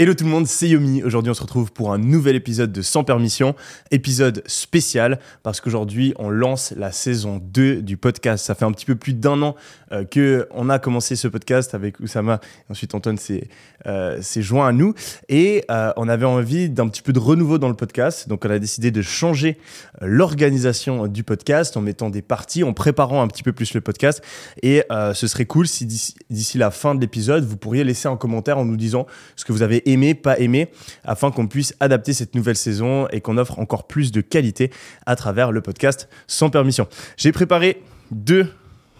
Hello tout le monde, c'est Yomi. Aujourd'hui, on se retrouve pour un nouvel épisode de Sans Permission, épisode spécial, parce qu'aujourd'hui, on lance la saison 2 du podcast. Ça fait un petit peu plus d'un an euh, que on a commencé ce podcast avec Oussama. Ensuite, Antoine s'est euh, joint à nous. Et euh, on avait envie d'un petit peu de renouveau dans le podcast. Donc, on a décidé de changer euh, l'organisation du podcast en mettant des parties, en préparant un petit peu plus le podcast. Et euh, ce serait cool si d'ici la fin de l'épisode, vous pourriez laisser un commentaire en nous disant ce que vous avez aimé, pas aimé, afin qu'on puisse adapter cette nouvelle saison et qu'on offre encore plus de qualité à travers le podcast sans permission. J'ai préparé deux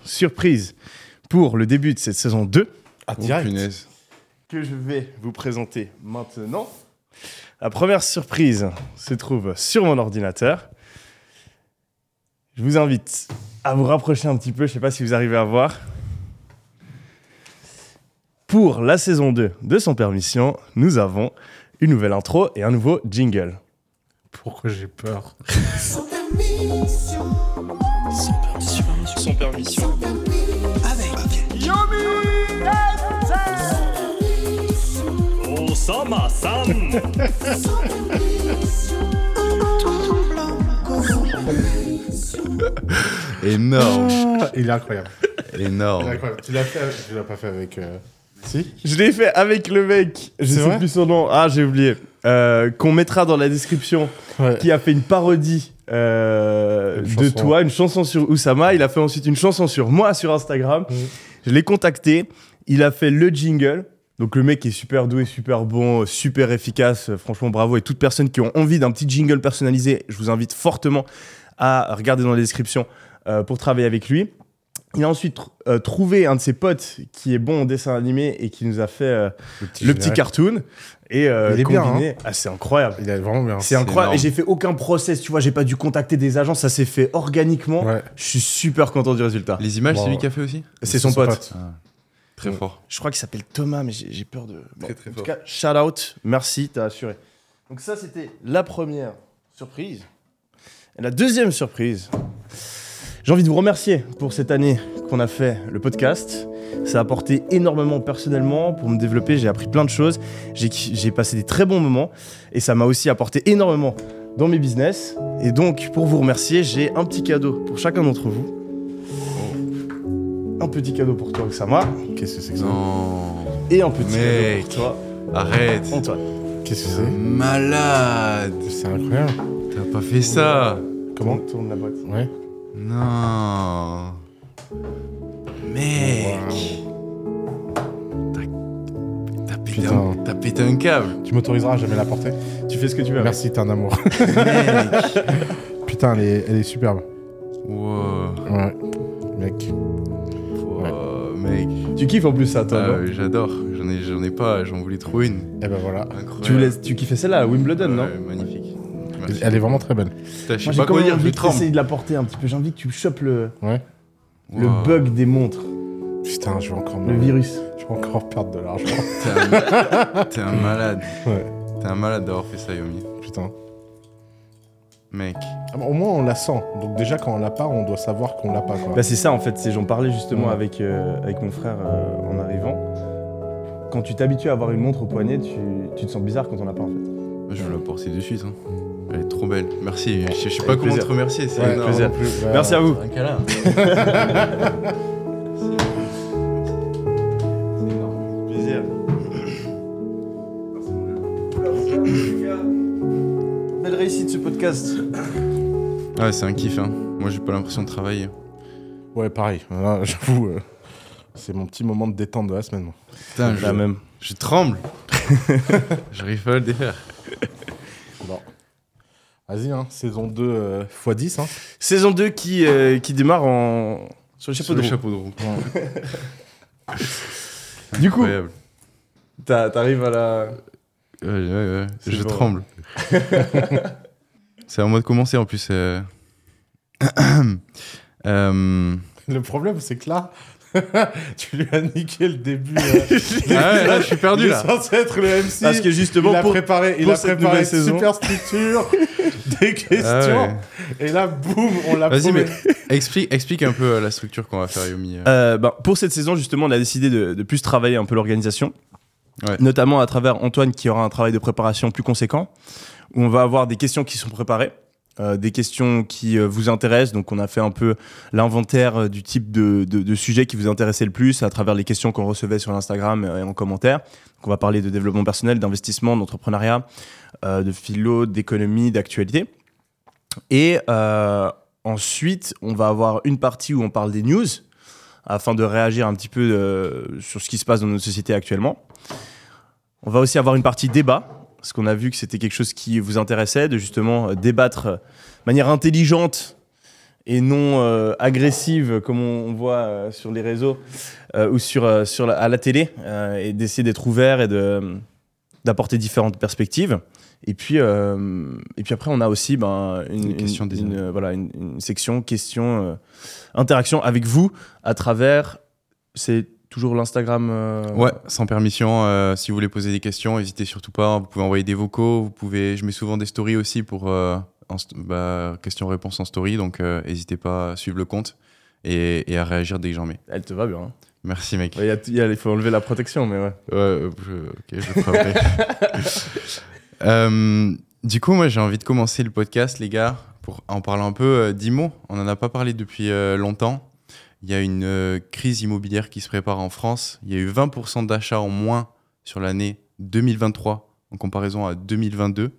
surprises pour le début de cette saison 2 Ah, Oh, direct. punaise. que je vais vous présenter maintenant. La première surprise se trouve sur mon ordinateur. Je vous invite à vous rapprocher un petit peu, je ne sais pas si vous arrivez à voir. Pour la saison 2 de Sans Permission, nous avons une nouvelle intro et un nouveau jingle. Pourquoi j'ai peur Sans permission, Sans permission. avec sans permission, tout blanc, Énorme. Ah, Il est incroyable. Il est Énorme. incroyable. Tu l'as fait avec- Tu l'as pas fait avec. euh, Si Je l'ai fait avec le mec, je sais vrai plus son nom, ah j'ai oublié, Euh, qu'on mettra dans la description. Ouais. qui a fait une parodie euh, Une de toi, une chanson sur Oussama. Il a fait ensuite une chanson sur moi sur Instagram. Je l'ai contacté. Il a fait le jingle. Donc le mec est super doué, super bon, super efficace. Franchement, bravo. Et toutes personnes qui ont envie d'un petit jingle personnalisé, je vous invite fortement à regarder dans la description euh, pour travailler avec lui. Il a ensuite tr- euh, trouvé un de ses potes qui est bon en dessin animé et qui nous a fait euh, le petit cartoon. Et euh, Il est bien, combiné- Ah, c'est incroyable. Il est vraiment bien. C'est incroyable. énorme. Et j'ai fait aucun process, tu vois, j'ai pas dû contacter des agents, ça s'est fait organiquement. Ouais. Je suis super content du résultat. Les images, Bon, c'est lui qui a fait aussi C'est son pote. Très Ouais. fort. Je crois qu'il s'appelle Thomas, mais j'ai peur de. Bon, Très, très en tout fort. cas, shout out, merci, t'as assuré. Donc, ça, c'était la première surprise. Et la deuxième surprise, j'ai envie de vous remercier pour cette année qu'on a fait le podcast. Ça a apporté énormément personnellement pour me développer. J'ai appris plein de choses. J'ai passé des très bons moments. Et ça m'a aussi apporté énormément dans mes business. Et donc, pour vous remercier, j'ai un petit cadeau pour chacun d'entre vous. Un petit cadeau pour toi, Oussama. Qu'est-ce que c'est que ça Non. Et un petit Mec. cadeau pour toi, Arrête. Antoine. Qu'est-ce que c'est? Malade. C'est incroyable. T'as pas fait ça. Comment? On tourne la boîte. Ouais. Non. Mec. T'as- pété, Putain. un... t'as pété un câble. Tu m'autoriseras à jamais la porter Tu fais ce que tu veux. Merci, t'es un amour. Mec. Putain, elle est, elle est superbe. wow. Ouais. Mec. Wow, Mec. Tu kiffes en plus ça, toi, Ah, non J'adore. J'en ai, j'en ai pas. J'en voulais trop une. Et ben voilà. Incroyable. tu, voulais, tu kiffais celle-là à Wimbledon, non Ouais, Magnifique. Merci. Elle est vraiment très belle. Putain, je sais Moi, j'ai pas quand quoi même dire. envie Je que tu tremble. essayes de la porter un petit peu. J'ai envie que tu chopes le, Ouais. le Wow. bug des montres, Putain, je vais encore le me- virus. Je vais encore perdre de l'argent. T'es un... T'es un malade. Ouais. T'es un malade d'avoir fait ça, Yomi. Putain. Mec. Ah, bah, au moins, on la sent. Donc, déjà, quand on l'a pas, on doit savoir qu'on l'a pas. Quoi. Bah, c'est ça en fait. C'est j'en parlais justement Ouais. avec, euh, avec mon frère euh, en arrivant. Quand tu t'habitues à avoir une montre au poignet, tu, tu te sens bizarre quand on a pas en fait. Je vais la porter de suite. hein. Elle est trop belle. Merci. Je, je sais pas comment plaisir. te remercier. C'est Ouais, énorme. plaisir. plus. Bah, Merci à vous. Un câlin. C'est énorme. Plaisir. Belle réussite ce podcast. Ouais, c'est un kiff. Hein. Moi, j'ai pas l'impression de travailler. Ouais, pareil. J'avoue, euh, c'est mon petit moment de détente de la semaine. Putain, je, La même. je tremble. J'arrive pas à le défaire. Vas-y, hein, saison 2 euh, x 10. Hein. Saison 2 qui, euh, qui démarre en... sur le chapeau Sur de le roue. chapeau de roue. Du coup, Incroyable. t'as- t'arrives à la... Ouais, ouais, ouais. C'est Je bon. tremble. c'est à moi de commencer en plus. euh. Euh, Le problème, c'est que là, tu lui as niqué le début. euh, Ah ouais, là, je suis perdu il est là. censé être le MC. Parce que justement, il a pour... préparé, il pour a cette préparé saison. super structure, des questions. Ah ouais. Et là, boum, on l'a Vas-y, mais explique, explique un peu euh, la structure qu'on va faire, Yomi. Euh, bah, pour cette saison, justement, on a décidé de, de plus travailler un peu l'organisation. Ouais. notamment à travers Antoine qui aura un travail de préparation plus conséquent, où on va avoir des questions qui sont préparées. Euh, des questions qui euh, vous intéressent. Donc, on a fait un peu l'inventaire euh, du type de, sujet qui vous intéressait le plus à travers les questions qu'on recevait sur l'Instagram et en commentaire. Donc, on va parler de développement personnel, d'investissement, d'entrepreneuriat, de philo, d'économie, d'actualité. Et ensuite, on va avoir une partie où on parle des news afin de réagir un petit peu sur ce qui se passe dans notre société actuellement. On va aussi avoir une partie débat, parce qu'on a vu que c'était quelque chose qui vous intéressait, de justement euh, débattre euh, de manière intelligente et non euh, agressive, comme on, on voit euh, sur les réseaux euh, ou sur, sur la- à la télé, et d'essayer d'être ouvert et d'apporter différentes perspectives. Et puis, et puis après, on a aussi ben, une, Une question une- des une, voilà, une, section questions, euh, interaction avec vous à travers. C'est toujours l'Instagram. euh, Ouais, sans permission. euh, si vous voulez poser des questions, n'hésitez surtout pas. Vous pouvez envoyer des vocaux. Vous pouvez. Je mets souvent des stories aussi pour euh, st- bah, questions-réponses en story. Donc, n'hésitez pas à suivre le compte et, et à réagir dès que j'en mets. Elle te va bien. hein. Merci, mec. Il faut enlever la protection, mais ouais. Ouais, je, ok, je ferai du coup, moi, j'ai envie de commencer le podcast, les gars, pour en parler un peu d'IMO. On n'en a pas parlé depuis longtemps. Il y a une euh, crise immobilière qui se prépare en France. Il y a eu 20% d'achats en moins sur l'année 2023 en comparaison à 2022.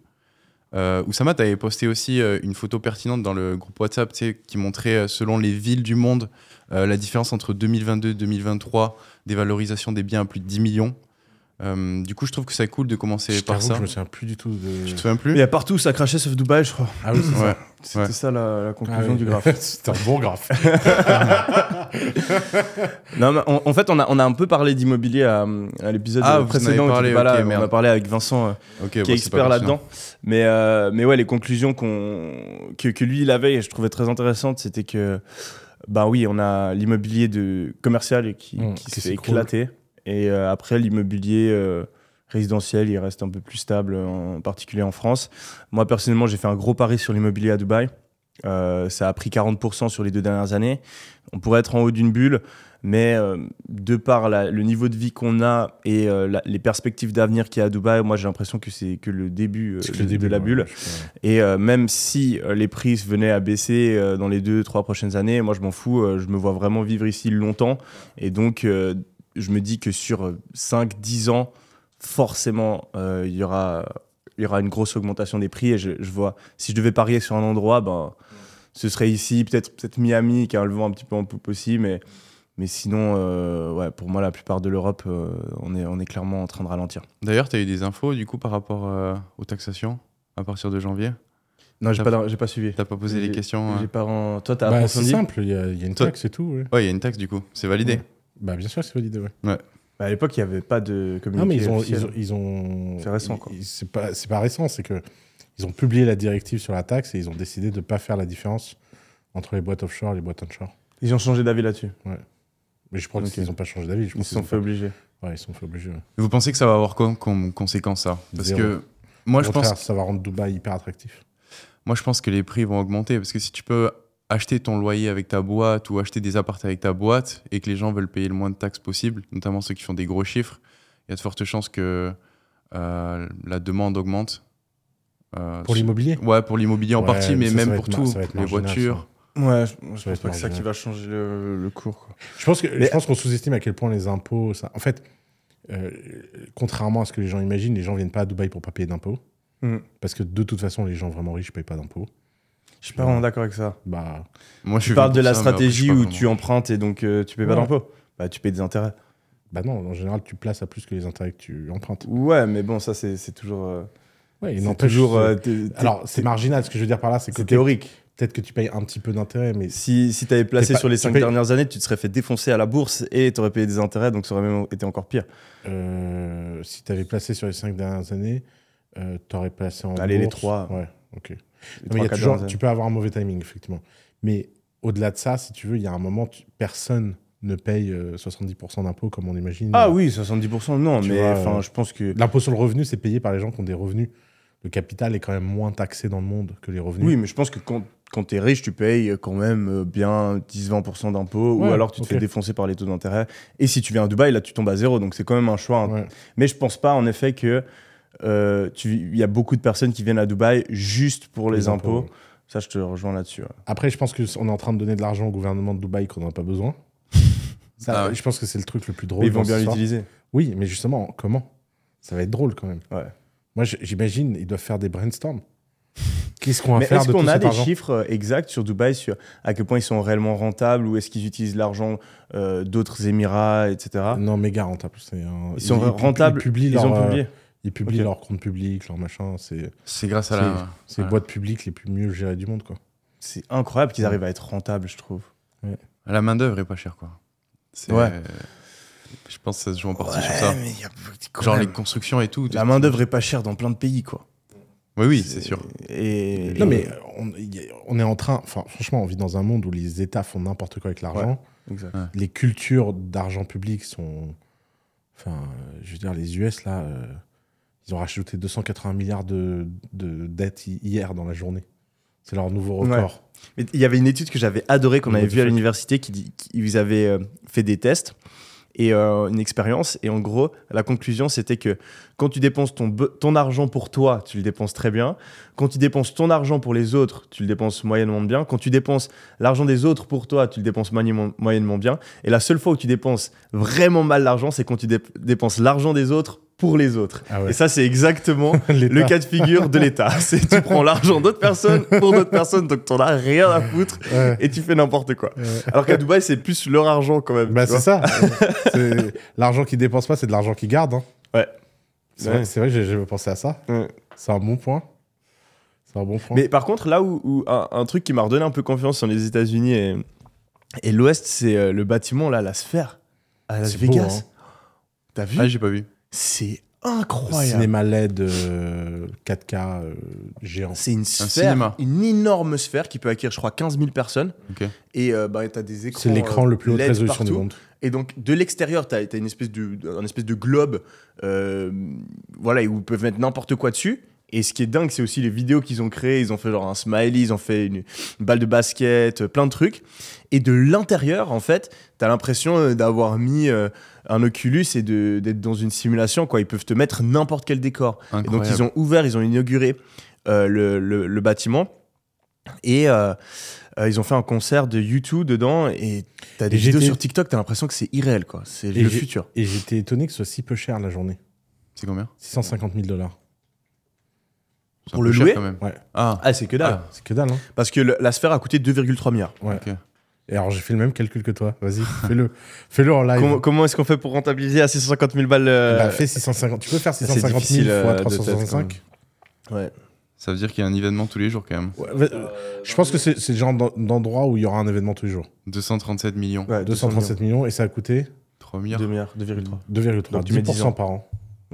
Euh, Oussama, tu avais posté aussi euh, une photo pertinente dans le groupe WhatsApp qui montrait, selon les villes du monde, la différence entre 2022 et 2023 des valorisations des biens à plus de 10 millions. Euh, du coup, je trouve que c'est cool de commencer Je par ça. je me souviens plus du tout de. Tu te souviens plus Il y a partout, ça crachait sauf Dubaï, je crois. Ah oui, c'est Ouais. ça. C'était Ouais. ça la, la Ah conclusion oui. du graphe. C'était un bon graphe. non, mais en, en fait, on a, on a un peu parlé d'immobilier à, à l'épisode Ah, précédent. parlé, t'étais pas là, ok, on a parlé avec Vincent, euh, qui bon, est expert là-dedans. Mais, euh, mais ouais, les conclusions qu'on que, que lui, il avait, et je trouvais très intéressantes, c'était que, bah oui, on a l'immobilier de commercial qui, Mmh, qui s'est éclaté. Et euh, après, l'immobilier euh, résidentiel, il reste un peu plus stable, en particulier en France. Moi, personnellement, j'ai fait un gros pari sur l'immobilier à Dubaï. Euh, ça a pris 40% sur les deux dernières années. On pourrait être en haut d'une bulle, mais euh, de par la- le niveau de vie qu'on a et euh, la- les perspectives d'avenir qu'il y a à Dubaï, moi j'ai l'impression que c'est que le début, que de, le début de la ouais, bulle. Et même si les prix venaient à baisser dans les deux, trois prochaines années, moi je m'en fous, je me vois vraiment vivre ici longtemps. Et donc je me dis que sur 5-10 ans, forcément, euh, il y aura il y aura une grosse augmentation des prix. Et je, je vois, si je devais parier sur un endroit, ben, ce serait ici, peut-être peut Miami, qui a un le vent un petit peu en poupe aussi. Mais, mais sinon, euh, ouais, pour moi, la plupart de l'Europe, euh, on, est, on est clairement en train de ralentir. D'ailleurs, tu as eu des infos du coup par rapport euh, aux taxations à partir de janvier? Non, j'ai pas, j'ai pas suivi. T'as pas posé les questions J'ai euh? pas ren- Toi, t'as Bah, c'est simple, il y, a il y a une Toi- taxe et tout. ouais. Ouais, il y a une taxe du coup. C'est validé. Ouais. Bah, bien sûr, c'est validé. Ouais. Bah, À l'époque, il n'y avait pas de communiqué Non, mais ils ont. Ils ont, ils ont- C'est récent, quoi. C'est pas, c'est pas récent, c'est que ils ont publié la directive sur la taxe et ils ont décidé de ne pas faire la différence entre les boîtes offshore et les boîtes onshore. Ils ont changé d'avis là-dessus. Mais je crois qu'ils n'ont pas changé d'avis. je Ils se sont fait obligés. Ouais, ils se sont fait obliger. ouais. Et Vous pensez que ça va avoir quoi comme conséquence ça? Parce Zéro. que moi Au je pense contraire, ça va rendre Dubaï hyper attractif. Moi, je pense que les prix vont augmenter parce que si tu peux acheter ton loyer avec ta boîte ou acheter des appartements avec ta boîte et que les gens veulent payer le moins de taxes possible, notamment ceux qui font des gros chiffres, il y a de fortes chances que euh, la demande augmente. Euh, Pour l'immobilier? Ouais, pour l'immobilier en Ouais, partie, mais ça, ça même pour tout. ça Les voitures. Ouais, je, je pense pas que c'est ça qui va changer le, le cours. quoi. Je pense qu'on sous-estime à quel point les impôts. Ça... En fait, euh, contrairement à ce que les gens imaginent, les gens viennent pas à Dubaï pour pas payer d'impôts. Mm. Parce que de toute façon, les gens vraiment riches payent pas d'impôts. Je suis pas vraiment d'accord avec ça. Bah, Moi, je Tu suis parles de la ça, après, stratégie où vraiment. tu empruntes et donc euh, tu payes pas Ouais. d'impôts. Bah, tu payes des intérêts. bah non, en général, tu places à plus que les intérêts que tu empruntes. Ouais, mais bon, ça, c'est c'est toujours. euh, Ouais, il toujours. euh, t'es- Alors, c'est marginal. Ce que je veux dire par là, c'est que c'est théorique. peut-être que tu payes un petit peu d'intérêt, mais Si, si tu avais placé pas- sur les tu 5 payes- dernières années, tu te serais fait défoncer à la bourse et tu aurais payé des intérêts, donc ça aurait même été encore pire. euh, si tu avais placé sur les cinq dernières années, tu aurais placé en. Allez, les trois. Ouais, ok. Non, mais y a toujours, tu peux avoir un mauvais timing, effectivement. Mais au-delà de ça, si tu veux, il y a un moment, tu- personne ne paye euh, 70% d'impôts comme on imagine. Ah oui, 70%, non, Tu mais enfin, euh, je pense que. L'impôt sur le revenu, c'est payé par les gens qui ont des revenus. Le capital est quand même moins taxé dans le monde que les revenus. Oui, mais je pense que quand, quand tu es riche, tu payes quand même euh, bien 10-20% d'impôts, ou Ouais, alors tu te fais défoncer par les taux d'intérêt. Et si tu viens à Dubaï, là, tu tombes à zéro. Donc c'est quand même un choix. Ouais. Mais je pense pas, en effet, que euh, il y a beaucoup de personnes qui viennent à Dubaï juste pour les, impôts. Ça, je te rejoins là-dessus. ouais. Après, je pense qu'on est en train de donner de l'argent au gouvernement de Dubaï qu'on n'en a pas besoin. Ça, Ah ouais. Je pense que c'est le truc le plus drôle. Mais ils vont bien l'utiliser. Oui, mais justement, comment? Ça va être drôle quand même. Ouais. Moi, j'imagine, ils doivent faire des brainstorms. Qu'est-ce qu'on va Mais faire est-ce qu'on a des argent? chiffres euh, exacts sur Dubaï, sur à quel point ils sont réellement rentables, ou est-ce qu'ils utilisent l'argent euh, d'autres Émirats, etc. Non, méga rentable. c'est un- Ils sont rentables, Ils publient, ils leur, ont euh, publié. Ils publient Ok. leur compte public, leur machin. C'est C'est grâce à la. c'est les Ouais. boîtes publiques les plus mieux gérées du monde, quoi. C'est incroyable qu'ils arrivent à être rentables, je trouve. La main-d'œuvre est pas chère, quoi. C'est- Ouais. Je pense que ça se joue en partie sur ça. mais il y a quand Genre même- les constructions et tout. La main-d'œuvre est pas chère dans plein de pays, quoi. Oui, oui, c'est sûr. Et... Non, mais on, est en train. Enfin, franchement, on vit dans un monde où les États font n'importe quoi avec l'argent. Exact. Les cultures d'argent public sont. Enfin, je veux dire, les US, là, euh, ils ont rajouté 280 milliards de, de dettes hi- hier dans la journée. C'est leur nouveau record. Il y avait une étude que j'avais adorée, qu'on avait vue à l'université, qui qu'ils avaient euh, fait des tests et euh, une expérience. Et en gros, la conclusion, c'était que quand tu dépenses ton, argent pour toi, tu le dépenses très bien. Quand tu dépenses ton argent pour les autres, tu le dépenses moyennement bien. Quand tu dépenses l'argent des autres pour toi, tu le dépenses moyennement, bien. Et la seule fois où tu dépenses vraiment mal l'argent, c'est quand tu dép- dépenses l'argent des autres pour les autres. Ah ouais. Et ça, c'est exactement le cas de figure de l'État. C'est tu prends l'argent d'autres personnes pour d'autres personnes, donc t'en as rien à foutre Ouais. et tu fais n'importe quoi. Ouais. Alors qu'à Dubaï, c'est plus leur argent quand même. Bah, c'est ça. L'argent qu'ils dépensent pas, c'est de l'argent qu'ils gardent. hein. Ouais. C'est Ouais. vrai, vrai, j'ai jamais pensé à ça. Ouais. C'est un bon point. C'est un bon point. Mais par contre, là où, où un, un truc qui m'a redonné un peu confiance sur les États-Unis et, et l'Ouest, c'est euh, le bâtiment, là, la sphère, à Las Vegas. hein. T'as vu? Ah, j'ai pas vu. C'est incroyable. Cinéma LED euh, 4K euh, géant. C'est une cinéma. sphère, une énorme sphère qui peut accueillir, je crois, 15 000 personnes. Et euh, bah, t'as des écrans. C'est l'écran euh, le plus haute LED résolution du monde. Et donc, de l'extérieur, tu as, une espèce de, un espèce de globe euh, voilà, où ils peuvent mettre n'importe quoi dessus. Et ce qui est dingue, c'est aussi les vidéos qu'ils ont créées. Ils ont fait genre un smiley, ils ont fait une, une balle de basket, euh, plein de trucs. Et de l'intérieur, en fait, tu as l'impression euh, d'avoir mis euh, un Oculus et d'être dans une simulation. Quoi. Ils peuvent te mettre n'importe quel décor. Et donc, ils ont ouvert, ils ont inauguré euh, le, le- le bâtiment. Et euh, euh, ils ont fait un concert de YouTube dedans. Et tu as des Et vidéos sur TikTok, tu as l'impression que c'est irréel. quoi. C'est le futur. Et j'étais étonné que ce soit si peu cher la journée. C'est combien? 650 000 dollars. Pour le louer? quand même. Ouais. Ah, Ah, c'est que dalle. Ah. C'est que dalle, hein Parce que le- la sphère a coûté 2,3 milliards. Ouais. ok. Et alors, j'ai fait le même calcul que toi. Vas-y, fais-le. Fais-le en live. Comment, comment est-ce qu'on fait pour rentabiliser à 650 000 balles euh, Bah, fais 650. Tu peux faire c'est 650 000 difficile, euh, fois de tête, 365 Ouais. Ça veut dire qu'il y a un événement tous les jours quand même. Ouais, ouais, Je pense que c'est c'est le genre d'en- d'endroit où il y aura un événement tous les jours. 237 millions. Ouais, 237 millions et ça a coûté 3 milliards. 2 milliards, 2,3. 2,3. Donc, tu mets 10 10% ans. par an.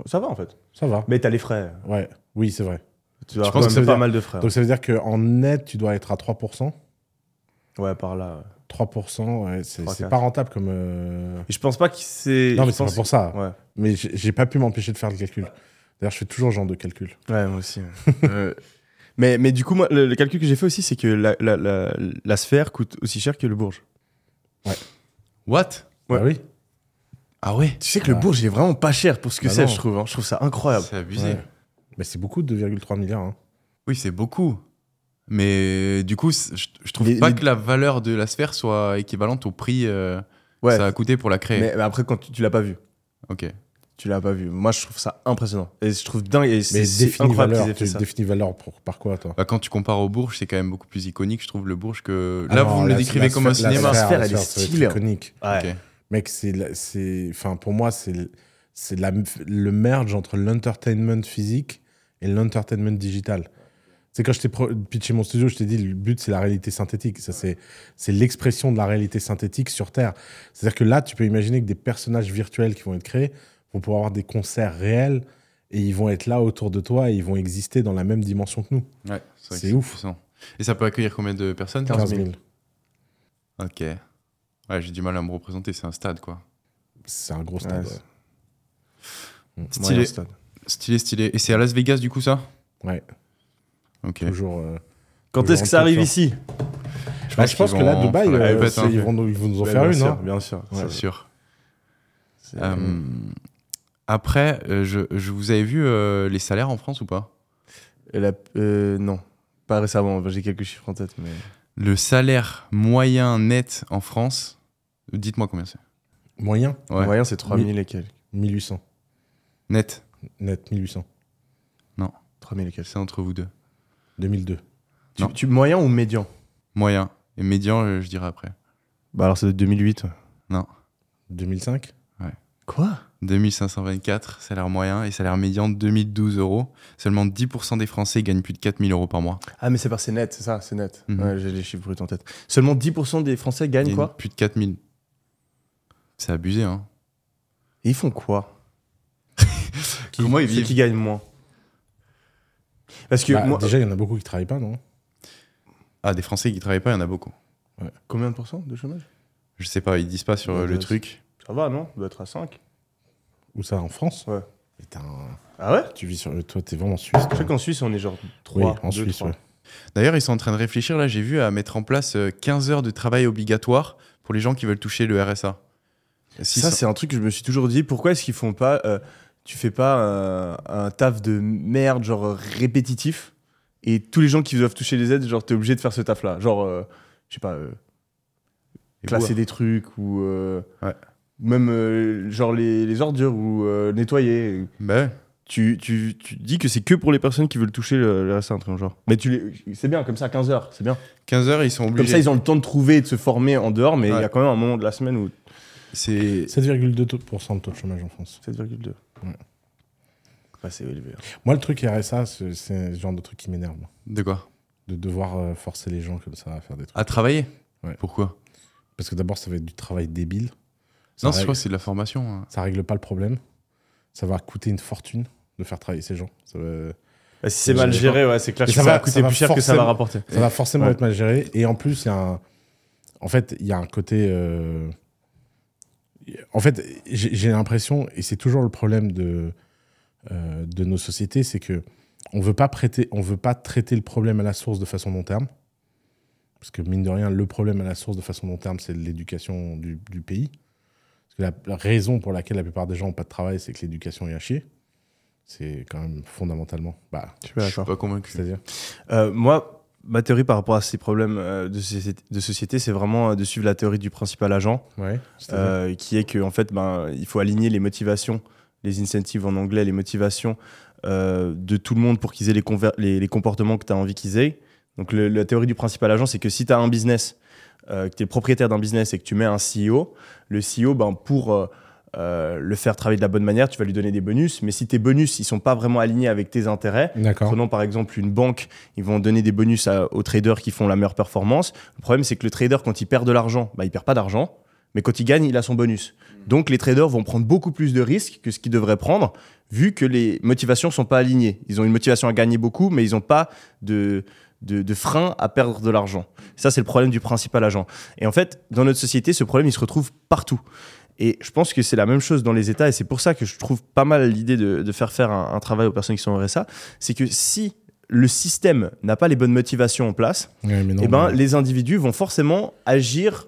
Ça va en fait. Ça va. Mais t'as les frais. Ouais. Oui, c'est vrai. Tu vas Je avoir pense que ça pas dire- mal de frais. Donc ça veut dire qu'en net, tu dois être à 3%. Ouais, par là. 3%, ouais, c'est pas rentable comme. euh, Et je pense pas que c'est. Non, mais c'est pas pour ça. Ouais. Mais j'ai pas pu m'empêcher de faire le calcul. D'ailleurs, je fais toujours ce genre de calcul. Ouais, moi aussi. ouais. Euh, mais, mais du coup, moi, le, le calcul que j'ai fait aussi, c'est que la, la, la, la sphère coûte aussi cher que le Bourge. What? Ouais. Bah oui. Ah ouais Tu sais que le Ah. Bourge il est vraiment pas cher pour ce que Bah c'est, je trouve. hein. Je trouve ça incroyable. C'est abusé. Ouais. Mais c'est beaucoup de 2,3 milliards. hein. Oui, c'est beaucoup. Mais du coup, je, je trouve Les- pas les- que la valeur de la sphère soit équivalente au prix euh, Ouais. que ça a coûté pour la créer. Mais, mais après, quand tu, tu l'as pas vu. Ok. Tu l'as pas vu. Moi, je trouve ça impressionnant. Et je trouve dingue. Et Mais définis valeur. aient fait Tu ça. définis valeur pour- par quoi, toi? Bah, quand tu compares au Bourges, c'est quand même beaucoup plus iconique, je trouve, le Bourges que. Ah Là, non, vous me le décrivez comme un cinéma. La sphère, elle est stylée, hein. iconique. Ouais. Ok. Mec, c'est, enfin, pour moi, c'est, le merge entre l'entertainment physique et l'entertainment digital. C'est quand je t'ai pitché mon studio, je t'ai dit le but c'est la réalité synthétique. Ça c'est, c'est l'expression de la réalité synthétique sur Terre. C'est-à-dire que là, tu peux imaginer que des personnages virtuels qui vont être créés vont pouvoir avoir des concerts réels et ils vont être là autour de toi et ils vont exister dans la même dimension que nous. Ouais, C'est ouf. puissant. Et ça peut accueillir combien de personnes? 15 000. Ok. Ouais, j'ai du mal à me représenter, c'est un stade, quoi. C'est un gros stade. Ouais, ouais. Stylé. Moyen stade. Stylé, stylé. Et c'est à Las Vegas, du coup, ça? Ouais, Ok. toujours. euh, Quand est-ce que ça arrive ici Je Bah, je pense que là, Dubaï, euh, répète, hein. ils, vont nous, ils vont nous en Ouais, faire bien une. sûr, hein. Bien sûr. C'est Ouais. sûr. C'est- Euh, après, euh, je, je vous avez vu euh, les salaires en France ou pas? La- euh, non, pas récemment. J'ai quelques chiffres en tête, mais. Le salaire moyen net en France, dites-moi combien c'est. Moyen, Ouais. En moyen, c'est 3000 et quelques. 1800. Net, Net, 1800. 3000 et quelques. c'est entre vous deux. 2002. Tu, Non. tu- moyen ou médian? Moyen. Et médian, euh, je dirais après. Bah alors, c'est de 2008. 2005 Quoi? 2524, salaire moyen, et salaire médian 2012 euros. Seulement 10% des Français gagnent plus de 4000 euros par mois. Ah, mais c'est pas, c'est net, c'est ça, c'est net. Ouais, j'ai les chiffres bruts en tête. Seulement 10% des Français gagnent quoi? Plus de 4000. C'est abusé, hein. Et ils font quoi? Comment ils vivent? qui gagnent moins. Parce que Bah, moi. Déjà, il y en a beaucoup qui travaillent pas, non? Ah, des Français qui travaillent pas, il y en a beaucoup. Combien de pourcents de chômage? Je sais pas, ils disent pas sur Ouais, euh, le ouais, truc. Ça va, non? Ça doit être à 5. Où ça, en France? Ouais. Putain, Ah ouais? Tu vis sur. Toi, t'es vraiment suisse. Je sais qu'en Suisse, on est genre 3. Oui, en Suisse, ouais. D'ailleurs, ils sont en train de réfléchir, là, j'ai vu, à mettre en place euh, 15 heures de travail obligatoire pour les gens qui veulent toucher le RSA. Si Ça, c'est un truc que je me suis toujours dit. Pourquoi est-ce qu'ils font pas. euh, tu fais pas un, un taf de merde, genre répétitif, et tous les gens qui doivent toucher les aides, genre, t'es obligé de faire ce taf-là. Genre, euh, je sais pas, euh, classer des trucs, ou. euh, Ouais. Même, euh, genre, les, les ordures, ou euh, nettoyer. Ouais. Tu, tu, tu dis que c'est que pour les personnes qui veulent toucher le, le RSA, un truc dans le genre. Mais tu c'est bien, comme ça, 15 heures, c'est bien. 15 heures, ils sont obligés. Comme ça, ils ont le temps de trouver et de se former en dehors, mais il y a quand même un moment de la semaine où. C'est 7,2% de taux de chômage en France. 7,2. Ouais. C'est élevé. hein. Moi, le truc RSA, c'est c'est le genre de truc qui m'énerve. de quoi? De devoir euh, forcer les gens comme ça à faire des trucs. À travailler? Ouais. Pourquoi? Parce que d'abord, ça va être du travail débile. Ça, Non, je règle, crois que c'est de la formation. hein. ça règle pas le problème. Ça va coûter une fortune de faire travailler ces gens. Ça va, Bah, si c'est Je mal sais géré, ouais, c'est clair. Mais que ça Ça, va- va coûter va plus cher que ça va forcément- rapporter. ça va forcément Ouais. être mal géré. Et en plus, il y a un... En fait, il y a un côté... euh, En fait, j'ai l'impression, et c'est toujours le problème de, euh, de nos sociétés, c'est que on veut pas prêter, on veut pas traiter le problème à la source de façon long terme. Parce que mine de rien, le problème à la source de façon long terme, c'est l'éducation du, du pays. Parce que la, la raison pour laquelle la plupart des gens n'ont pas de travail, c'est que l'éducation est à chier. C'est quand même fondamentalement. Bah, Je suis pas convaincu. c'est-à-dire. Euh, moi, ma théorie par rapport à ces problèmes euh, de, société, de société, c'est vraiment euh, de suivre la théorie du principal agent, Ouais. euh, qui est que en fait, ben, il faut aligner les motivations, les incentives en anglais, les motivations de tout le monde pour qu'ils aient les, conver- les, les comportements que tu as envie qu'ils aient. Donc, le- la théorie du principal agent, c'est que si tu as un business, que tu es propriétaire d'un business et que tu mets un CEO, le CEO, ben, pour euh, le faire travailler de la bonne manière, tu vas lui donner des bonus. Mais si tes bonus, ils sont pas vraiment alignés avec tes intérêts. Prenons par exemple une banque, ils vont donner des bonus à- aux traders qui font la meilleure performance. Le problème, c'est que le trader, quand il perd de l'argent, bah, il perd pas d'argent, mais quand il gagne, il a son bonus. Donc les traders vont prendre beaucoup plus de risques que ce qu'ils devraient prendre, vu que les motivations sont pas alignées. Ils ont une motivation à gagner beaucoup, mais ils n'ont pas de, de, de frein à perdre de l'argent. Ça, c'est le problème du principal agent. Et en fait, dans notre société, ce problème, il se retrouve partout. Et je pense que c'est la même chose dans les États, et c'est pour ça que je trouve pas mal l'idée de, de faire faire un, un travail aux personnes qui sont au RSA. C'est que si le système n'a pas les bonnes motivations en place, Ouais, non, eh ben, les individus vont forcément agir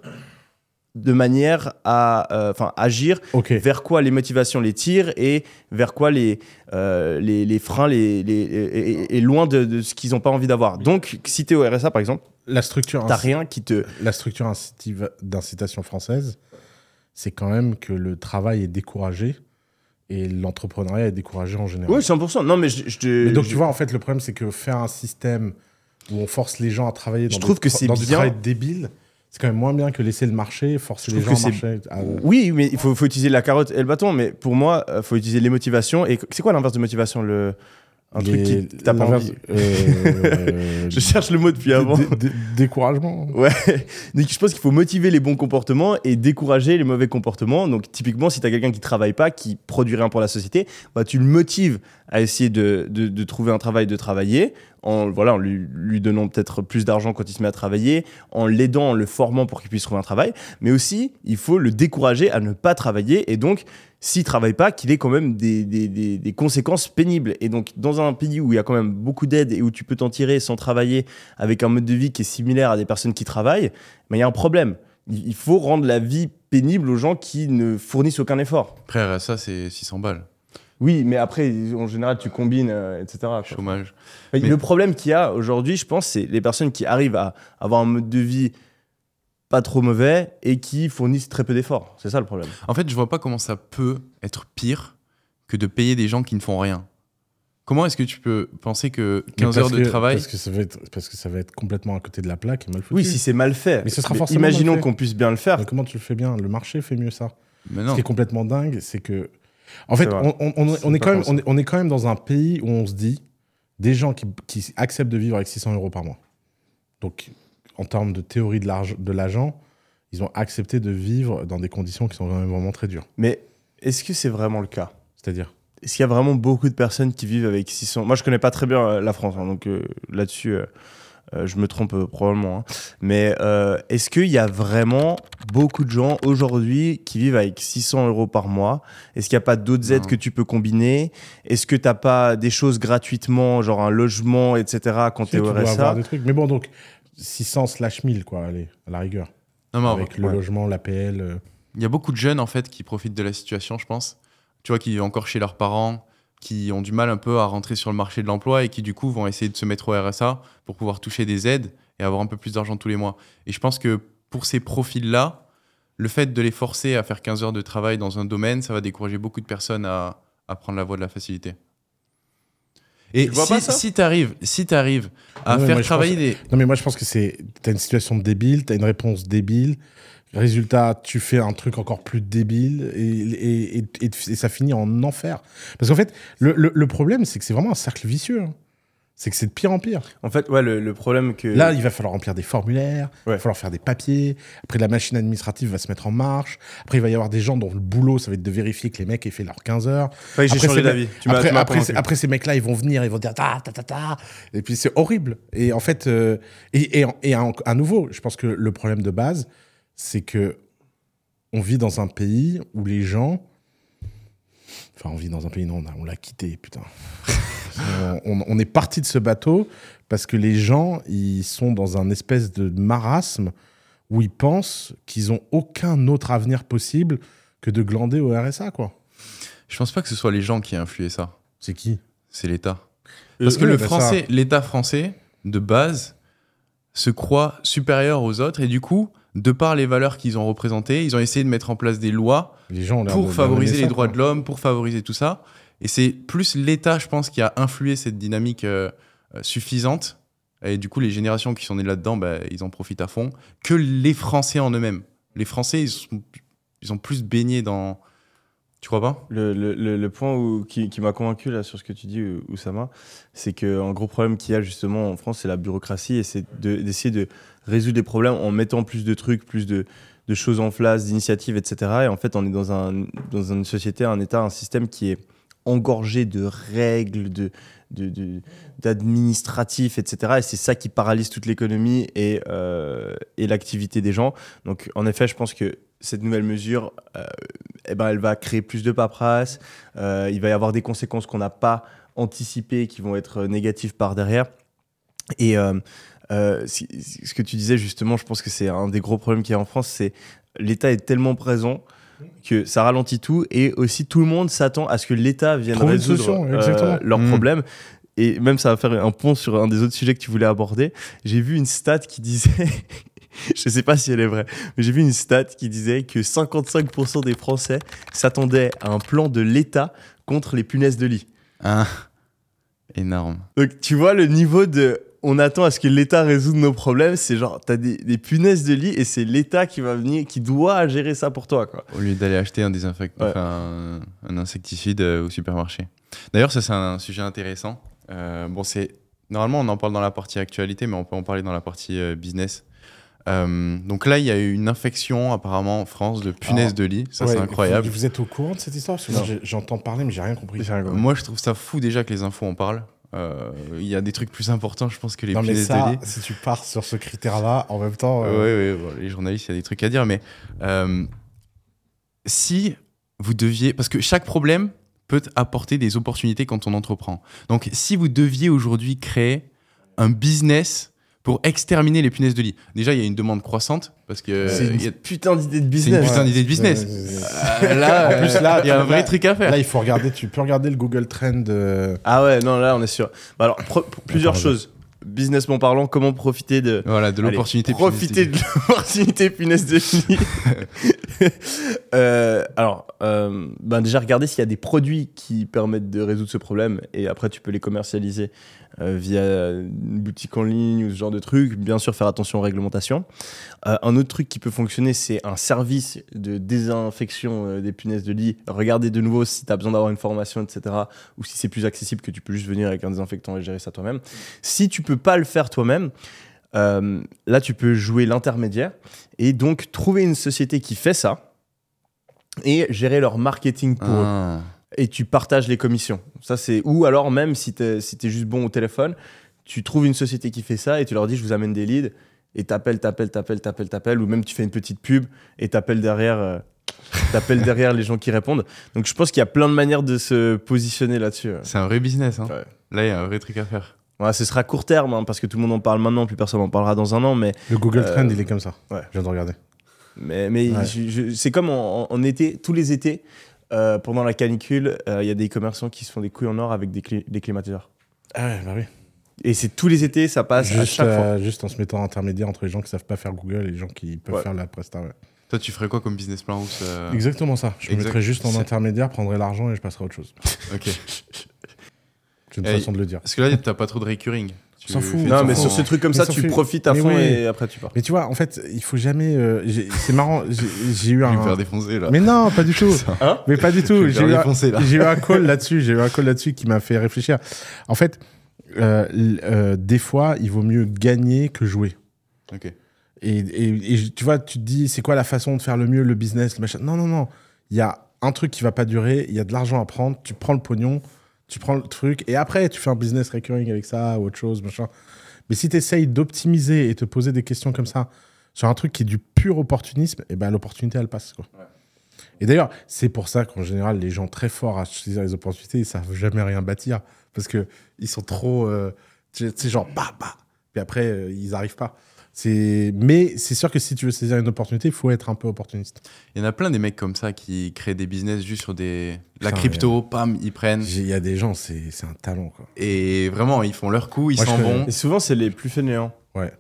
de manière à euh, enfin agir vers quoi les motivations les tirent et vers quoi les, euh, les, les freins les, les, et, loin de, de ce qu'ils n'ont pas envie d'avoir. Donc, si tu es au RSA, par exemple, La structure, t'as rien qui te... la structure d'incitation française, c'est quand même que le travail est découragé et l'entrepreneuriat est découragé en général. Oui, 100%. Non, mais je, je te- Mais donc, je- tu vois, en fait, le problème, c'est que faire un système où on force les gens à travailler dans, Je des trouve que tra- c'est dans du travail débile, c'est quand même moins bien que laisser le marché, forcer les gens à que marcher. à- Oui, mais il faut, faut utiliser la carotte et le bâton. Mais pour moi, il faut utiliser les motivations. Et c'est quoi l'inverse de motivation le... Un truc qui t'as pas envie. euh, Je cherche le mot depuis avant. dé- dé- découragement. Ouais. Donc je pense qu'il faut motiver les bons comportements et décourager les mauvais comportements. Donc typiquement, si tu as quelqu'un qui travaille pas, qui produit rien pour la société, bah, tu le motives à essayer de, de- de trouver un travail, de travailler, en, voilà, en lui, donnant peut-être plus d'argent quand il se met à travailler, en l'aidant, en le formant pour qu'il puisse trouver un travail, mais aussi il faut le décourager à ne pas travailler et donc s'il travaille pas, qu'il ait quand même des, des- des- conséquences pénibles. Et donc, dans un pays où il y a quand même beaucoup d'aide et où tu peux t'en tirer sans travailler avec un mode de vie qui est similaire à des personnes qui travaillent, mais il y a un problème. Il il faut rendre la vie pénible aux gens qui ne fournissent aucun effort. Après, ça, c'est 600 balles. Oui, mais après, en général, tu combines, euh, etc. Chômage. Mais- Le problème qu'il y a aujourd'hui, je pense, c'est les personnes qui arrivent à avoir un mode de vie pas trop mauvais et qui fournissent très peu d'efforts. C'est ça le problème. En fait, je vois pas comment ça peut être pire que de payer des gens qui ne font rien. Comment est-ce que tu peux penser que Mais 15 parce heures de que- travail. Parce que, ça va être, parce que ça va être complètement à côté de la plaque et mal foutu. Oui, si c'est mal fait. Mais ce sera forcément Imaginons qu'on puisse bien le faire. Mais comment tu le fais bien? Le marché fait mieux ça. Mais Ce non. qui est complètement dingue, c'est que. En fait, on, on- on- C'est on est quand même, comme on, est, on est quand même dans un pays où on se dit des gens qui, qui acceptent de vivre avec 600 euros par mois. Donc, en termes de théorie de l'agent, ils ont accepté de vivre dans des conditions qui sont quand même vraiment très dures. Mais est-ce que c'est vraiment le cas? C'est-à-dire? Est-ce qu'il y a vraiment beaucoup de personnes qui vivent avec 600 Moi, je connais pas très bien euh, la France, hein, donc euh, là-dessus, euh, je me trompe euh, probablement. hein. Mais euh, est-ce qu'il y a vraiment beaucoup de gens aujourd'hui qui vivent avec 600 euros par mois? Est-ce qu'il n'y a pas d'autres aides que tu peux combiner? Est-ce que tu n'as pas des choses gratuitement, genre un logement, etc., quand Tu es au RSA des trucs. Mais bon, donc 600 slash 1000, quoi, allez, à la rigueur. Non, mais avec le ouais. logement, l'APL. euh, il y a beaucoup de jeunes en fait qui profitent de la situation, je pense. Tu vois, qui vivent encore chez leurs parents, qui ont du mal un peu à rentrer sur le marché de l'emploi et qui du coup vont essayer de se mettre au RSA pour pouvoir toucher des aides et avoir un peu plus d'argent tous les mois. Et je pense que pour ces profils-là, le fait de les forcer à faire 15 heures de travail dans un domaine, ça va décourager beaucoup de personnes à, à prendre la voie de la facilité. Et si, tu arrives si à faire travailler pense- des... Non, mais moi, je pense que c'est. T'as une situation débile, t'as une réponse débile. Résultat, tu fais un truc encore plus débile et, et, et, ça finit en enfer. Parce qu'en fait, le, le- le problème, c'est que c'est vraiment un cercle vicieux. hein. C'est que c'est de pire en pire. En fait, ouais, le, le problème que. Là, il va falloir remplir des formulaires, il Ouais. va falloir faire des papiers. Après, la machine administrative va se mettre en marche. Après, il va y avoir des gens dont le boulot, ça va être de vérifier que les mecs aient fait leurs 15 heures. Ouais, j'ai Après, changé c'est- d'avis. Tu m'as après, tu m'as après, convaincu. c'est- après, ces mecs-là, ils vont venir, ils vont dire ta ta ta ta. Et puis c'est horrible. Et en fait, euh, et, et, et à nouveau, je pense que le problème de base, c'est que on vit dans un pays où les gens. Enfin, on vit dans un pays, non, on l'a quitté, putain. on, on- on est parti de ce bateau parce que les gens, ils sont dans un espèce de marasme où ils pensent qu'ils ont aucun autre avenir possible que de glander au RSA, quoi. Je pense pas que ce soit les gens qui aient influé ça. C'est qui? C'est l'État. Euh, Parce que oui, le bah ça- français, l'État français, de base, se croit supérieur aux autres et du coup, de par les valeurs qu'ils ont représentées, ils ont essayé de mettre en place des lois Les gens pour de- favoriser les ça, droits quoi. de l'homme, pour favoriser tout ça. Et c'est plus l'État, je pense, qui a influé cette dynamique euh, euh, suffisante. Et du coup, les générations qui sont nées là-dedans, bah, ils en profitent à fond, que les Français en eux-mêmes. Les Français, ils, sont, ils ont plus baigné dans... Tu crois pas? Le, le- le- le point où- qui, qui m'a convaincu là sur ce que tu dis, Oussama, c'est qu'un gros problème qu'il y a justement en France, c'est la bureaucratie et c'est de- d'essayer de, résoudre les problèmes en mettant plus de trucs, plus de, choses en place, d'initiatives, etc. Et en fait, on est dans, un, dans une société, un État, un système qui est engorgé de règles, de d'administratifs, etc. Et c'est ça qui paralyse toute l'économie et, euh, et l'activité des gens. Donc, en effet, je pense que cette nouvelle mesure, euh, eh ben, elle va créer plus de paperasse. Euh, il va y avoir des conséquences qu'on n'a pas anticipées qui vont être négatives par derrière. Et euh, ce que tu disais justement, je pense que c'est un des gros problèmes qu'il y a en France, c'est l'État est tellement présent que ça ralentit tout et aussi tout le monde s'attend à ce que l'État vienne Trouver résoudre solution, euh, leurs Mm. problèmes. Et même ça va faire un pont sur un des autres sujets que tu voulais aborder. J'ai vu une stat qui disait, je sais pas si elle est vraie, mais j'ai vu une stat qui disait que 55% des Français s'attendaient à un plan de l'État contre les punaises de lit. Hein Énorme. Donc tu vois le niveau de on attend à ce que l'État résoudre nos problèmes, c'est genre t'as des, des punaises de lit et c'est l'État qui va venir, qui doit gérer ça pour toi quoi. Au lieu d'aller acheter un désinfectant, Ouais. enfin, un, un insecticide euh, au supermarché. D'ailleurs, ça c'est un sujet intéressant. Euh, bon, c'est normalement on en parle dans la partie actualité, mais on peut en parler dans la partie euh, business. Euh, donc là, il y a eu une infection apparemment en France de punaises Ah. de lit. Ça Ouais, c'est incroyable. Vous, vous êtes au courant de cette histoire? Parce que moi, Non. j'ai- j'entends parler, mais j'ai rien compris. Moi, je trouve ça fou déjà que les infos en parlent. Euh, Il y a des trucs plus importants, je pense, que les non, mais ça, si tu pars sur ce critère-là, en même temps. Euh, ouais, bon, les journalistes, il y a des trucs à dire, mais euh, si vous deviez. Parce que chaque problème peut apporter des opportunités quand on entreprend. Donc, si vous deviez aujourd'hui créer un business pour exterminer les punaises de lit, déjà, il y a une demande croissante parce que. C'est a- une putain d'idée de c'est business. une putain d'idée de business. ouais, ouais, ouais. Euh, là, En plus, là, il y a un là- vrai truc à faire. Là, il faut regarder, tu peux regarder le Google Trend. euh, Ah ouais, non, là, on est sûr. Bah alors, plusieurs Attends, choses. Businessment parlant, comment profiter de. Voilà, de l'opportunité. punaise de Profiter de l'opportunité punaise de lit. Euh, alors, euh, ben déjà, regardez s'il y a des produits qui permettent de résoudre ce problème et après, tu peux les commercialiser euh, via une boutique en ligne ou ce genre de truc. Bien sûr, faire attention aux réglementations. Un autre truc qui peut fonctionner, c'est un service de désinfection des punaises de lit. Regardez de nouveau si tu as besoin d'avoir une formation, etc. Ou si c'est plus accessible que tu peux juste venir avec un désinfectant et gérer ça toi-même. Si tu peux pas le faire toi-même, euh, là, tu peux jouer l'intermédiaire et donc trouver une société qui fait ça et gérer leur marketing pour eux. Ah. Et tu partages les commissions. Ça, c'est ou alors même si t'es si t'es juste bon au téléphone, tu trouves une société qui fait ça et tu leur dis je vous amène des leads et t'appelles, t'appelles, t'appelles, t'appelles, t'appelles ou même tu fais une petite pub et t'appelles derrière. euh, T'appelles derrière les gens qui répondent. Donc je pense qu'il y a plein de manières de se positionner là-dessus. C'est un vrai business. Hein. Ouais. Là, il y a un vrai truc à faire. Ouais, ce sera court terme hein, parce que tout le monde en parle maintenant, plus personne en parlera dans un an, mais Le Google Euh, Trend, il est comme ça. ouais. Je viens de regarder. Mais, mais Ouais. je- je- c'est comme en, en été, tous les étés, euh, pendant la canicule, euh, il y a des commerçants qui se font des couilles en or avec des, cli- des climatiseurs. Ah ouais, bah oui. Et c'est tous les étés, ça passe à Juste, chaque fois. juste en se mettant intermédiaire entre les gens qui savent pas faire Google et les gens qui peuvent Ouais. faire la presta. ouais. Toi, tu ferais quoi comme business plan ou ça- Exactement ça. Je me mettrais juste en C'est- intermédiaire, prendrais l'argent et je passerai à autre chose. Ok. C'est une Et- façon de le dire. Parce que là, t'as pas trop de recurring. Tu S'en fout. Non, mais sur ce truc comme Mais ça, tu profites à mais fond oui. et après tu pars. Mais tu vois, en fait, il faut jamais. euh, c'est marrant, j'ai eu Je vais me un. faire défoncer là. Mais non, pas du tout. Hein Mais pas du tout. me J'ai eu, un- défoncer là. j'ai eu un call là-dessus. J'ai eu un call là-dessus qui m'a fait réfléchir. En fait, euh, euh, des fois, il vaut mieux gagner que jouer. Ok. Et, et- et tu vois, tu te dis, c'est quoi la façon de faire le mieux, le business, le machin? Non, non, non. Il y a un truc qui va pas durer, il y a de l'argent à prendre, tu prends le pognon, tu prends le truc, et après, tu fais un business recurring avec ça ou autre chose, machin. Mais si tu essayes d'optimiser et te poser des questions comme ça sur un truc qui est du pur opportunisme, et ben l'opportunité, elle passe. Quoi. Et d'ailleurs, c'est pour ça qu'en général, les gens très forts à saisir les opportunités, ils savent jamais rien bâtir. Parce que ils sont trop. euh, sais, genre, bah, bah. Puis après, euh, ils arrivent pas. Mais c'est sûr que si tu veux saisir une opportunité, il faut être un peu opportuniste. Il y en a plein des mecs comme ça qui créent des business juste sur des. La Putain, crypto, pam, ils prennent. Il y a des gens, c'est, c'est un talent. Quoi. Et vraiment, ils font leur coup, ils s'en vont. Et souvent, c'est les plus fainéants. Ouais.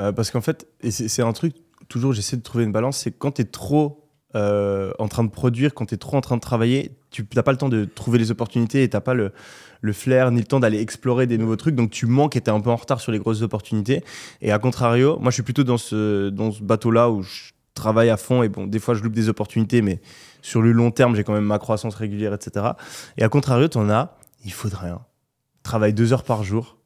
Euh, parce qu'en fait, et c'est un truc, toujours j'essaie de trouver une balance, c'est quand tu es trop euh, en train de produire, quand tu es trop en train de travailler, tu n'as pas le temps de trouver les opportunités et tu pas le, le flair ni le temps d'aller explorer des nouveaux trucs. Donc tu manques et tu es un peu en retard sur les grosses opportunités. Et à contrario, moi je suis plutôt dans ce, dans ce bateau-là où je travaille à fond et bon, des fois je loupe des opportunités, mais sur le long terme, j'ai quand même ma croissance régulière, etc. Et à contrario, tu en as, il faudrait rien. Travaille deux heures par jour.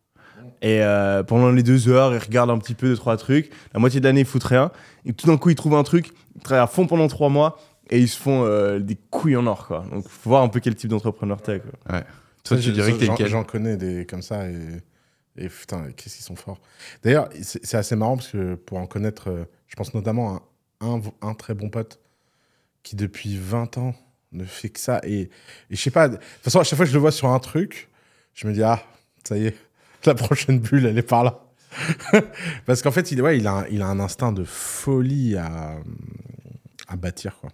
Et euh, pendant les deux heures, ils regardent un petit peu deux, trois trucs. La moitié de l'année, ils foutent rien. Et tout d'un coup, ils trouvent un truc, travaillent à fond pendant trois mois et ils se font euh, des couilles en or. Quoi. Donc, faut voir un peu quel type d'entrepreneur t'es. quoi. Toi, tu dirais que t'es j'en, connais des comme ça et, et putain, qu'est-ce qu'ils sont forts. D'ailleurs, c'est, c'est assez marrant parce que pour en connaître, euh, je pense notamment à un, un, un très bon pote qui depuis 20 ans ne fait que ça. Et, et je sais pas, de toute façon, à chaque fois que je le vois sur un truc, je me dis, ah, ça y est, la prochaine bulle, elle est par là. parce qu'en fait, il, ouais, il, a, un- il a un instinct de folie à, à bâtir. Quoi.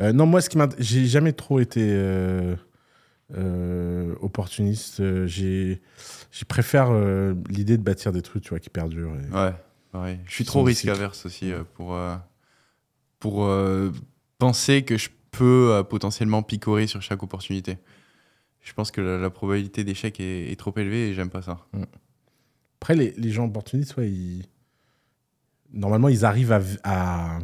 Euh, non, moi, ce qui m'a, j'ai jamais trop été euh, euh, opportuniste. J'ai, j'ai préfère l'idée de bâtir des trucs, tu vois, qui perdurent. et- Ouais, pareil. Je suis trop risque averse aussi pour, pour penser que je peux potentiellement picorer sur chaque opportunité. Je pense que la, la probabilité d'échec est, est trop élevée et j'aime pas ça. Après, les, les gens opportunistes, ouais, ils... normalement, ils arrivent à, à, À,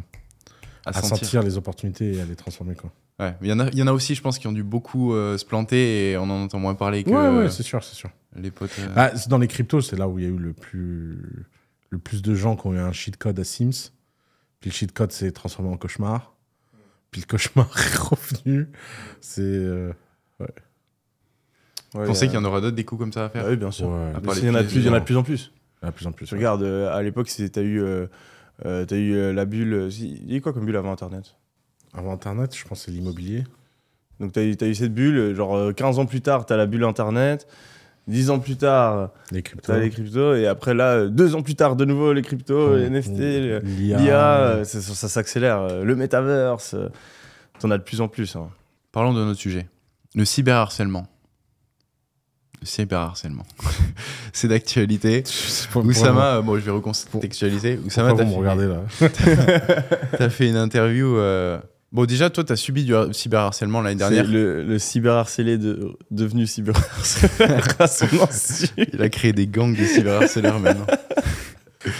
à sentir. sentir les opportunités et à les transformer. Quoi. Ouais. Il y, en a- il y en a aussi, je pense, qui ont dû beaucoup euh, se planter et on en entend moins parler que Ouais, ouais, c'est sûr, c'est sûr. les potes. euh, Bah, dans les cryptos, c'est là où il y a eu le plus, le plus de gens qui ont eu un cheat code à Sims. Puis le cheat code s'est transformé en cauchemar. Puis le cauchemar est revenu. C'est. euh, pensez il qu'il y en aura d'autres des coups comme ça à faire Bah oui, bien sûr. Il y en a de plus, il y en de plus en plus. de plus en plus. Tu regardes, euh, à l'époque, t'as eu, euh, euh, t'as eu euh, la bulle. Il y a eu quoi comme bulle avant Internet? Avant Internet, je pense que c'est l'immobilier. Donc, t'as eu, t'as eu cette bulle, genre euh, 15 ans plus tard, t'as la bulle Internet. 10 ans plus tard, Les cryptos. t'as les cryptos. Et après, là, euh, deux ans plus tard, de nouveau, les cryptos, les NFT, le- l'IA. ça, s'accélère. Le metaverse, euh, t'en as de plus en plus. hein. Parlons d'un autre sujet. Le cyberharcèlement. Le cyberharcèlement. c'est d'actualité. Oussama, euh, bon, je vais recontextualiser. Oussama, t'as fait, regardez là t'as fait une interview. euh, Bon, déjà, toi, t'as subi du har- cyberharcèlement l'année dernière. le, le cyberharcelé de, devenu cyberharceleur à son insu. Il a créé des gangs de cyberharceleurs maintenant.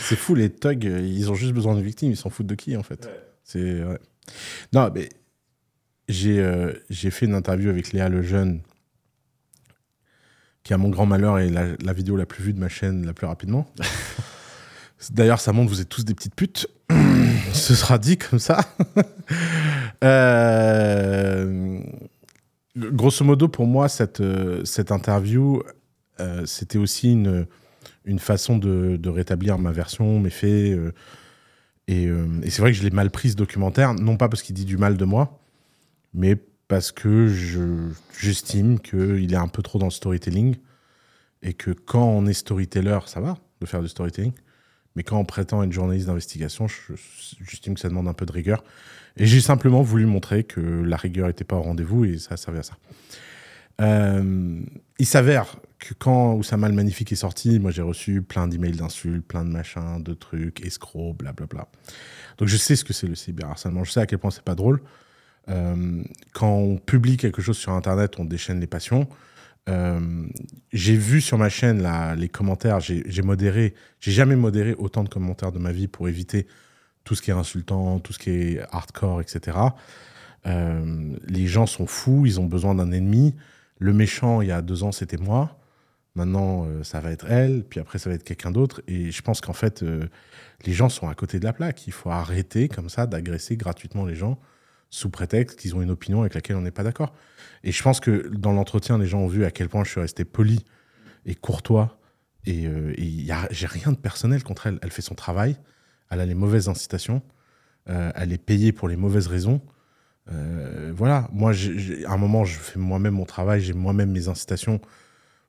C'est fou, les thugs, ils ont juste besoin de victimes, ils s'en foutent de qui en fait. C'est ouais. Non, mais j'ai euh, j'ai fait une interview avec Léa Lejeune, qui à mon grand malheur est la, la vidéo la plus vue de ma chaîne la plus rapidement. D'ailleurs, ça montre vous êtes tous des petites putes. Ce sera dit comme ça. Euh, grosso modo, pour moi, cette, euh, cette interview, euh, c'était aussi une, une façon de, de rétablir ma version, mes faits. euh, et et c'est vrai que je l'ai mal pris ce documentaire, non pas parce qu'il dit du mal de moi, mais parce que je- j'estime qu'il est un peu trop dans le storytelling. Et que quand on est storyteller, ça va de faire du storytelling. Mais quand on prétend être journaliste d'investigation, je- j'estime que ça demande un peu de rigueur. Et j'ai simplement voulu montrer que la rigueur n'était pas au rendez-vous et ça servait à ça. Euh, il s'avère que quand Oussama le Magnifique est sorti, moi j'ai reçu plein d'emails d'insultes, plein de machins, de trucs, escrocs, blablabla. Donc je sais ce que c'est le cyberharcèlement, je sais à quel point c'est pas drôle. Euh, quand on publie quelque chose sur Internet, on déchaîne les passions. Euh, j'ai vu sur ma chaîne là, les commentaires, j'ai modéré, j'ai jamais modéré autant de commentaires de ma vie pour éviter tout ce qui est insultant, tout ce qui est hardcore, etc. Euh, les gens sont fous, ils ont besoin d'un ennemi. Le méchant, il y a deux ans, c'était moi. Maintenant, ça va être elle, puis après, ça va être quelqu'un d'autre. Et je pense qu'en fait, les gens sont à côté de la plaque. Il faut arrêter comme ça d'agresser gratuitement les gens sous prétexte qu'ils ont une opinion avec laquelle on n'est pas d'accord. Et je pense que dans l'entretien, les gens ont vu à quel point je suis resté poli et courtois. Et, euh, j'ai rien de personnel contre elle. Elle fait son travail. Elle a les mauvaises incitations. Euh, elle est payée pour les mauvaises raisons. Euh, voilà, moi, à un moment, je fais moi-même mon travail, j'ai moi-même mes incitations,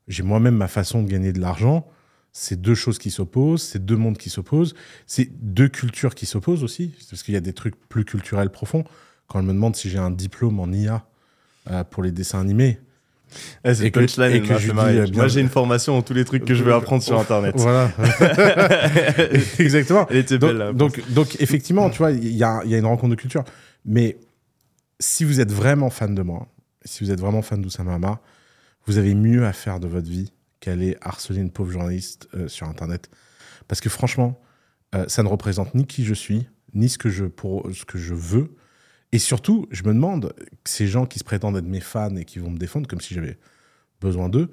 j'ai moi-même ma façon de gagner de l'argent. C'est deux choses qui s'opposent, c'est deux mondes qui s'opposent, c'est deux cultures qui s'opposent aussi, parce qu'il y a des trucs plus culturels profonds. Quand elle me demande si j'ai un diplôme en IA euh, pour les dessins animés, Eh, Et que- punchline, et elle que je dis, euh, Moi, j'ai une formation en tous les trucs que je veux apprendre sur Internet. voilà. Exactement. Elle était Donc, belle. là. donc, donc, effectivement, tu vois, il y a, il y a une rencontre de culture. Mais si vous êtes vraiment fan de moi, si vous êtes vraiment fan d'Oussama Hamar, vous avez mieux à faire de votre vie qu'aller harceler une pauvre journaliste euh, sur Internet. Parce que franchement, euh, ça ne représente ni qui je suis, ni ce que je, pour, ce que je veux. Et surtout, je me demande, ces gens qui se prétendent être mes fans et qui vont me défendre comme si j'avais besoin d'eux,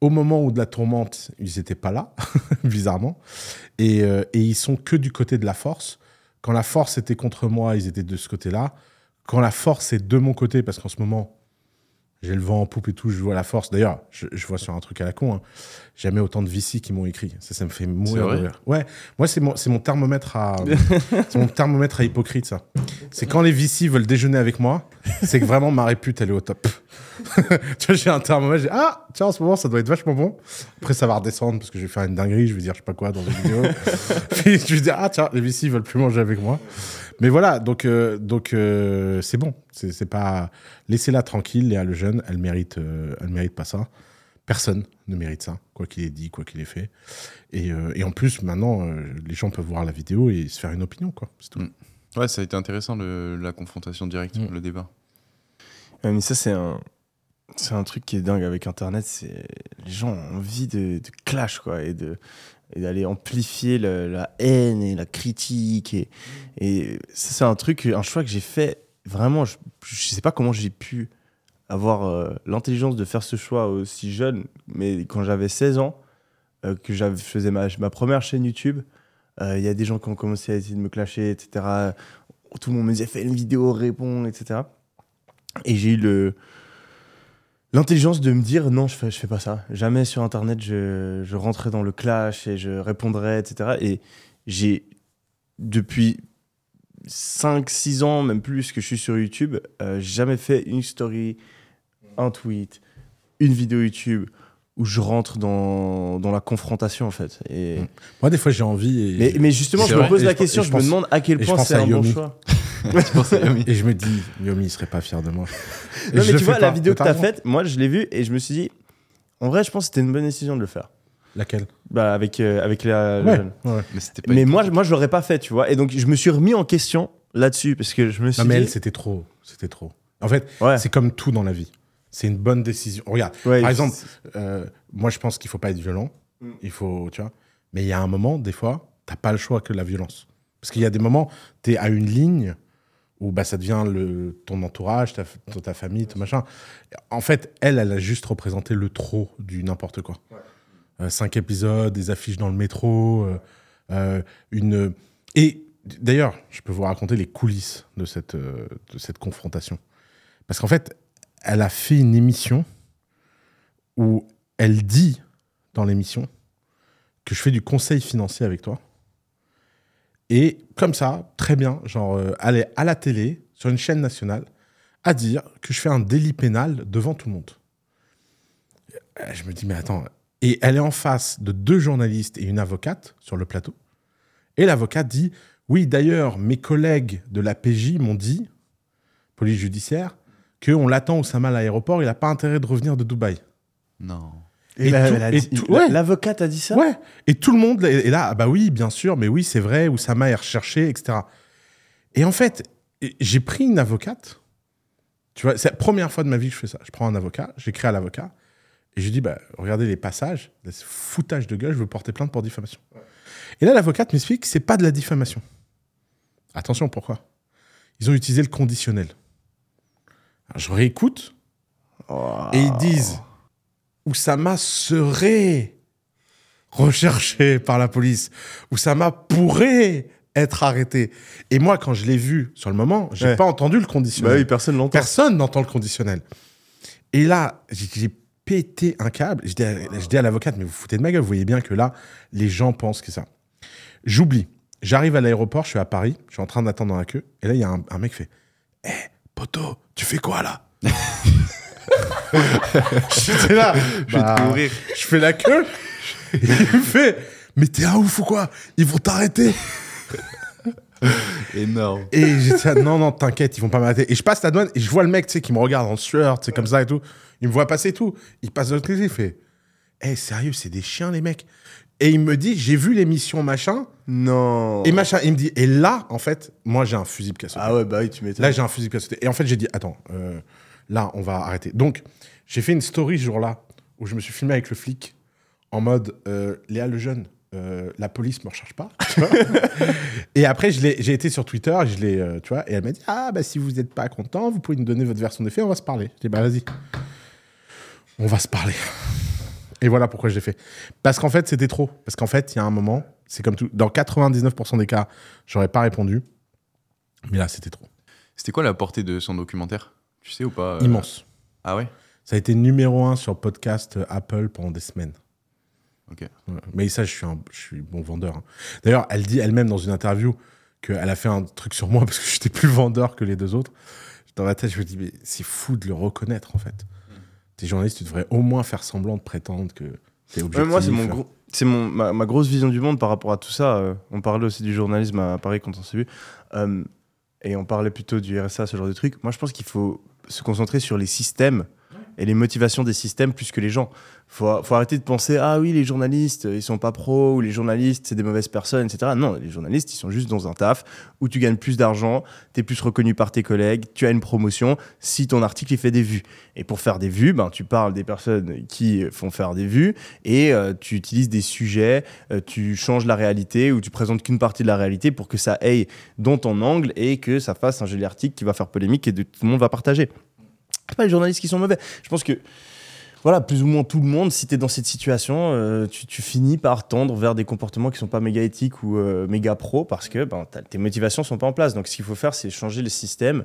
au moment où de la tourmente, ils n'étaient pas là, bizarrement. Et, euh, et ils sont que du côté de la force. Quand la force était contre moi, ils étaient de ce côté-là. Quand la force est de mon côté, parce qu'en ce moment, j'ai le vent en poupe et tout, je vois la force. D'ailleurs, je, je vois sur un truc à la con, hein, jamais autant de VC qui m'ont écrit. Ça, ça me fait mourir vrai de rire. Ouais, moi, c'est mon, thermomètre à, c'est mon thermomètre à hypocrite, ça. C'est quand les VC veulent déjeuner avec moi, c'est que vraiment ma répute, elle est au top. tu vois, j'ai un thermomètre, j'ai ah, tiens, en ce moment, ça doit être vachement bon. Après, ça va redescendre parce que je vais faire une dinguerie, je vais dire je sais pas quoi dans une vidéo. Puis je vais dire ah, tiens, les VC veulent plus manger avec moi. Mais voilà, donc euh, donc euh, c'est bon, c'est pas laissez-la tranquille, Léa le jeune, elle mérite euh, elle mérite pas ça. Personne ne mérite ça, quoi qu'il ait dit, quoi qu'il ait fait. Et, euh, et en plus, maintenant, euh, les gens peuvent voir la vidéo et se faire une opinion, quoi. C'est tout. Mm. Ouais, ça a été intéressant le- la confrontation directe, Mm. le débat. Ouais, mais ça, c'est un. C'est un truc qui est dingue avec Internet, c'est les gens ont envie de, de clash quoi et de et d'aller amplifier la haine et la critique et, et c'est un truc, un choix que j'ai fait vraiment. Je, je sais pas comment j'ai pu avoir euh, l'intelligence de faire ce choix aussi jeune, mais quand j'avais 16 ans, euh, que je faisais ma, ma première chaîne YouTube, euh, il y a des gens qui ont commencé à essayer de me clasher, etc. Tout le monde me disait fais une vidéo, réponds, etc. Et j'ai eu le l'intelligence de me dire non, je fais, je fais pas ça. Jamais sur Internet, je, je rentrais dans le clash et je répondrais, etc. Et j'ai, depuis 5-6 ans, même plus que je suis sur YouTube, euh, jamais fait une story, un tweet, une vidéo YouTube où je rentre dans, dans la confrontation en fait. Et, Moi, des fois, j'ai envie. Et, mais, mais justement, je me pose la question, je, me demande à quel point c'est un bon choix. Et je me dis, Yomi, il serait pas fier de moi. Et Non, mais tu vois, la vidéo que t'as faite, moi je l'ai vue et je me suis dit, en vrai, je pense que c'était une bonne décision de le faire. Laquelle? Bah, avec, euh, avec la, le Ouais, jeune. ouais. Mais c'était pas Mais moi, moi, je l'aurais pas fait, tu vois. Et donc, je me suis remis en question là-dessus parce que je me suis Non, mais dit. elle, c'était trop. C'était trop. En fait, ouais, c'est comme tout dans la vie. C'est une bonne décision. Regarde, ouais, par exemple, euh, moi, je pense qu'il faut pas être violent. Mm. Il faut, tu vois. Mais il y a un moment, des fois, t'as pas le choix que la violence. Parce qu'il y a des moments, tu es à une ligne où bah, ça devient le, ton entourage, ta, ta, famille, ton machin. En fait, elle, elle a juste représenté le trop du n'importe quoi. Euh, cinq épisodes, des affiches dans le métro, euh, euh, une. Et d'ailleurs, je peux vous raconter les coulisses de cette, de cette confrontation. Parce qu'en fait, elle a fait une émission où elle dit dans l'émission que je fais du conseil financier avec toi. Et comme ça, très bien, genre, euh, aller à la télé, sur une chaîne nationale, à dire que je fais un délit pénal devant tout le monde. Euh, Je me dis, mais attends. Et elle est en face de deux journalistes et une avocate sur le plateau. Et l'avocate dit, oui, d'ailleurs, mes collègues de la PJ m'ont dit, police judiciaire, qu'on l'attend au Sama à l'aéroport, il n'a pas intérêt de revenir de Dubaï. Non. Et la- ouais. L'avocate a dit ça Ouais. Et tout le monde est là, ah bah oui, bien sûr, mais oui, c'est vrai, Oussama est recherché, etc. Et en fait, j'ai pris une avocate. Tu vois, c'est la première fois de ma vie que je fais ça. Je prends un avocat, j'écris à l'avocat, et je lui dis, bah, regardez les passages, c'est foutage de gueule, je veux porter plainte pour diffamation. Et là, l'avocate m'explique que c'est pas de la diffamation. Attention, pourquoi? Ils ont utilisé le conditionnel. Alors, je réécoute, Oh. et ils disent Oussama serait recherché par la police. Oussama pourrait être arrêté. Et moi, quand je l'ai vu sur le moment, j'ai Ouais. pas entendu le Bah conditionnel. oui, personne n'entend le conditionnel. Et là, j'ai pété un câble. Je dis à, dis à l'avocate, mais vous foutez de ma gueule, vous voyez bien que là, les gens pensent que ça. J'oublie. J'arrive à l'aéroport, je suis à Paris, je suis en train d'attendre dans la queue. Et là, il y a un, un mec qui fait Hé, poto, tu fais quoi là? J'étais là. Je vais Bah, je fais la queue. Et il me fait Mais t'es un ouf ou quoi? Ils vont t'arrêter. Énorme. Et j'étais là, non, non, t'inquiète, ils vont pas m'arrêter. Et je passe la douane et je vois le mec, tu sais, qui me regarde en sueur, tu sais, comme ça et tout. Il me voit passer et tout. Il passe de l'autre côté, il fait Eh, sérieux, c'est des chiens, les mecs. Et il me dit J'ai vu l'émission machin. Non. Et machin, il me dit Et là, en fait, moi, j'ai un fusil de casse. Ah ouais, bah oui, tu m'étonnes. Là, j'ai un fusil de casse. Et en fait, j'ai dit Attends, euh, là, on va arrêter. Donc, j'ai fait une story ce jour-là où je me suis filmé avec le flic en mode euh, Léa le jeune. euh, la police me recherche pas. tu vois. et après, j'ai été sur Twitter, et je l'ai, euh, tu vois, et elle m'a dit ah bah si vous n'êtes pas content, vous pouvez nous donner votre version des faits, on va se parler. J'ai dit bah vas-y, on va se parler. Et voilà pourquoi je l'ai fait. Parce qu'en fait, c'était trop. Parce qu'en fait, il y a un moment, c'est comme tout. Dans 99% des cas, j'aurais pas répondu. Mais là, c'était trop. C'était quoi la portée de son documentaire? Tu sais ou pas euh, Immense. Ah ouais? Ça a été numéro un sur podcast euh, Apple pendant des semaines. Ok. Ouais. Mais ça, je suis, un, je suis bon vendeur. hein. D'ailleurs, elle dit elle-même dans une interview qu'elle a fait un truc sur moi parce que j'étais plus vendeur que les deux autres. Dans ma tête, je me dis, mais c'est fou de le reconnaître, en fait. T'es journaliste, tu devrais au moins faire semblant de prétendre que t'es objectif. Ouais, moi, c'est mon gros- c'est mon ma, ma grosse vision du monde par rapport à tout ça. euh, on parlait aussi du journalisme à Paris quand on s'est vu, Euh, et on parlait plutôt du RSA, ce genre de truc. Moi, je pense qu'il faut se concentrer sur les systèmes et les motivations des systèmes plus que les gens. Faut, faut arrêter de penser ah oui les journalistes ils sont pas pros ou les journalistes c'est des mauvaises personnes etc. Non les journalistes ils sont juste dans un taf où tu gagnes plus d'argent, tu es plus reconnu par tes collègues, tu as une promotion si ton article il fait des vues. Et pour faire des vues, ben tu parles des personnes qui font faire des vues et euh, tu utilises des sujets, euh, tu changes la réalité ou tu présentes qu'une partie de la réalité pour que ça aille dans ton angle et que ça fasse un joli article qui va faire polémique et que tout le monde va partager. Pas les journalistes qui sont mauvais. Je pense que voilà, plus ou moins tout le monde, si tu es dans cette situation, euh, tu, finis par tendre vers des comportements qui sont pas méga éthiques ou euh, méga pro parce que ben, tes motivations sont pas en place. Donc ce qu'il faut faire, c'est changer le système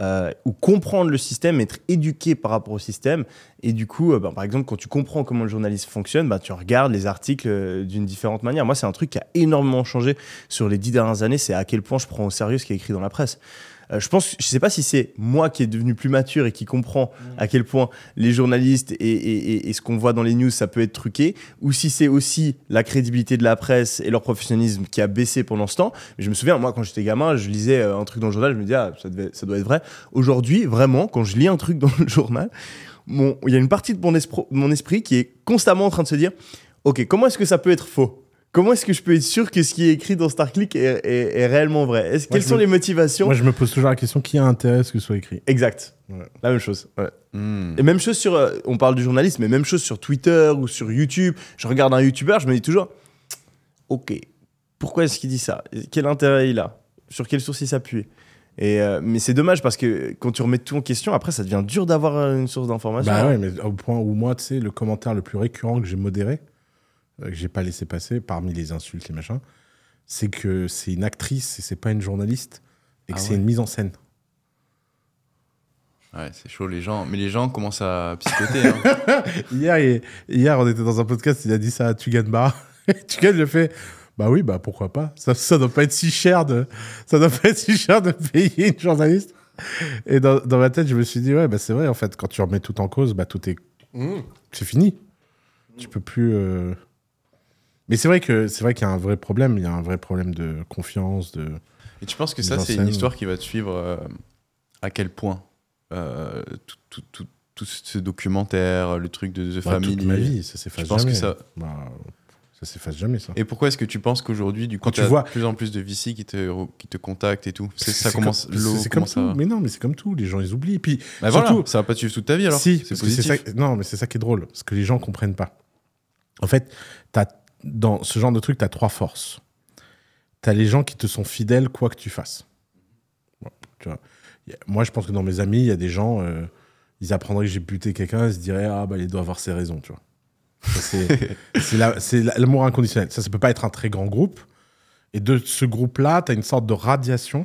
euh, ou comprendre le système, être éduqué par rapport au système. Et du coup, bah, par exemple, quand tu comprends comment le journalisme fonctionne, bah, tu regardes les articles d'une différente manière. Moi, c'est un truc qui a énormément changé sur les dix dernières années, c'est à quel point je prends au sérieux ce qui est écrit dans la presse. Euh, je pense, je sais pas si c'est moi qui est devenu plus mature et qui comprend à quel point les journalistes et, et- et- et ce qu'on voit dans les news, ça peut être truqué, ou si c'est aussi la crédibilité de la presse et leur professionnalisme qui a baissé pendant ce temps. Mais je me souviens, moi, quand j'étais gamin, je lisais euh, un truc dans le journal, je me disais, ah, ça, devait- ça doit être vrai. Aujourd'hui, vraiment, quand je lis un truc dans le journal, mon- il y a une partie de mon esprit qui est constamment en train de se dire, ok, comment est-ce que ça peut être faux? Comment est-ce que je peux être sûr que ce qui est écrit dans Star Click est, est- est réellement vrai? Quelles sont me- les motivations? Moi, je me pose toujours la question qui a intérêt à ce que ce soit écrit? Exact. Ouais. La même chose. ouais. Hmm. Et même chose sur. euh, on parle du journalisme, mais même chose sur Twitter ou sur YouTube. Je regarde un YouTuber, je me dis toujours Ok, pourquoi est-ce qu'il dit ça? Quel intérêt il a? Sur quelle source il s'appuie et euh, mais c'est dommage parce que quand tu remets tout en question, après ça devient dur d'avoir euh, une source d'information. Bah ouais, mais au point où moi, tu sais, le commentaire le plus récurrent que j'ai modéré, que j'ai pas laissé passer parmi les insultes et machin, c'est que c'est une actrice et c'est pas une journaliste et que Ah c'est ouais. une mise en scène. Ouais, c'est chaud, les gens. Mais les gens commencent à psychoter. hein. Hier, il- hier, on était dans un podcast, il a dit ça à Tugan Bar. Tugan le fait. Bah oui, bah pourquoi pas. Ça, ça doit pas être si cher de, ça doit pas être si cher de payer une journaliste. Et dans, dans ma tête, je me suis dit ouais, bah c'est vrai en fait. Quand tu remets tout en cause, bah tout est, c'est fini. Tu peux plus. euh, Mais c'est vrai que c'est vrai qu'il y a un vrai problème. Il y a un vrai problème de confiance, de. Et tu penses que ça, c'est une histoire qui va te suivre euh, à quel point Euh, tout, tout, tout, tout ce documentaire, le truc de The Bah, Family. toute ma vie, ça s'efface Je pense jamais. que ça. Bah, ça s'efface jamais ça. Et pourquoi est-ce que tu penses qu'aujourd'hui, du coup, Quand tu tu vois- plus en plus de VC qui te, qui te contactent et tout? C'est ça commence. comme- l'eau C'est comme tout. à- Mais non, mais c'est comme tout. Les gens, ils oublient. Puis Bah voilà, surtout- ça va pas te suivre toute ta vie alors. Si, c'est parce positif. ça. Non, mais c'est ça qui est drôle, ce que les gens comprennent pas. En fait, as, dans ce genre de truc, tu as trois forces. Tu as les gens qui te sont fidèles quoi que tu fasses. Bon, tu vois. Y a- Moi, je pense que dans mes amis, il y a des gens, euh, ils apprendraient que j'ai buté quelqu'un, ils se diraient ah bah il doit avoir ses raisons, tu vois. C'est c'est la- c'est la- l'amour inconditionnel. Ça, ça peut pas être un très grand groupe. Et de ce groupe-là, tu as une sorte de radiation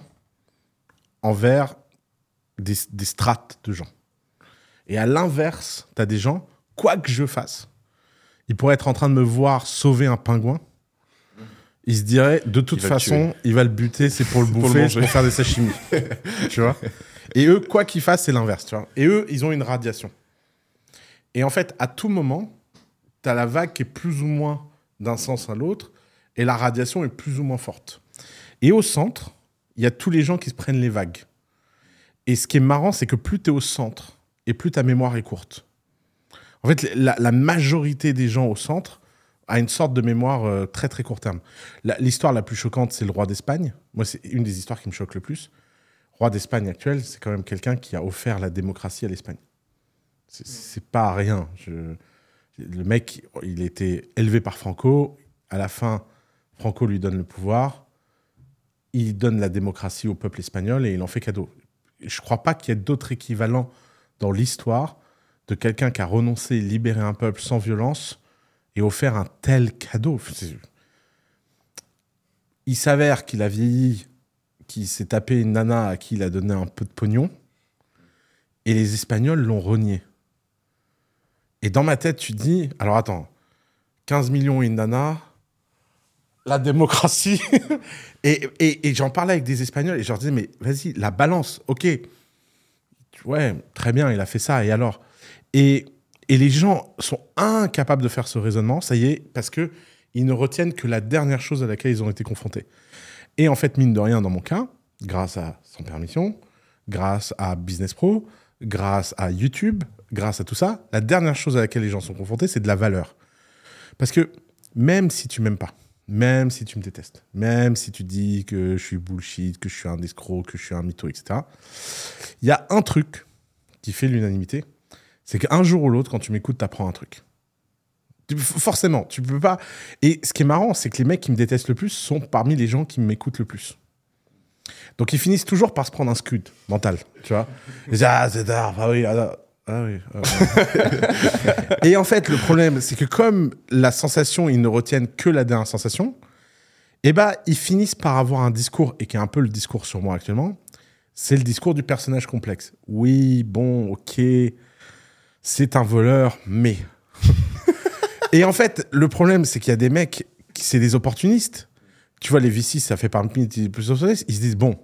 envers des, des strates de gens. Et à l'inverse, tu as des gens, quoi que je fasse, ils pourraient être en train de me voir sauver un pingouin. Ils se diraient, de toute Il façon, il va le buter, c'est pour le pour bouffer, manger. pour faire des sashimi. tu vois? Et eux, quoi qu'ils fassent, c'est l'inverse. Tu vois Et eux, ils ont une radiation. Et en fait, à tout moment, tu as la vague qui est plus ou moins d'un sens à l'autre, et la radiation est plus ou moins forte. Et au centre, il y a tous les gens qui se prennent les vagues. Et ce qui est marrant, c'est que plus tu es au centre, et plus ta mémoire est courte. En fait, la, majorité des gens au centre a une sorte de mémoire euh, très très court terme. L'histoire la plus choquante, c'est le roi d'Espagne. Moi, c'est une des histoires qui me choque le plus. Roi d'Espagne actuel, c'est quand même quelqu'un qui a offert la démocratie à l'Espagne. C'est- pas rien. Le mec, il était élevé par Franco. À la fin, Franco lui donne le pouvoir. Il donne la démocratie au peuple espagnol et il en fait cadeau. Je crois pas qu'il y ait d'autres équivalents dans l'histoire de quelqu'un qui a renoncé, libéré un peuple sans violence et offert un tel cadeau. Il s'avère qu'il a vieilli, qu'il s'est tapé une nana à qui il a donné un peu de pognon, et les Espagnols l'ont renié. Et dans ma tête, tu dis, alors attends, 15 millions et une nana, la démocratie. et et, et j'en parlais avec des Espagnols et je leur disais, mais vas-y, la balance, ok. Ouais, très bien, il a fait ça, et alors? Et, les gens sont incapables de faire ce raisonnement, ça y est, parce que ils ne retiennent que la dernière chose à laquelle ils ont été confrontés. Et en fait, mine de rien, dans mon cas, grâce à Sans Permission, grâce à Business Pro, grâce à YouTube, grâce à tout ça, la dernière chose à laquelle les gens sont confrontés, c'est de la valeur. Parce que même si tu m'aimes pas, même si tu me détestes, même si tu dis que je suis bullshit, que je suis un escroc, que je suis un mytho, etc., il y a un truc qui fait l'unanimité, c'est qu'un jour ou l'autre, quand tu m'écoutes, t'apprends un truc. Forcément, tu peux pas. Et ce qui est marrant, c'est que les mecs qui me détestent le plus sont parmi les gens qui m'écoutent le plus. Donc ils finissent toujours par se prendre un scud mental, tu vois. Ils disent, ah, c'est tard, ah oui, ah, ah oui. ah. Et en fait, le problème, c'est que comme la sensation, ils ne retiennent que la dernière sensation, eh ben, ils finissent par avoir un discours, et qui est un peu le discours sur moi actuellement, C'est le discours du personnage complexe. Oui, bon, ok, c'est un voleur, mais. Et en fait, le problème, c'est qu'il y a des mecs c'est des opportunistes. Tu vois, les VC, ça fait parmi les plus opportunistes. Ils se disent bon,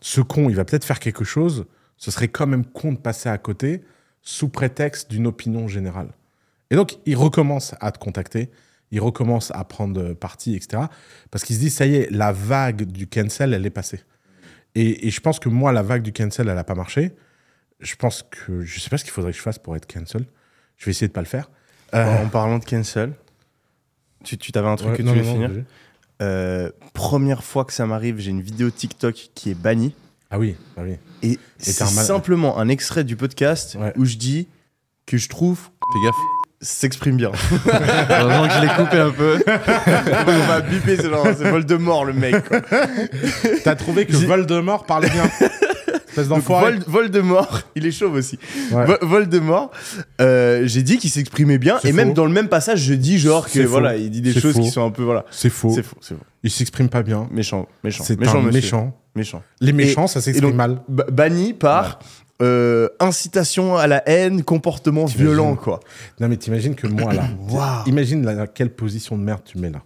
ce con, il va peut-être faire quelque chose. Ce serait quand même con de passer à côté sous prétexte d'une opinion générale. Et donc, ils recommencent à te contacter. Ils recommencent à prendre parti, etc. Parce qu'ils se disent, ça y est, la vague du cancel, elle est passée. Et, et je pense que moi, la vague du cancel, elle n'a pas marché. Je pense que je sais pas ce qu'il faudrait que je fasse pour être cancel. Je vais essayer de pas le faire. Euh, En parlant de cancel, tu tu t'avais un truc ouais, que non, tu non, finir. Euh, Première fois que ça m'arrive, j'ai une vidéo TikTok qui est bannie. Ah oui, ah oui. Et c'est mal- simplement un extrait du podcast Ouais. où je dis que je trouve Fais gaffe. s'exprime bien. Heureusement que je l'ai coupé un peu. On va biper, c'est genre, c'est Voldemort le mec. quoi. T'as trouvé que J'ai- Voldemort parlait bien Espèce d'enfoiré. Vol- Voldemort, il est chauve aussi. Ouais. Vo- Voldemort, euh, j'ai dit qu'il s'exprimait bien. Et même dans le même passage, je dis genre que voilà, il dit des choses faux. qui sont un peu voilà. C'est faux. C'est faux, faux. Il s'exprime pas bien. Méchant, méchant. C'est méchant, méchant. Méchant. Les méchants, ça s'exprime mal. Ba- banni par euh, incitation à la haine, comportement violent, quoi. Non, mais t'imagines que moi, là. Imagine là, quelle position de merde tu mets là.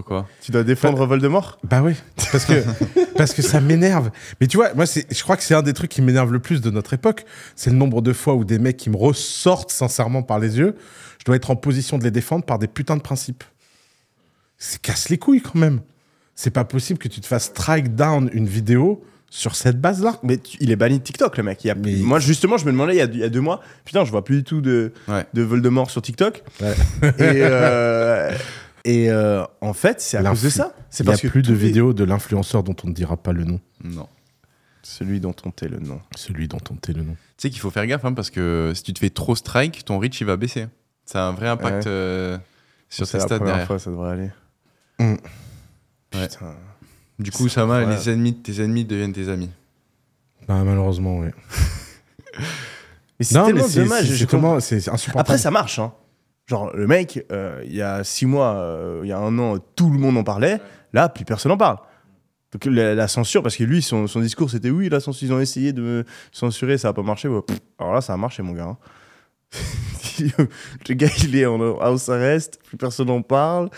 Pourquoi Tu dois défendre Voldemort? Bah oui, parce que, parce que ça m'énerve. Mais tu vois, moi, je crois que c'est un des trucs qui m'énerve le plus de notre époque. C'est le nombre de fois où des mecs qui me ressortent sincèrement par les yeux, je dois être en position de les défendre par des putains de principes. C'est casse les couilles quand même. C'est pas possible que tu te fasses strike down une vidéo sur cette base-là. Mais tu- il est banni de TikTok, le mec. Il y a- Mais- Moi, justement, je me demandais il y, a, il y a deux mois, putain, je vois plus du tout de, Ouais. de Voldemort sur TikTok. Ouais. Et, euh, et euh, en fait, c'est à cause de ça. C'est Il n'y a parce plus de les- vidéos de l'influenceur dont on ne dira pas le nom. Non. Celui dont on tait le nom. Celui dont on tait le nom. Tu sais qu'il faut faire gaffe hein, parce que si tu te fais trop strike, ton reach il va baisser. Ça a un vrai impact Ouais. euh, sur C'est tes la stats première derrière. fois, ça devrait aller. Mm. Ouais. Putain. Du coup, ça va, les ennemis de tes ennemis deviennent tes amis. Bah, malheureusement, oui. Mais c'est tellement c'est dommage. c'est- c'est c'est insupportable. Après, ça marche. Hein. Genre, le mec, euh, il y a six mois, euh, il y a un an, tout le monde en parlait. Là, plus personne n'en parle. Donc, la, la censure, parce que lui, son, son discours, c'était oui, la censure, ils ont essayé de me censurer, ça n'a pas marché. Ouais, alors là, ça a marché, mon gars. hein. le gars, il est en house arrest, plus personne n'en parle.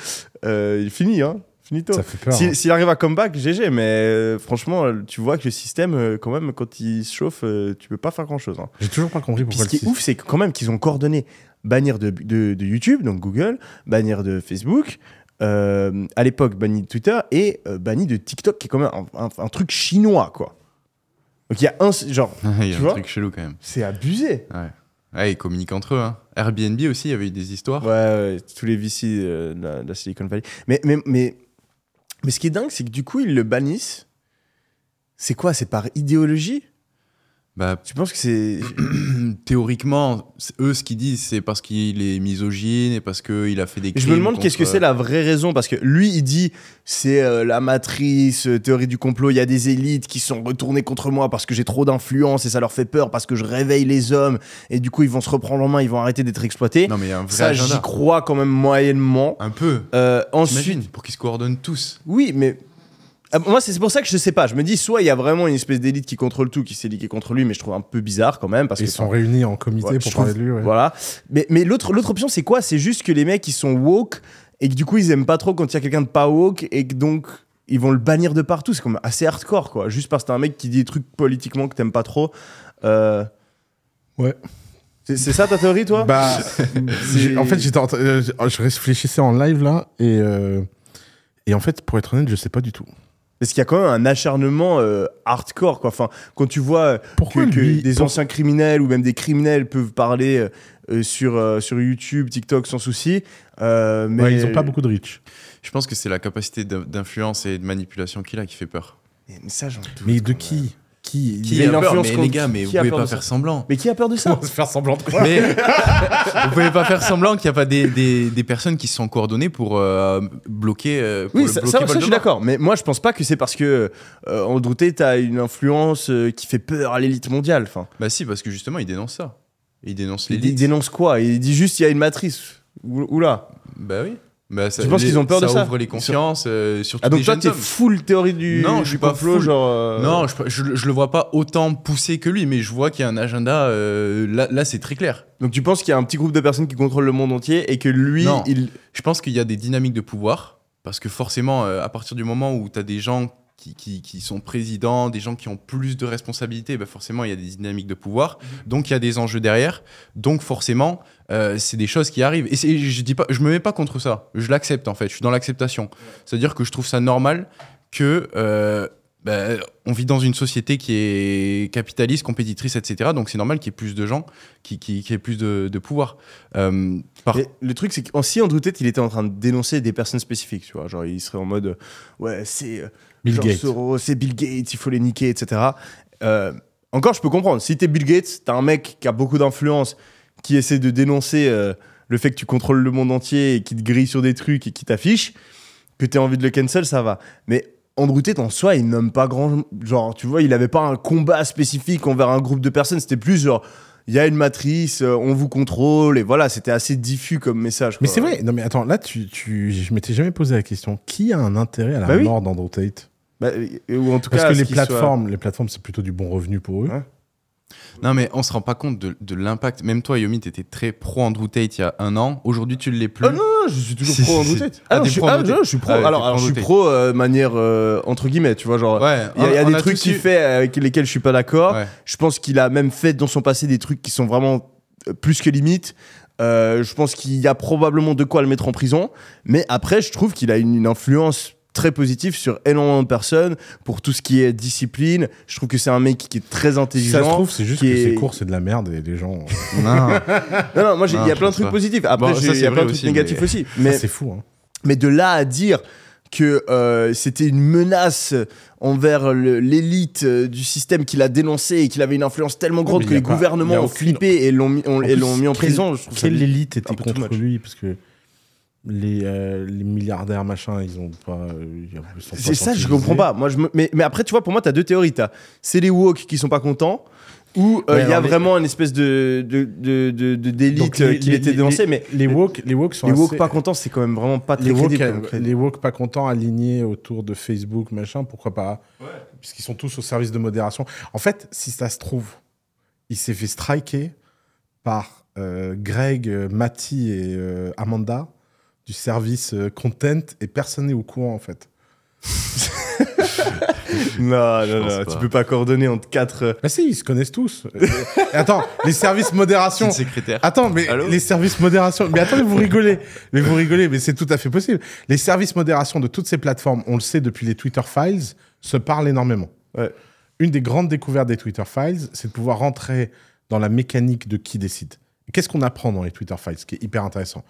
Euh, il finit, hein. Finito. Ça fait peur. Si- hein. S'il arrive à comeback, GG, mais euh, franchement, tu vois que le système, euh, quand même, quand il se chauffe, tu peux pas faire grand chose. Hein. J'ai toujours pas compris Puis pourquoi ce qui est ouf, c'est quand même qu'ils ont coordonné bannir de, de, de YouTube, donc Google, bannir de Facebook, euh, à l'époque banni de Twitter et euh, banni de TikTok, qui est quand même un, un- un truc chinois, quoi. Donc il y a un, genre, il y a Tu un vois truc chelou quand même. c'est abusé. Ouais. Ouais, ils communiquent entre eux. Hein. Airbnb aussi, il y avait eu des histoires. Ouais, ouais, tous les VC euh, de, la, de la Silicon Valley. Mais, mais, mais, mais ce qui est dingue, c'est que du coup, ils le bannissent. C'est quoi? C'est par idéologie? Bah, Tu penses que c'est. théoriquement, eux, ce qu'ils disent, c'est parce qu'il est misogyne et parce qu'il a fait des crimes. je me demande qu'est-ce que c'est la vraie raison parce que lui il dit c'est euh, la matrice, euh, théorie du complot, il y a des élites qui sont retournées contre moi parce que j'ai trop d'influence et ça leur fait peur parce que je réveille les hommes et du coup ils vont se reprendre en main, ils vont arrêter d'être exploités. Non, mais il y a un vrai ça j'y crois quand même moyennement. Un peu. Euh, ensuite, pour qu'ils se coordonnent tous. oui mais moi c'est pour ça que je sais pas, je me dis soit il y a vraiment une espèce d'élite qui contrôle tout qui s'est contre lui mais je trouve un peu bizarre quand même parce Ils que sont réunis en comité Ouais, pour parler de lui. ouais. Voilà. Mais, mais l'autre, option, c'est quoi? C'est juste que les mecs, ils sont woke et que du coup, ils aiment pas trop quand il y a quelqu'un de pas woke et que donc, ils vont le bannir de partout. C'est comme assez hardcore, quoi. Juste parce que t'as un mec qui dit des trucs politiquement que t'aimes pas trop. Euh, Ouais. C'est, ça ta théorie, toi? Bah, en fait, j'étais euh, je réfléchissais en live là et euh, et en fait, pour être honnête, je sais pas du tout. Parce qu'il y a quand même un acharnement euh, hardcore, quoi. Enfin, quand tu vois euh, Pourquoi que, que lui des pour- anciens criminels ou même des criminels peuvent parler euh, sur, euh, sur YouTube, TikTok sans souci. euh, mais Ouais, ils ont pas beaucoup de reach. Je pense que c'est la capacité d'in- d'influence et de manipulation qu'il a qui fait peur. Mais ça, j'en doute, Mais de qui même. Qui Qui a peur Mais les gars, mais vous pouvez pas faire semblant. Mais qui a peur de ça faire semblant de quoi Mais vous pouvez pas faire semblant qu'il n'y a pas des, des, des personnes qui se sont coordonnées pour euh, bloquer. euh, pour Oui, ça, bloquer ça- ça, je suis d'accord. Mais moi, je pense pas que c'est parce que euh, Andrew Tate a une influence euh, qui fait peur à l'élite mondiale. Enfin, Bah si, parce que justement, il dénonce ça. Il dénonce il, il l'élite. dénonce quoi? Il dit juste il y a une matrice. Ou- Oula. Bah oui. Bah, ça- Tu penses qu'ils ont peur de ça ouvre les consciences, euh, surtout Ah, donc des toi, jeunes t'es hommes. full théorie du, Non, je du suis pas complot, full. genre. euh, Non, je, je, je le vois pas autant poussé que lui, mais je vois qu'il y a un agenda. euh, là, là c'est très clair. Donc tu penses qu'il y a un petit groupe de personnes qui contrôlent le monde entier et que lui, Non. il. Je pense qu'il y a des dynamiques de pouvoir, parce que forcément, euh, à partir du moment où tu as des gens qui, qui, qui sont présidents, des gens qui ont plus de responsabilités, bah forcément, il y a des dynamiques de pouvoir. Donc, il y a des enjeux derrière. Donc, forcément, euh, c'est des choses qui arrivent. Et je dis pas, je me mets pas contre ça. Je l'accepte, en fait. Je suis dans l'acceptation. C'est-à-dire que je trouve ça normal que... euh, bah, on vit dans une société qui est capitaliste, compétitrice, etc. Donc c'est normal qu'il y ait plus de gens qui, qui, qui aient plus de, de pouvoir. Euh, par- le truc, c'est qu'en si Andrew Tate, il était en train de dénoncer des personnes spécifiques, tu vois. Genre, il serait en mode, euh, ouais, c'est euh, Bill George Gates. Soros, c'est Bill Gates, il faut les niquer, etc. Euh, encore, je peux comprendre. Si t'es Bill Gates, t'as un mec qui a beaucoup d'influence, qui essaie de dénoncer euh, le fait que tu contrôles le monde entier et qui te grille sur des trucs et qui t'affiche, que t'aies envie de le cancel, ça va. Mais Andrew Tate, en soi, il nomme pas grand. Genre, tu vois, il avait pas un combat spécifique envers un groupe de personnes. C'était plus genre, il y a une matrice, euh, on vous contrôle, et voilà, c'était assez diffus comme message. Mais c'est vrai, non mais attends, là, tu, tu, je m'étais jamais posé la question. Qui a un intérêt à la Bah oui. mort d'Andrew Tate? Bah, ou en tout Parce cas, que les soit- plateformes, les plateformes, c'est plutôt du bon revenu pour eux. Non, mais on se rend pas compte de, de l'impact. Même toi, Yomi, t'étais très pro Andrew Tate il y a un an. Aujourd'hui, tu ne l'es plus. Ah non, non, je suis toujours pro Andrew. Tate. Ah, non, je suis, pro ah, non, je suis pro. Ah alors, t'es alors, pro je suis pro euh, manière euh, entre guillemets, tu vois, genre. Ouais. Il y a, y des a trucs qu'il fait avec lesquels je suis pas d'accord. Ouais. Je pense qu'il a même fait dans son passé des trucs qui sont vraiment euh, plus que limite. Euh, je pense qu'il y a probablement de quoi le mettre en prison. Mais après, je trouve qu'il a une, une influence très positive sur énormément de personnes pour tout ce qui est discipline. Je trouve que c'est un mec qui est très intelligent. ça se trouve, c'est juste que est- ses cours, c'est de la merde et les gens. Non. Non, non, moi, il y a plein de trucs pas. positifs. Après, Bon, il y a plein de trucs négatifs mais- aussi. Mais c'est fou. Hein. Mais de là à dire que euh, c'était une menace envers l'élite euh, du système qu'il a dénoncé et qu'il avait une influence tellement grande que les pas- gouvernements ont aucune- flippé et l'ont mis, En et plus, l'ont mis en quelle- prison. Je Quelle élite était contre much. lui Parce que les, euh, les milliardaires, machin, ils ont pas. euh, C'est ça, je comprends pas. Moi, je me- mais, mais après, tu vois, pour moi, tu as deux théories. T'as- C'est les woke qui sont pas contents ou euh, il Ouais, y a vraiment une espèce de de- de- de- de- d'élite qui les- était dénoncée. Mais Les woke, les woke sont les woke assez- pas contents, c'est quand même vraiment pas très les woke, crédible. euh, les woke pas contents alignés autour de Facebook, machin, pourquoi pas? Puisqu'ils sont tous au service de modération. En fait, si ça se trouve, il s'est fait striker par euh, Greg, Matty et euh, Amanda du service euh, content et personne n'est au courant en fait. Non, non, non, pas. tu peux pas coordonner entre quatre. euh, Bah si, ils se connaissent tous. Attends, les services C'est modération. secrétaire. Attends, mais Allô les services modération. Mais attendez, vous rigolez. Mais vous rigolez, mais c'est tout à fait possible. Les services modération de toutes ces plateformes, on le sait depuis les Twitter Files, se parlent énormément. Ouais. Une des grandes découvertes des Twitter Files, c'est de pouvoir rentrer dans la mécanique de qui décide. Qu'est-ce qu'on apprend dans les Twitter Files, ce qui est hyper intéressant?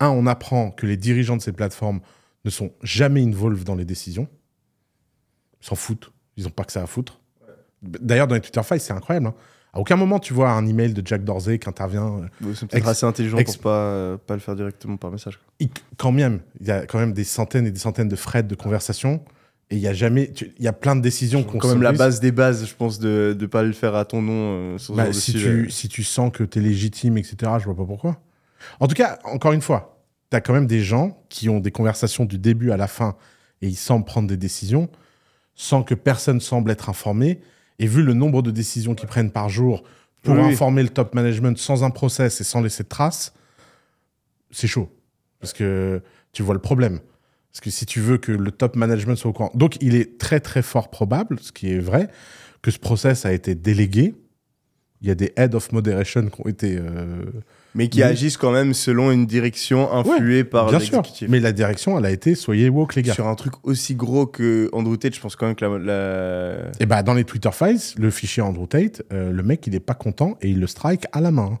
Un, on apprend que les dirigeants de ces plateformes ne sont jamais involved dans les décisions. Ils s'en foutent. Ils n'ont pas que ça à foutre. D'ailleurs, dans les Twitter Files, c'est incroyable. hein. À aucun moment, tu vois un email de Jack Dorsey qui intervient. euh, Ils sont peut-être assez intelligents ex- pour pas, euh, pas le faire directement par message. il- quand même, il y a quand même des centaines et des centaines de threads de conversation. Et il y a jamais. Il y a plein de décisions qu'on quand même la base des bases, je pense, de ne pas le faire à ton nom euh, Bah, tu, si tu sens que tu es légitime, etc., je vois pas pourquoi. En tout cas, encore une fois, tu as quand même des gens qui ont des conversations du début à la fin et ils semblent prendre des décisions sans que personne semble être informé. Et vu le nombre de décisions qu'ils prennent par jour pour Oui, informer le top management sans un process et sans laisser de traces, c'est chaud. Parce que tu vois le problème. Parce que si tu veux que le top management soit au courant. Donc, il est très, très fort probable, ce qui est vrai, que ce process a été délégué. Il y a des head of moderation qui ont été. euh, Mais qui agissent quand même selon une direction influée par bien sûr. l'exécutif. Mais la direction, elle a été soyez woke, les gars. Sur un truc aussi gros que Andrew Tate, je pense quand même que la. la- Et bah, dans les Twitter Files, le fichier Andrew Tate, euh, le mec, il est pas content et il le strike à la main.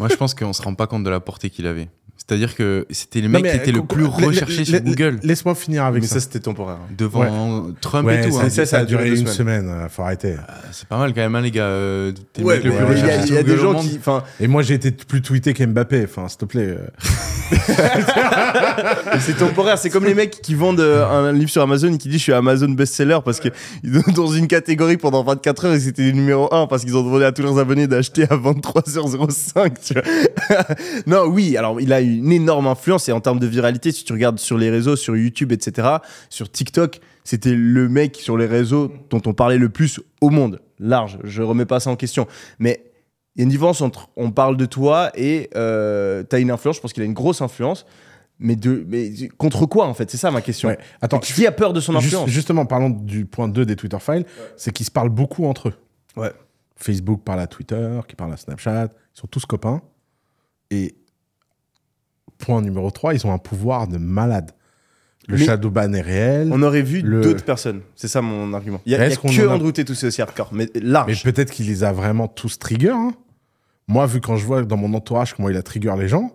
Moi, je pense qu'on se rend pas compte de la portée qu'il avait. C'est-à-dire que c'était les Non, mecs qui étaient euh, le co- plus recherchés sur Google. Laisse-moi finir avec Mais ça. ça, c'était temporaire. Devant Trump Ouais, et tout. ça, hein. ça, ça a duré une semaine, euh, faut arrêter. C'est pas mal quand même, hein, les gars. euh, T'es le plus ouais, il y a, recherché il y a sur des gens qui. Et moi, j'ai été plus tweeté qu'Mbappé, enfin, s'il te plaît. euh. c'est temporaire. C'est comme les mecs qui vendent euh, un livre sur Amazon et qui disent je suis Amazon best-seller parce que ils dans une catégorie pendant 24 heures et c'était le numéro 1 parce qu'ils ont demandé à tous leurs abonnés d'acheter à 23h05. Tu vois. non, oui, alors il a une énorme influence et en termes de viralité, si tu regardes sur les réseaux, sur YouTube, etc., sur TikTok, c'était le mec sur les réseaux dont on parlait le plus au monde, large. Je remets pas ça en question, mais il y a une différence entre on parle de toi et euh, t'as une influence. Je pense qu'il a une grosse influence, mais de mais contre quoi en fait? C'est ça ma question. Ouais. Attends, qui a peur de son influence? justement, parlons du point 2 des Twitter files, c'est qu'ils se parlent beaucoup entre eux. Ouais. Facebook parle à Twitter, qui parle à Snapchat, ils sont tous copains. Et point numéro 3, ils ont un pouvoir de malade. Le Mais- shadow ban est réel. On aurait vu Le- d'autres personnes. C'est ça mon argument. Il y a, y a qu'on que en a- Andrew Tate où c'est aussi hardcore, mais Mais large. peut-être qu'il les a vraiment tous trigger. hein. Moi, vu quand je vois dans mon entourage comment il a trigger les gens,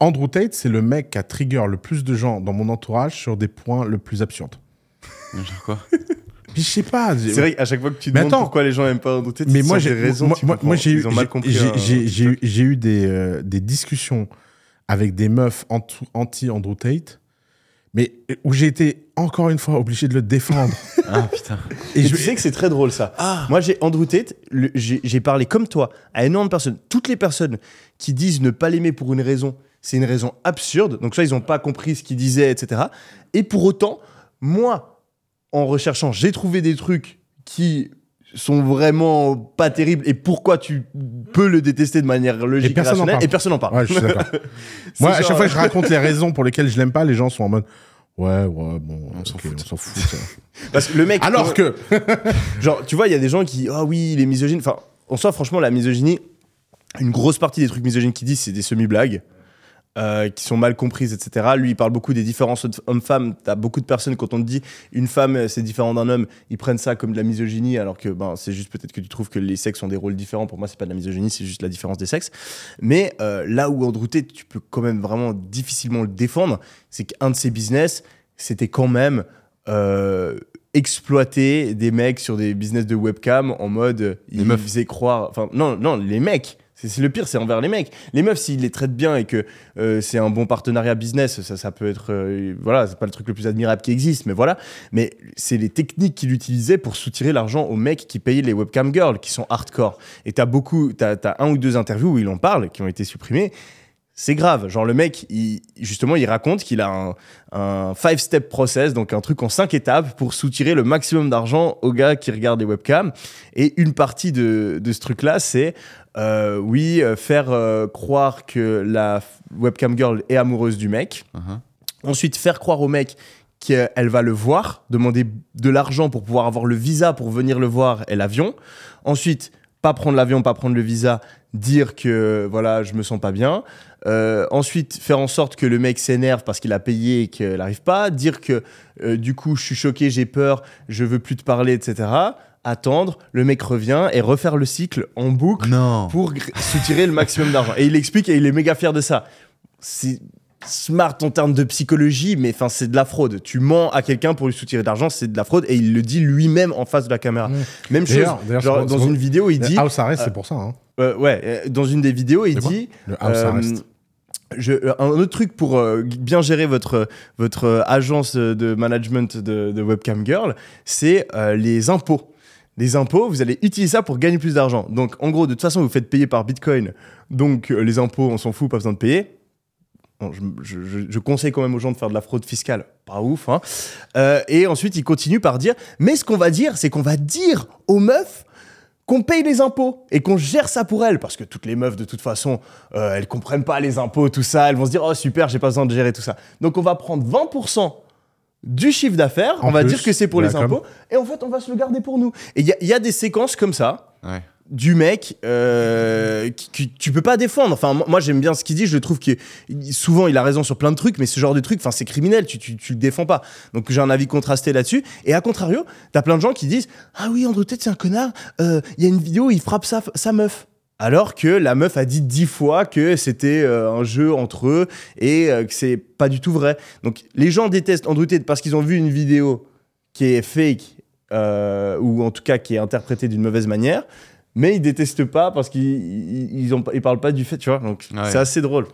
Andrew Tate, c'est le mec qui a trigger le plus de gens dans mon entourage sur des points le plus absurdes. Genre quoi? Je sais pas. C'est vrai qu'à chaque fois que tu Mais demandes attends. pourquoi les gens aiment pas Andrew Tate, mais moi j'ai des raisons. moi, moi- j'ai eu ils ont mal j'ai- j'ai eu j'ai eu des euh, des discussions avec des meufs anti- anti Andrew Tate mais où j'ai été encore une fois obligé de le défendre Ah putain. et Et je tu sais que c'est très drôle ça. Moi j'ai Andrew Tate, j'ai parlé comme toi à énormément de personnes. Toutes les personnes qui disent ne pas l'aimer pour une raison, c'est une raison absurde. Donc soit ils n'ont pas compris ce qu'il disait, etc. Et pour autant, moi, en recherchant, j'ai trouvé des trucs qui sont vraiment pas terribles et pourquoi tu peux le détester de manière logique et, personne en rationnelle parle. et personne n'en parle. ouais, je suis d'accord C'est moi à genre- chaque fois que je raconte les raisons pour lesquelles je l'aime pas les gens sont en mode ouais ouais bon On s'en fout. on s'en fout ça. Parce que le mec alors que Genre, tu vois, il y a des gens qui, ah oui, il est misogyne. Enfin, en soi, franchement, la misogynie, une grosse partie des trucs misogynes qu'il dit, c'est des semi-blagues. Euh, qui sont mal comprises, etc. Lui, il parle beaucoup des différences hommes-femmes. T'as beaucoup de personnes, quand on te dit une femme, euh, c'est différent d'un homme, ils prennent ça comme de la misogynie, alors que ben, c'est juste peut-être que tu trouves que les sexes ont des rôles différents. Pour moi, c'est pas de la misogynie, c'est juste la différence des sexes. Mais euh, là où Andrew Tate, tu peux quand même vraiment difficilement le défendre, c'est qu'un de ses business, c'était quand même euh, exploiter des mecs sur des business de webcam en mode euh, ils meufs. faisaient croire enfin non non les mecs c'est le pire c'est envers les mecs. Les meufs s'ils les traitent bien et que euh, c'est un bon partenariat business ça ça peut être euh, voilà c'est pas le truc le plus admirable qui existe mais voilà. Mais c'est les techniques qu'il utilisait pour soutirer l'argent aux mecs qui payaient les webcam girls qui sont hardcore. Et t'as beaucoup t'as as un ou deux interviews où il en parle qui ont été supprimées c'est grave. Genre, le mec, il- justement, il raconte qu'il a un, un five-step process, donc un truc en cinq étapes pour soutirer le maximum d'argent aux gars qui regardent les webcams. Et une partie de, de ce truc-là, c'est, euh, oui, euh, faire euh, croire que la webcam girl est amoureuse du mec. Uh-huh. Ensuite, faire croire au mec qu'elle va le voir, demander de l'argent pour pouvoir avoir le visa pour venir le voir et l'avion. Ensuite, pas prendre l'avion, pas prendre le visa, dire que voilà, je me sens pas bien. Euh, ensuite, faire en sorte que le mec s'énerve parce qu'il a payé et qu'il n'arrive pas. Dire que euh, du coup, je suis choqué, j'ai peur, je veux plus te parler, etc. Attendre, le mec revient et refaire le cycle en boucle Non. pour soutirer le maximum d'argent. Et il explique et il est méga fier de ça. C'est smart en termes de psychologie, mais enfin c'est de la fraude. Tu mens à quelqu'un pour lui soutirer de l'argent, c'est de la fraude et il le dit lui-même en face de la caméra. Mmh. Même chose. Genre, dans une vidéo, il dit, House Arrest c'est pour ça hein. euh, ouais, euh, dans une des vidéos, il dit. le House euh, Arrest euh, un autre truc pour euh, bien gérer votre, votre euh, agence de management de, webcam girl, c'est les impôts. Les impôts, vous allez utiliser ça pour gagner plus d'argent. Donc, en gros, de toute façon, vous faites payer par Bitcoin. Donc, les impôts, on s'en fout, pas besoin de payer. Je, conseille quand même aux gens de faire de la fraude fiscale. Pas ouf, hein. Et ensuite, il continue par dire Mais ce qu'on va dire, c'est qu'on va dire aux meufs qu'on paye les impôts et qu'on gère ça pour elles. Parce que toutes les meufs, de toute façon, euh, elles comprennent pas les impôts, tout ça. Elles vont se dire Oh, super, j'ai pas besoin de gérer tout ça. Donc, on va prendre 20% du chiffre d'affaires, on va plus, dire que c'est pour les com. impôts, et en fait, on va se le garder pour nous. Et il y, a- il y a des séquences comme ça Ouais. Du mec euh, qui- tu peux pas défendre. Enfin, moi, j'aime bien ce qu'il dit. Je trouve que souvent il a raison sur plein de trucs, mais ce genre de trucs, enfin, c'est criminel. Tu, tu, tu le défends pas. Donc j'ai un avis contrasté là-dessus. Et à contrario, t'as plein de gens qui disent ah oui Andrew Tate c'est un connard. Euh, Il y a une vidéo où il frappe sa, meuf. Alors que la meuf a dit dix fois que c'était euh, un jeu entre eux et que c'est pas du tout vrai. Donc les gens détestent Andrew Tate parce qu'ils ont vu une vidéo qui est fake ou en tout cas qui est interprétée d'une mauvaise manière, mais ils détestent pas parce qu'ils ils, ont- ils parlent pas du fait, tu vois. Donc Ouais. c'est assez drôle.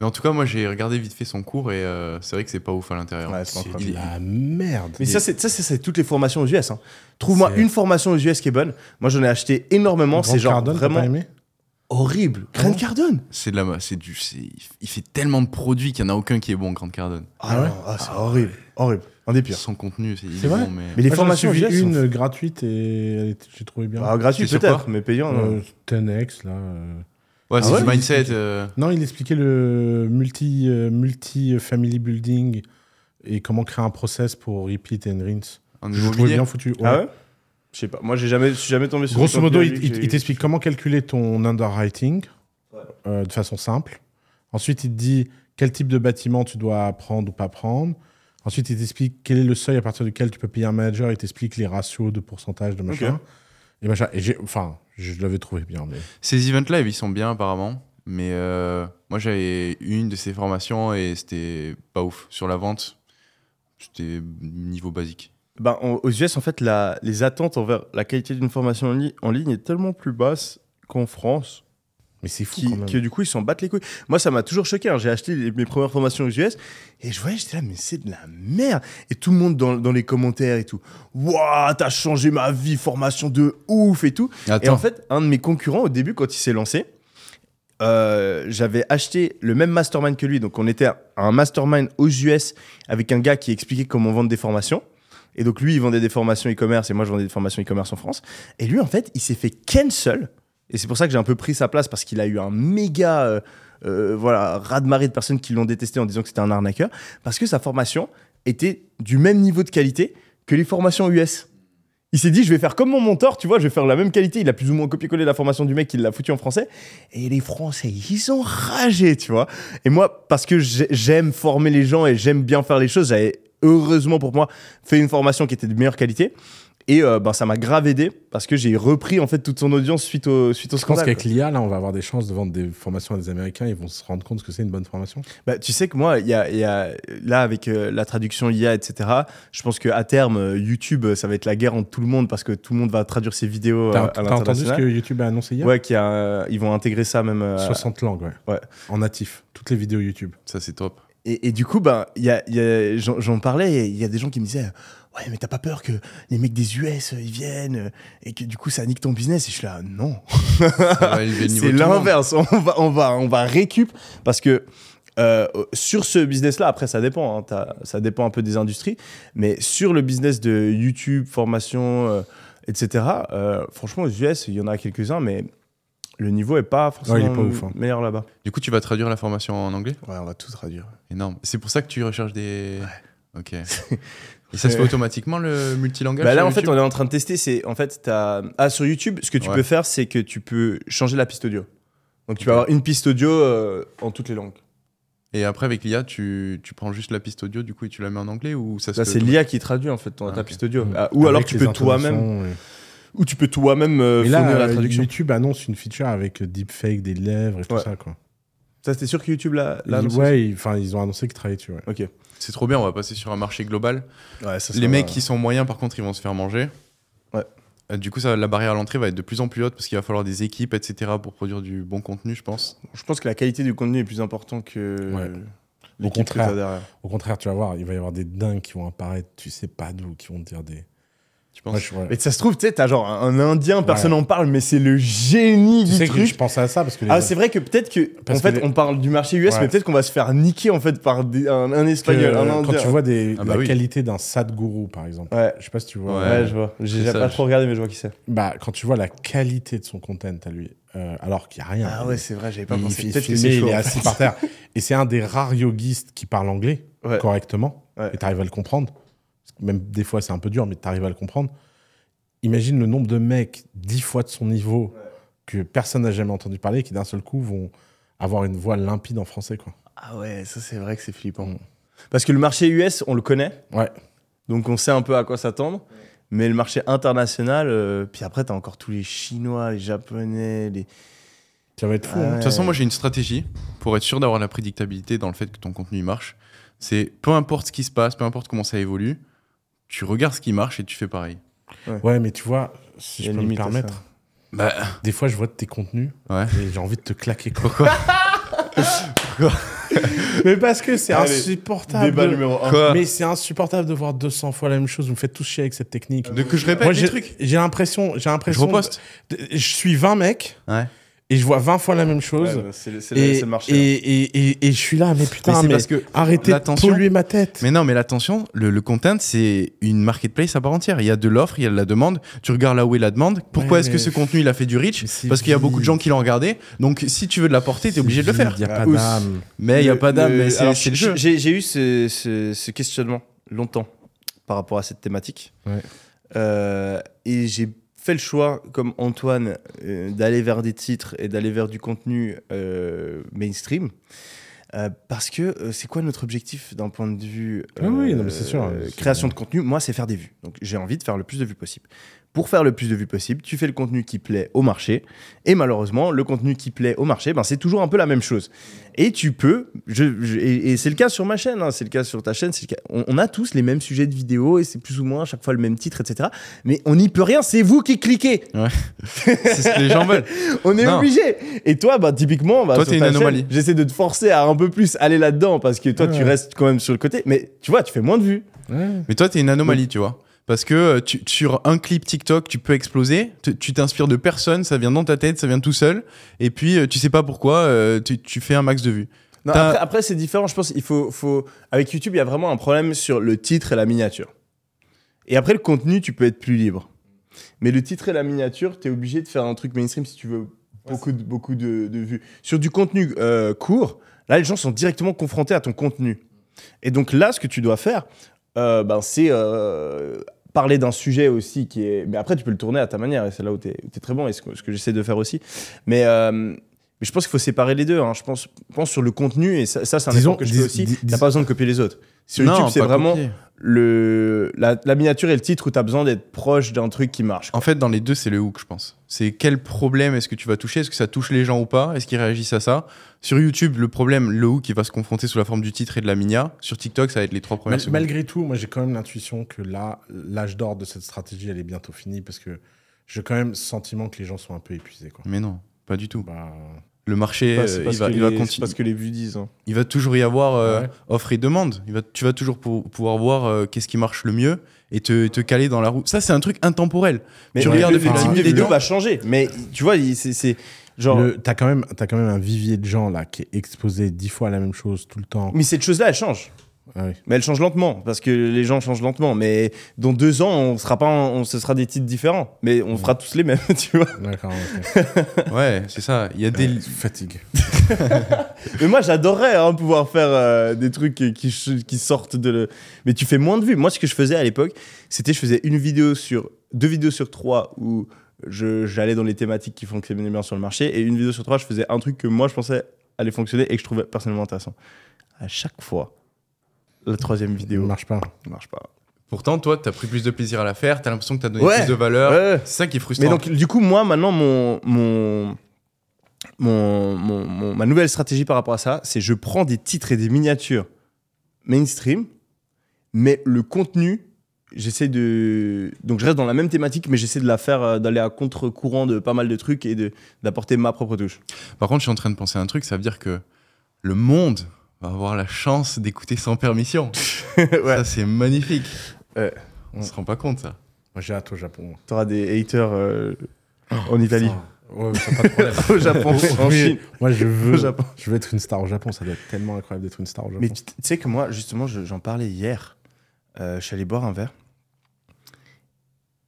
Mais en tout cas, moi, j'ai regardé vite fait son cours et euh, c'est vrai que c'est pas ouf à l'intérieur. Ouais, c'est la merde Mais ça, c'est ça, c'est- c'est toutes les formations aux US. hein. Trouve-moi une formation aux US qui est bonne. Moi, j'en ai acheté énormément. C'est genre Cardone, vraiment. pas aimé horrible. Grant Cardone C'est de la, c'est du, c'est- il fait tellement de produits qu'il n'y en a aucun qui est bon, Grant Cardone. Ah, ouais ah, c'est horrible. Horrible. Un des pires. Son contenu, c'est vrai bon, mais. Mais les Moi, formations sont- une gratuite et j'ai trouvé bien. Ah, gratuit C'est sur peut-être, quoi mais payant. non. Euh, 10x là. euh. Ouais, Ah c'est ouais du mindset. euh, Non, il expliquait le multi, euh, multi family building et comment créer un process pour repeat and rinse. en Je bien foutu. ouais. Ah ouais? Je sais pas. Moi, j'ai jamais, je suis jamais tombé sur Grosso modo, il, il- que il j'ai- t'explique comment calculer ton underwriting euh, de façon simple. Ensuite, il te dit quel type de bâtiment tu dois prendre ou pas prendre. Ensuite, il t'explique quel est le seuil à partir duquel tu peux payer un manager. Il t'explique les ratios de pourcentage de machin. Et machin. Et j'ai, enfin, je l'avais trouvé bien. Mais... Ces events live, ils sont bien apparemment. Mais euh, moi, j'avais une de ces formations et c'était pas ouf. Sur la vente, c'était niveau basique. Ben, en- aux US, en fait, la- les attentes envers la qualité d'une formation en, li- en ligne est tellement plus basse qu'en France. Mais c'est fou Qui, quand même. que du coup, ils s'en battent les couilles. Moi, ça m'a toujours choqué. hein. J'ai acheté les- mes premières formations aux US et je voyais, j'étais là, mais c'est de la merde. Et tout le monde dans, dans les commentaires et tout. Waouh, t'as changé ma vie, formation de ouf et tout. Et en fait, un de mes concurrents, au début, quand il s'est lancé, euh, j'avais acheté le même mastermind que lui. Donc, on était à un mastermind aux US avec un gars qui expliquait comment vendre des formations. Et donc, lui, il vendait des formations e-commerce et moi, je vendais des formations e-commerce en France. Et lui, en fait, il s'est fait cancel. Et c'est pour ça que j'ai un peu pris sa place parce qu'il a eu un méga euh, euh, voilà, raz-de-marée de personnes qui l'ont détesté en disant que c'était un arnaqueur. Parce que sa formation était du même niveau de qualité que les formations US. Il s'est dit, je vais faire comme mon mentor, tu vois, je vais faire la même qualité. Il a plus ou moins copié-collé la formation du mec, il l'a foutu en français. Et les Français, ils ont ragé, tu vois. Et moi, parce que j'ai- j'aime former les gens et j'aime bien faire les choses, j'avais heureusement pour moi fait une formation qui était de meilleure qualité. Et euh, ben, ça m'a grave aidé parce que j'ai repris en fait toute son audience suite au, suite au Je pense scandale. qu'avec l'IA, là, on va avoir des chances de vendre des formations à des Américains? Ils vont se rendre compte que c'est une bonne formation? Bah, tu sais que moi, il y a, il y a- là, avec euh, la traduction IA, etc., je pense qu'à terme, euh, YouTube, ça va être la guerre entre tout le monde parce que tout le monde va traduire ses vidéos T'as à t'as entendu ce que YouTube a annoncé hier? Ouais, qu'il y a, euh, ils vont intégrer ça même. euh, 60 langues, ouais. ouais. En natif. Toutes les vidéos YouTube. ça c'est top. Et, et du coup, bah, il y a, il y a- j'en j'en parlais et il y a des gens qui me disaient Ouais, mais t'as pas peur que les mecs des US euh, ils viennent euh, et que du coup ça nique ton business? Et je suis là, non. C'est l'inverse. On va, on, va, on va récup parce que euh, sur ce business-là, après ça dépend, hein, ça dépend un peu des industries, mais sur le business de YouTube, formation, euh, etc., euh, franchement, aux US, il y en a quelques-uns, mais le niveau est pas forcément Ouais, il est pas ouf, hein. meilleur là-bas. Du coup, tu vas traduire la formation en anglais? Ouais, on va tout traduire. Énorme. C'est pour ça que tu recherches des. Ok. Et ça se fait automatiquement le multilangage Bah là, en fait, YouTube on est en train de tester. C'est en fait, t'as- ah sur YouTube, ce que tu Ouais. peux faire, c'est que tu peux changer la piste audio. Donc tu vas avoir une piste audio euh, en toutes les langues. Et après, avec l'IA, tu, tu prends juste la piste audio du coup et tu la mets en anglais ou ça se Là, fait c'est l'IA qui traduit en fait ton, Ah, ta piste audio. Mm. Ah, ou alors tu peux toi-même, ouais. ou tu peux toi-même euh, là, la euh, traduction. YouTube annonce une feature avec euh, deepfake des lèvres et tout Ouais. ça, quoi. Ça, c'était sûr que YouTube l'a. annoncé ouais, ils- enfin, ils ont annoncé qu'ils travaillaient dessus, ouais. Ok. C'est trop bien, on va passer sur un marché global. Ouais, ça Les mecs qui sont moyens, par contre, ils vont se faire manger. Ouais. Euh, du coup, ça, la barrière à l'entrée va être de plus en plus haute parce qu'il va falloir des équipes, etc. pour produire du bon contenu, je pense. Je pense que la qualité du contenu est plus importante que Ouais. l'équipe que contraire. t'as derrière. Au contraire, tu vas voir, il va y avoir des dingues qui vont apparaître, tu sais pas d'où, qui vont te dire des. Tu penses Ouais, je- ouais. Mais ça se trouve, tu sais, t'as genre un Indien, personne Ouais. n'en parle, mais c'est le génie Tu du sais que truc. je pensais à ça parce que les, Ah, c'est vrai que peut-être que, Parce en fait, que les- on parle du marché US, Ouais. mais peut-être qu'on va se faire niquer en fait par des- un, un que, espagnol, un indien. quand tu vois des, Ah bah la oui. qualité d'un Sadhguru, par exemple. Ouais. Je sais pas si tu vois. Ouais, Ouais. je vois. J'ai pas trop regardé, mais je vois qui c'est. Bah, quand tu vois la qualité de son content à lui, euh, alors qu'il n'y a rien. Ah ouais, c'est vrai, j'avais pas il, pensé. il, Peut-être que il est assis par terre. Et c'est un des rares yogistes qui parle anglais Ouais. correctement. Ouais. Et tu arrives à le comprendre. Même des fois, c'est un peu dur, mais tu arrives à le comprendre. Imagine le nombre de mecs dix fois de son niveau que personne n'a jamais entendu parler, qui d'un seul coup vont avoir une voix limpide en français. Quoi. Ah ouais, ça c'est vrai que c'est flippant. Mm. Parce que le marché US, on le connaît, Ouais. donc on sait un peu à quoi s'attendre. Mais le marché international, euh, puis après, t'as encore tous les Chinois, les Japonais, les. Ça va être fou. Ah hein. De toute façon, moi j'ai une stratégie pour être sûr d'avoir la prédictabilité dans le fait que ton contenu il marche. C'est peu importe ce qui se passe, peu importe comment ça évolue, tu regardes ce qui marche et tu fais pareil. Ouais, mais tu vois, si je peux me permettre. Bah, des fois, je vois de tes contenus Ouais. et j'ai envie de te claquer. Quoi. pourquoi mais parce que c'est insupportable. Débat de- numéro 1. Quoi Mais c'est insupportable de voir 200 fois la même chose. Vous me faites tous chier avec cette technique. De que je répète Moi, les j'ai trucs j'ai l'impression, j'ai Je l'impression, reposte. de- je suis 20 mecs Ouais. Et je vois 20 fois la même chose. Ouais, c'est le, c'est le- et, c'est le marché. et, hein. et, et, et je suis là, mais putain, Mais mais, c'est parce que arrêtez de polluer ma tête. Mais non, mais l'attention, le, le content, c'est une marketplace à part entière. Il y a de l'offre, il y a de la demande. Tu regardes là où est la demande. Pourquoi Ouais, est-ce que ce contenu, il a fait du reach Parce qu'il y a beaucoup de gens qui l'ont regardé. Donc, si tu veux de la porter, t'es obligé de le faire. Il n'y a pas d'âme. Mais il n'y a pas d'âme, mais c'est le j'ai- jeu. J'ai j'ai eu ce, ce- ce questionnement longtemps par rapport à cette thématique. Ouais. Euh, et j'ai fait le choix, comme Antoine, euh, d'aller vers des titres et d'aller vers du contenu euh, mainstream. Euh, parce que c'est quoi notre objectif d'un point de vue Ah oui, non, mais c'est sûr. C'est- création de contenu? Moi, c'est faire des vues. Donc, j'ai envie de faire le plus de vues possible. Pour faire le plus de vues possible, tu fais le contenu qui plaît au marché. Et malheureusement, le contenu qui plaît au marché, ben, c'est toujours un peu la même chose. Et tu peux, je, je- et, et c'est le cas sur ma chaîne, hein, c'est le cas sur ta chaîne, c'est le cas- on, on a tous les mêmes sujets de vidéos et c'est plus ou moins à chaque fois le même titre, etc. Mais on n'y peut rien, c'est vous qui cliquez. C'est ce que les gens veulent. On est Non. obligé. Et toi, bah, typiquement, bah, Toi, sur ta une chaîne, anomalie. J'essaie de te forcer à un peu plus aller là-dedans parce que toi, tu Ouais. restes quand même sur le côté. Mais tu vois, tu fais moins de vues. Ouais. Mais toi, t'es une anomalie, tu vois. Parce que euh, tu- sur un clip TikTok, tu peux exploser. Tu t'inspires de personne, ça vient dans ta tête, ça vient tout seul. Et puis, euh, tu sais pas pourquoi, euh, tu, tu fais un max de vues. Non, après, après, c'est différent. Je pense il faut, faut. Avec YouTube, il y a vraiment un problème sur le titre et la miniature. Et après, le contenu, tu peux être plus libre. Mais le titre et la miniature, tu es obligé de faire un truc mainstream si tu veux beaucoup, de, beaucoup de, de vues. Sur du contenu euh, court, là, les gens sont directement confrontés à ton contenu. Et donc là, ce que tu dois faire, euh, ben, c'est euh, parler d'un sujet aussi qui est. Mais après, tu peux le tourner à ta manière, et c'est là où tu es, très bon, et ce que, j'essaie de faire aussi. Mais. Mais je pense qu'il faut séparer les deux. hein. Je pense, je pense sur le contenu, et ça, ça, c'est un Disons- effort que je dis- fais aussi. T'as pas besoin de copier les autres. Sur Non, YouTube, c'est vraiment copier. le, la, la miniature et le titre où tu as besoin d'être proche d'un truc qui marche. quoi. En fait, dans les deux, c'est le hook, je pense. C'est quel problème est-ce que tu vas toucher? Est-ce que ça touche les gens ou pas? Est-ce qu'ils réagissent à ça? Sur YouTube, le problème, le hook, il va se confronter sous la forme du titre et de la minia. Sur TikTok, ça va être les trois premières Mal- secondes. malgré tout, moi j'ai quand même l'intuition que là, l'âge d'or de cette stratégie, elle est bientôt finie parce que j'ai quand même le sentiment que les gens sont un peu épuisés. Quoi. Mais non, pas du tout. Bah, Le marché, Pas- euh, il, va, il les- continuer. parce que les vues disent. hein. Il va toujours y avoir euh, Ouais. offre et demande. Il va, tu vas toujours pou- pouvoir voir euh, qu'est-ce qui marche le mieux et te, te caler dans la roue. Ça, c'est un truc intemporel. Mais Tu le- regardes le, depuis le type de vidéo va changer. Mais tu vois, c'est- genre. t'as quand, même- t'as quand même un vivier de gens là qui est exposé dix fois la même chose tout le temps. Mais cette chose-là, elle change. Ah oui. Mais elle change lentement parce que les gens changent lentement. Mais dans deux ans, on sera pas, en- on, ce sera des titres différents. Mais on fera tous les mêmes, tu vois. D'accord, ok. Ouais, c'est ça. Il y a des. Fatigue. Mais moi, j'adorerais hein, pouvoir faire euh, des trucs qui, qui, qui sortent de le. Mais tu fais moins de vues. Moi, ce que je faisais à l'époque, c'était je faisais une vidéo sur deux vidéos sur trois où je j'allais dans les thématiques qui fonctionnaient bien sur le marché et une vidéo sur trois, je faisais un truc que moi je pensais allait fonctionner et que je trouvais personnellement intéressant. À chaque fois, la troisième vidéo ne marche pas. marche pas. Pourtant, toi, t'as pris plus de plaisir à la faire. T'as l'impression que t'as donné Ouais. plus de valeur. Ouais. C'est ça qui est frustrant. Mais donc, du coup, moi, maintenant, mon, mon, mon, mon- mon- ma nouvelle stratégie par rapport à ça, c'est je prends des titres et des miniatures mainstream, mais le contenu, j'essaie de. Donc, je reste dans la même thématique, mais j'essaie de la faire, euh, d'aller à contre-courant de pas mal de trucs et de- d'apporter ma propre touche. Par contre, je suis en train de penser à un truc. Ça veut dire que le monde va avoir la chance d'écouter sans permission. ouais. Ça, c'est magnifique. Ouais. On se rend pas compte, ça. Moi j'ai hâte au Japon. T'auras des haters euh, en Italie, Ça, ouais, ça, pas de problème. au Japon, en Chine. Moi je veux, Japon. je veux être une star au Japon. Ça doit être tellement incroyable d'être une star au Japon. Mais tu sais que moi, justement, je- j'en parlais hier. Euh, je suis allé boire un verre.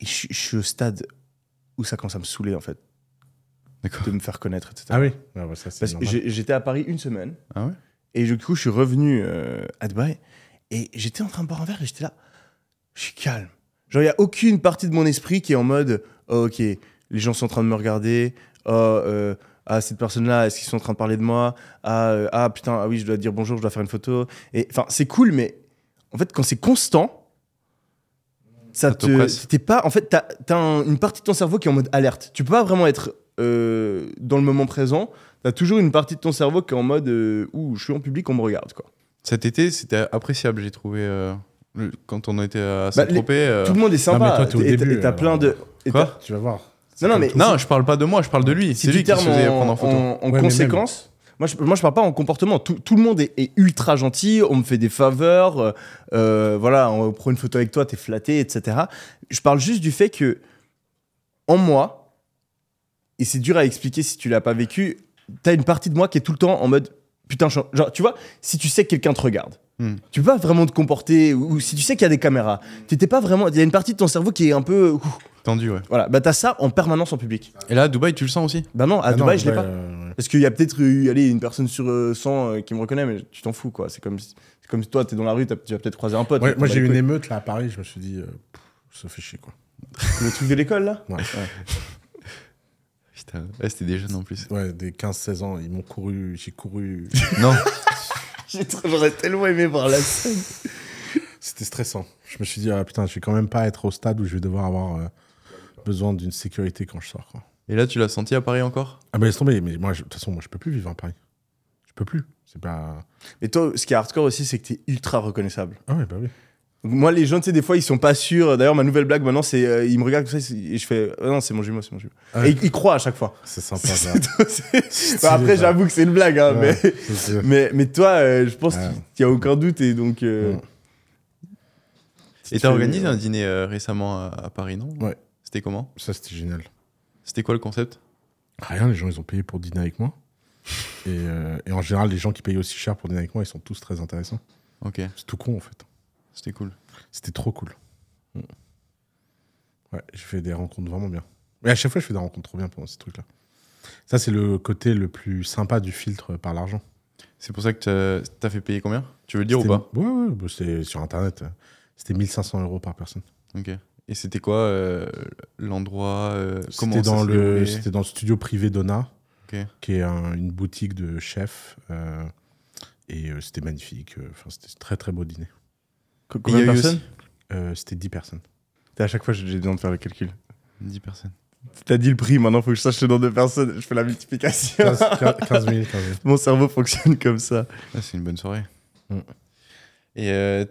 Et je, suis- je suis au stade où ça commence à me saouler, en fait, D'accord. de me faire connaître, etc. Ah oui normal. j'ai- j'étais à Paris une semaine. Ah ouais? Et du coup, je suis revenu euh, à Dubaï. Et j'étais en train de boire un verre et j'étais là. Je suis calme. Genre, il n'y a aucune partie de mon esprit qui est en mode oh, Ok, les gens sont en train de me regarder. Oh, euh, ah, cette personne-là, est-ce qu'ils sont en train de parler de moi ah, euh, ah, putain, ah oui, je dois dire bonjour, je dois faire une photo. Et enfin, c'est cool, mais en fait, quand c'est constant, ça Ça te. T'es pas. En fait, t'as as un- une partie de ton cerveau qui est en mode alerte. Tu peux pas vraiment être euh, dans le moment présent. T'as toujours une partie de ton cerveau qui est en mode euh, ouh, je suis en public, on me regarde, quoi. Cet été, c'était appréciable, j'ai trouvé. euh, le- quand on était à Bah, Saint-Tropez. euh, Tout le monde est Non, mais sympa. toi, t'es au et t'as- plein de. et Quoi Tu vas voir. Non, non, mais Non, je parle pas de moi, je parle de lui. si C'est tu lui qui se faisait en, prendre en photo. en- en Ouais, mais conséquence, moi je, moi je parle pas en comportement. Tout, tout le monde est, est ultra gentil, on me fait des faveurs, euh, voilà, on prend une photo avec toi, t'es flatté, etc. Je parle juste du fait que, en moi, et c'est dur à expliquer si tu l'as pas vécu. T'as une partie de moi qui est tout le temps en mode putain, je- genre, tu vois, si tu sais que quelqu'un te regarde, Hmm. tu peux pas vraiment te comporter, ou, ou si tu sais qu'il y a des caméras, t'étais pas vraiment. Il y a une partie de ton cerveau qui est un peu. ouh, Tendu, ouais. voilà, bah t'as ça en permanence en public. Et là, à Dubaï, tu le sens aussi? Bah non, à Ah non, Dubaï, je l'ai pas. euh, Parce qu'il y a peut-être eu allez, une personne sur euh, 100 euh, qui me reconnaît, mais tu t'en fous, quoi. C'est comme, si- c'est comme si toi, t'es dans la rue, t'as- tu vas peut-être croiser un pote. ouais, moi j'ai eu une émeute là à Paris, je me suis dit, euh, pff, ça fait chier quoi. Le truc de l'école, là? Ouais. Putain, ouais, c'était des jeunes en plus. Ouais, des 15-16 ans, ils m'ont couru, j'ai couru. non, J'aurais tellement aimé voir la scène. C'était stressant. Je me suis dit, ah putain, je vais quand même pas être au stade où je vais devoir avoir euh, besoin d'une sécurité quand je sors. Quoi. Et là, tu l'as senti à Paris encore? Ah, mais laisse tomber, mais moi, je- de toute façon, moi, je peux plus vivre à Paris. Je peux plus. C'est pas. Mais toi, ce qui est hardcore aussi, c'est que t'es ultra reconnaissable. Ah, ouais, bah oui. Moi, les gens, tu sais, des fois, ils sont pas sûrs. D'ailleurs, ma nouvelle blague maintenant, c'est. euh, ils me regardent comme ça et je fais. Ah non, c'est mon jumeau, c'est mon jumeau. Et ils, ils croient à chaque fois. C'est sympa, ça. C'est- Bah, après, j'avoue que c'est une blague, hein, Ouais, mais, c'est sûr. mais, mais toi, euh, je pense Ouais. qu'il n'y a aucun doute. Et donc. euh, Ouais. Et tu t'as organisé un dîner euh, récemment à, à Paris, non? Ouais. C'était comment? Ça, c'était génial. C'était quoi le concept? Rien, les gens, ils ont payé pour dîner avec moi. Et, euh, et en général, les gens qui payent aussi cher pour dîner avec moi, ils sont tous très intéressants. Ok, C'est tout con, en fait. C'était cool. C'était trop cool. Mm. Ouais, j'ai fait des rencontres vraiment bien. Et à chaque fois, je fais des rencontres trop bien pendant ces trucs-là. Ça, c'est le côté le plus sympa du filtre par l'argent. C'est pour ça que t'as- fait payer combien? Tu veux le dire ou pas? Ouais, ouais, bah, c'était sur Internet. C'était 1500 euros par personne. Ok. Et c'était quoi euh, l'endroit euh, C'était dans, le, c'était dans le studio privé d'Ona, qui est un- une boutique de chefs. euh, et euh, c'était magnifique. Enfin, c'était un très, très beau dîner. Combien de personnes Euh, c'était 10 personnes. À chaque fois, j'ai besoin de faire le calcul. 10 personnes. T'as dit le prix, maintenant, faut que je sache le nombre de personnes. Je fais la multiplication. 15, 15 000, 15 000. Mon cerveau fonctionne comme ça. Ah, c'est une bonne soirée. Mm. Et euh,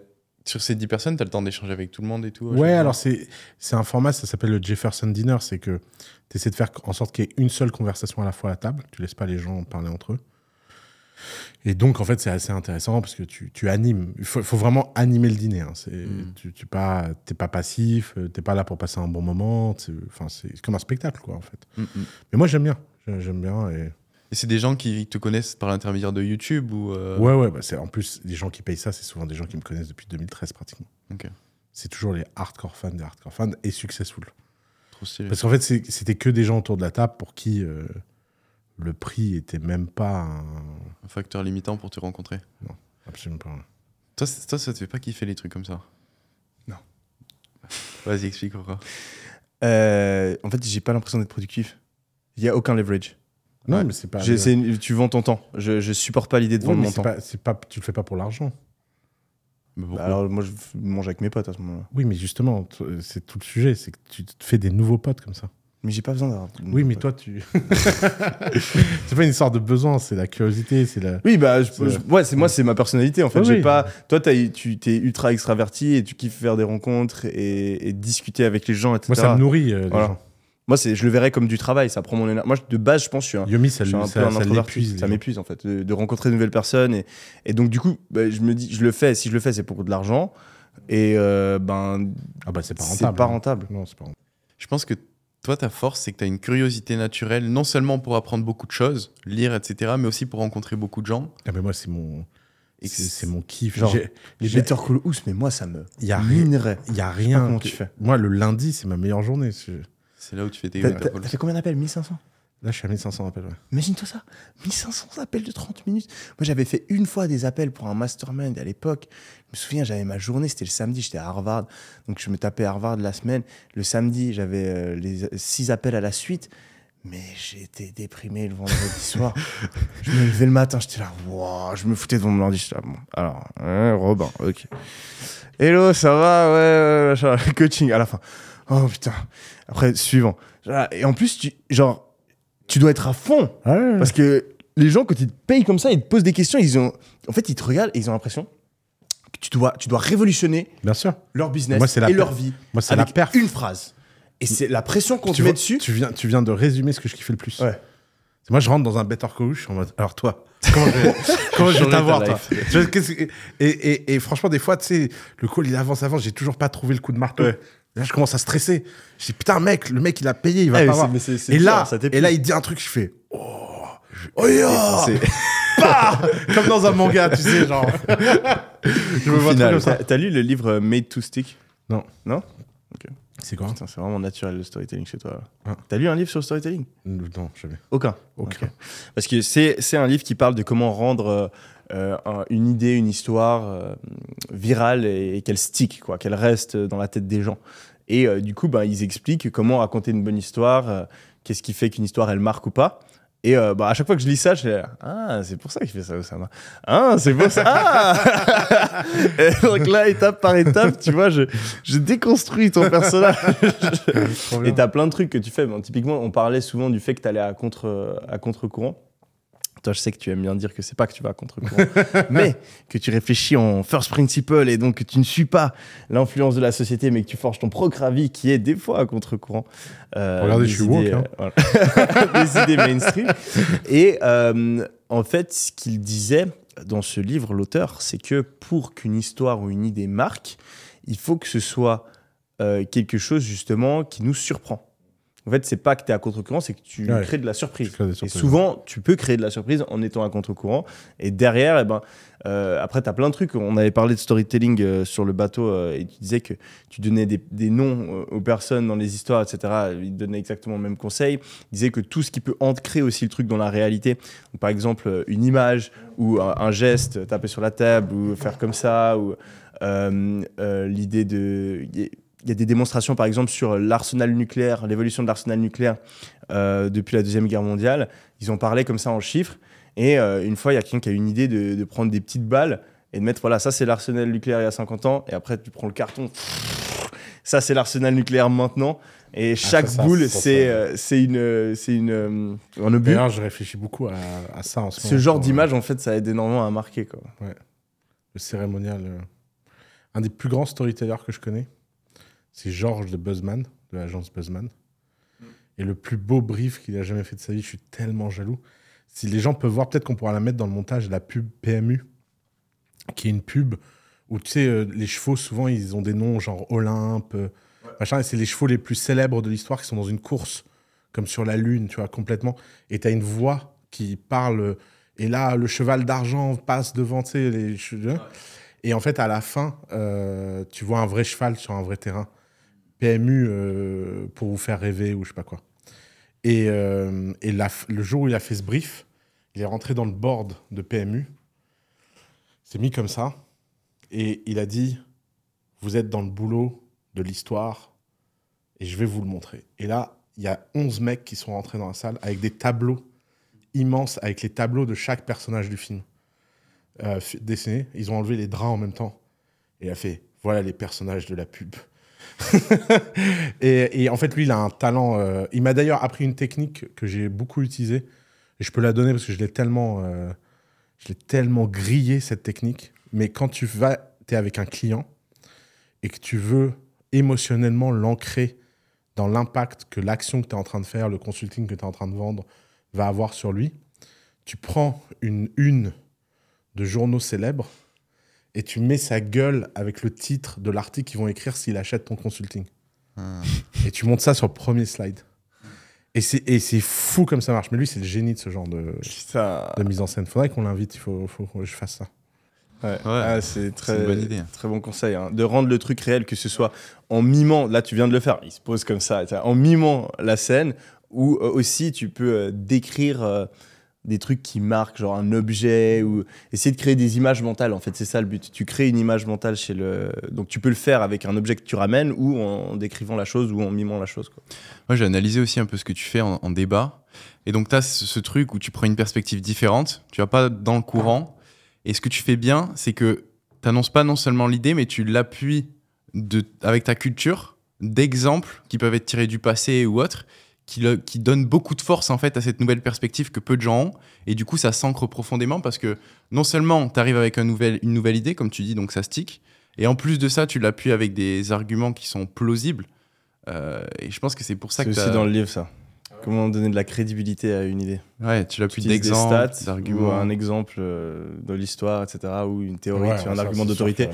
sur ces 10 personnes, t'as le temps d'échanger avec tout le monde et tout Ouais, alors c'est c'est un format, ça s'appelle le Jefferson Dinner. C'est que tu essaies de faire en sorte qu'il y ait une seule conversation à la fois à la table. Tu laisses pas les gens parler entre eux. Et donc, en fait, c'est assez intéressant parce que tu, tu animes. Il faut, faut vraiment animer le dîner. hein. Mm. Tu n'es pas, pas passif, euh, t'es pas là pour passer un bon moment. C'est enfin, c'est comme un spectacle, quoi, en fait. Mm, mm. Mais moi, j'aime bien. J'aime bien. Et... Et c'est des gens qui te connaissent par l'intermédiaire de YouTube ou euh, Ouais, ouais. Bah, en plus, les gens qui payent ça, c'est souvent des gens qui me connaissent depuis 2013, pratiquement. C'est toujours les hardcore fans des hardcore fans et successful. Trop stylé. Parce qu'en fait, c'était que des gens autour de la table pour qui euh, le prix était même pas un... Un facteur limitant pour te rencontrer. Absolument pas. Toi, toi, ça te fait pas kiffer les trucs comme ça? Non. Vas-y, explique pourquoi. Euh, en fait, j'ai pas l'impression d'être productif. Il y a aucun leverage. Non, Ouais. mais c'est pas... Une- tu vends ton temps. Je, je supporte pas l'idée de vendre mais mon temps. pas, c'est pas, tu le fais pas pour l'argent. Bah, alors, moi, je mange avec mes potes à ce moment-là. Oui, mais justement, t- c'est tout le sujet, c'est que tu te fais des nouveaux potes comme ça. Mais j'ai pas besoin d'avoir. Oui, mais toi, tu... c'est pas une histoire de besoin, c'est la curiosité, c'est la... Oui, bah, je- C'est- je- ouais, c'est moi, c'est ma personnalité en fait. Oui, j'ai oui. pas. Toi, tu es ultra extraverti et tu kiffes faire des rencontres et, et discuter avec les gens, etc. Moi, ça me nourrit, euh, les Voilà. gens. Moi, c'est, je le verrais comme du travail. Ça prend mon énergie. Moi, de base, je pense, que je suis un. Yomi, ça, je suis un lui- peu ça, un ça introverti. Ça m'épuise en fait de, de rencontrer de nouvelles personnes et, et donc du coup, bah, je me dis, je le fais. Si je le fais, c'est pour de l'argent et euh, ben Ah bah, c'est pas c'est rentable. pas hein. rentable. Non, c'est pas rentable. Je pense que toi, ta force, c'est que tu as une curiosité naturelle, non seulement pour apprendre beaucoup de choses, lire, etc., mais aussi pour rencontrer beaucoup de gens. Ah, mais moi, c'est mon... C'est mon kiff. Genre, J'ai- Les Better Call House, mais moi, ça me Il y a rien. minerait. Il y a rien. que- tu fais. Moi, le lundi, c'est ma meilleure journée. C'est là où tu fais tes t'as fait combien d'appels? 1500 Là, je suis à 1500 appels. Ouais. Imagine-toi ça, 1500 appels de 30 minutes. Moi, j'avais fait une fois des appels pour un mastermind à l'époque. Je me souviens, j'avais ma journée, c'était le samedi, j'étais à Harvard. Donc, je me tapais Harvard la semaine. Le samedi, j'avais euh, les six appels à la suite. Mais j'étais déprimé le vendredi soir. Je me levais le matin, j'étais là, wow, je me foutais devant mon. J'étais là, alors, hein, Robin, ok. Hello, ça va? Ouais, ouais, machin, coaching à la fin. Oh putain. Après, suivant. Et en plus, tu, genre, tu dois être à fond. Ouais. Parce que les gens, quand ils te payent comme ça, ils te posent des questions, ils ont... en fait, ils te regardent et ils ont l'impression que tu dois, tu dois révolutionner Bien sûr. leur business Moi, la et leur vie Moi, c'est la perf. une phrase. Et c'est la pression qu'on te met dessus. tu, viens, tu viens de résumer ce que je kiffais le plus. Ouais. Moi, je rentre dans un Better Call, en mode. Alors, toi, comment je vais, comment je vais Changer ta t'avoir, toi? Et, et, et franchement, des fois, tu sais, le call, il avance, avance, j'ai toujours pas trouvé le coup de marteau. Ouais. Là, je commence à stresser. Je dis, putain, mec, le mec, il a payé, il va Ah, pas mais voir. c'est- mais c'est- c'est Et là, ça et là, il dit un truc, je fais, oh, oh yeah Bah Comme dans un manga, tu sais, genre. je me vois comme ça. T'as lu le livre euh, Made to Stick? C'est quoi? C'est vraiment naturel le storytelling chez toi. Ah. T'as lu un livre sur le storytelling? Non, jamais. Aucun. Aucun. Ok. Parce que c'est c'est un livre qui parle de comment rendre euh, euh, un- une idée, une histoire euh, virale et, et qu'elle stick, quoi, qu'elle reste dans la tête des gens. Et euh, du coup, ben, ils expliquent comment raconter une bonne histoire, qu'est-ce qui fait qu'une histoire elle marque ou pas. Et bah, à chaque fois que je lis ça, je fais Ah, c'est pour ça qu'il fait ça, Osama. Ah, c'est pour ça. Ah Et Donc là, étape par étape, tu vois, je, je déconstruis ton personnage. Et t'as plein de trucs que tu fais. Bon, typiquement, on parlait souvent du fait que t'allais à contre à contre-courant. Toi, je sais que tu aimes bien dire que c'est pas que tu vas à contre-courant, mais que tu réfléchis en first principle et donc que tu ne suis pas l'influence de la société, mais que tu forges ton propre avis qui est des fois à contre-courant. Euh, Regardez, je suis woke, hein. euh, voilà. des idées mainstream. Et euh, en fait, ce qu'il disait dans ce livre, l'auteur, c'est que pour qu'une histoire ou une idée marque, il faut que ce soit euh, quelque chose justement qui nous surprend. En fait, c'est pas que tu es à contre-courant, c'est que tu Ouais. crées de la surprise. Et souvent, tu peux créer de la surprise en étant à contre-courant. Et derrière, eh ben, euh, après, tu as plein de trucs. On avait parlé de storytelling euh, sur le bateau euh, et tu disais que tu donnais des, des noms aux personnes dans les histoires, etc. Il donnait exactement le même conseil. Il disait que tout ce qui peut ancrer aussi le truc dans la réalité, donc, par exemple une image ou un, geste, taper sur la table ou faire comme ça, ou l'idée de. Il y a des démonstrations, par exemple, sur l'arsenal nucléaire, l'évolution de l'arsenal nucléaire euh, depuis la Deuxième Guerre mondiale. Ils ont parlé comme ça en chiffres. Et euh, une fois, il y a quelqu'un qui a eu une idée de, de prendre des petites balles et de mettre, voilà, ça c'est l'arsenal nucléaire il y a 50 ans. Et après, tu prends le carton. Ça, c'est l'arsenal nucléaire maintenant. Et chaque ça, ça, boule, c'est euh, c'est une, c'est une, euh, un obus. Je réfléchis beaucoup à, à ça en ce moment. Ce genre d'image, en fait, ça aide énormément à marquer. Quoi. Le cérémonial. euh, Un des plus grands storytellers que je connais, c'est Georges de Buzzman, de l'agence Buzzman. Et le plus beau brief qu'il a jamais fait de sa vie, je suis tellement jaloux. Si les gens peuvent voir, peut-être qu'on pourra la mettre dans le montage, la pub PMU, qui est une pub où, tu sais, euh, les chevaux, souvent, ils ont des noms genre Olympe, euh, machin, et c'est les chevaux les plus célèbres de l'histoire qui sont dans une course, comme sur la Lune, tu vois, complètement. Et tu as une voix qui parle, euh, et là, le cheval d'argent passe devant, tu sais, les chevaux. Et en fait, à la fin, euh, tu vois un vrai cheval sur un vrai terrain. PMU euh, pour vous faire rêver ou je sais pas quoi. Et, euh, et le jour où il a fait ce brief, il est rentré dans le board de PMU, s'est mis comme ça, et il a dit Vous êtes dans le boulot de l'histoire, et je vais vous le montrer. Et là, il y a 11 mecs qui sont rentrés dans la salle avec des tableaux immenses, avec les tableaux de chaque personnage du film euh. Ils ont enlevé les draps en même temps. Et il a fait Voilà les personnages de la pub. et, en fait, lui, il a un talent. euh, il m'a d'ailleurs appris une technique que j'ai beaucoup utilisée. Et je peux la donner parce que je l'ai tellement, euh, tellement grillé, cette technique. Mais quand tu vas, es avec un client et que tu veux émotionnellement l'ancrer dans l'impact que l'action que tu es en train de faire, le consulting que tu es en train de vendre, va avoir sur lui, tu prends une une de journaux célèbres et tu mets sa gueule avec le titre de l'article qu'ils vont écrire s'il achète ton consulting. Ah. Et tu montes ça sur le premier slide. Et c'est, et c'est fou comme ça marche. Mais lui, c'est le génie de ce genre de, mise en scène. Faudrait qu'on l'invite, il faut, faut que je fasse ça. Ouais. Ah, c'est très, une bonne idée. très bon conseil. hein. De rendre le truc réel, que ce soit en mimant, là tu viens de le faire, il se pose comme ça, en mimant la scène, ou euh, aussi tu peux euh, décrire euh, des trucs qui marquent, genre un objet, ou essayer de créer des images mentales. En fait, c'est ça le but. Tu crées une image mentale chez le. Donc tu peux le faire avec un objet que tu ramènes, ou en décrivant la chose, ou en mimant la chose. Moi, j'ai analysé aussi un peu ce que tu fais en, débat. Et donc, tu as ce, truc où tu prends une perspective différente, tu vas pas dans le courant. Et ce que tu fais bien, c'est que tu n'annonces pas non seulement l'idée, mais tu l'appuies avec ta culture d'exemples qui peuvent être tirés du passé ou autre, qui, le- qui donnent beaucoup de force en fait à cette nouvelle perspective que peu de gens ont. Et du coup, ça s'ancre profondément parce que non seulement tu arrives avec un nouvel, une nouvelle idée, comme tu dis, donc ça stick, et en plus de ça, tu l'appuies avec des arguments qui sont plausibles. Euh, et je pense que c'est pour ça C'est que aussi t'as- dans le livre ça. Comment donner de la crédibilité à une idée Ouais, tu l'appuies d'exemples, d'arguments. un exemple euh, de l'histoire, etc., ou une théorie, Ouais, tu as un ça, argument c'est d'autorité.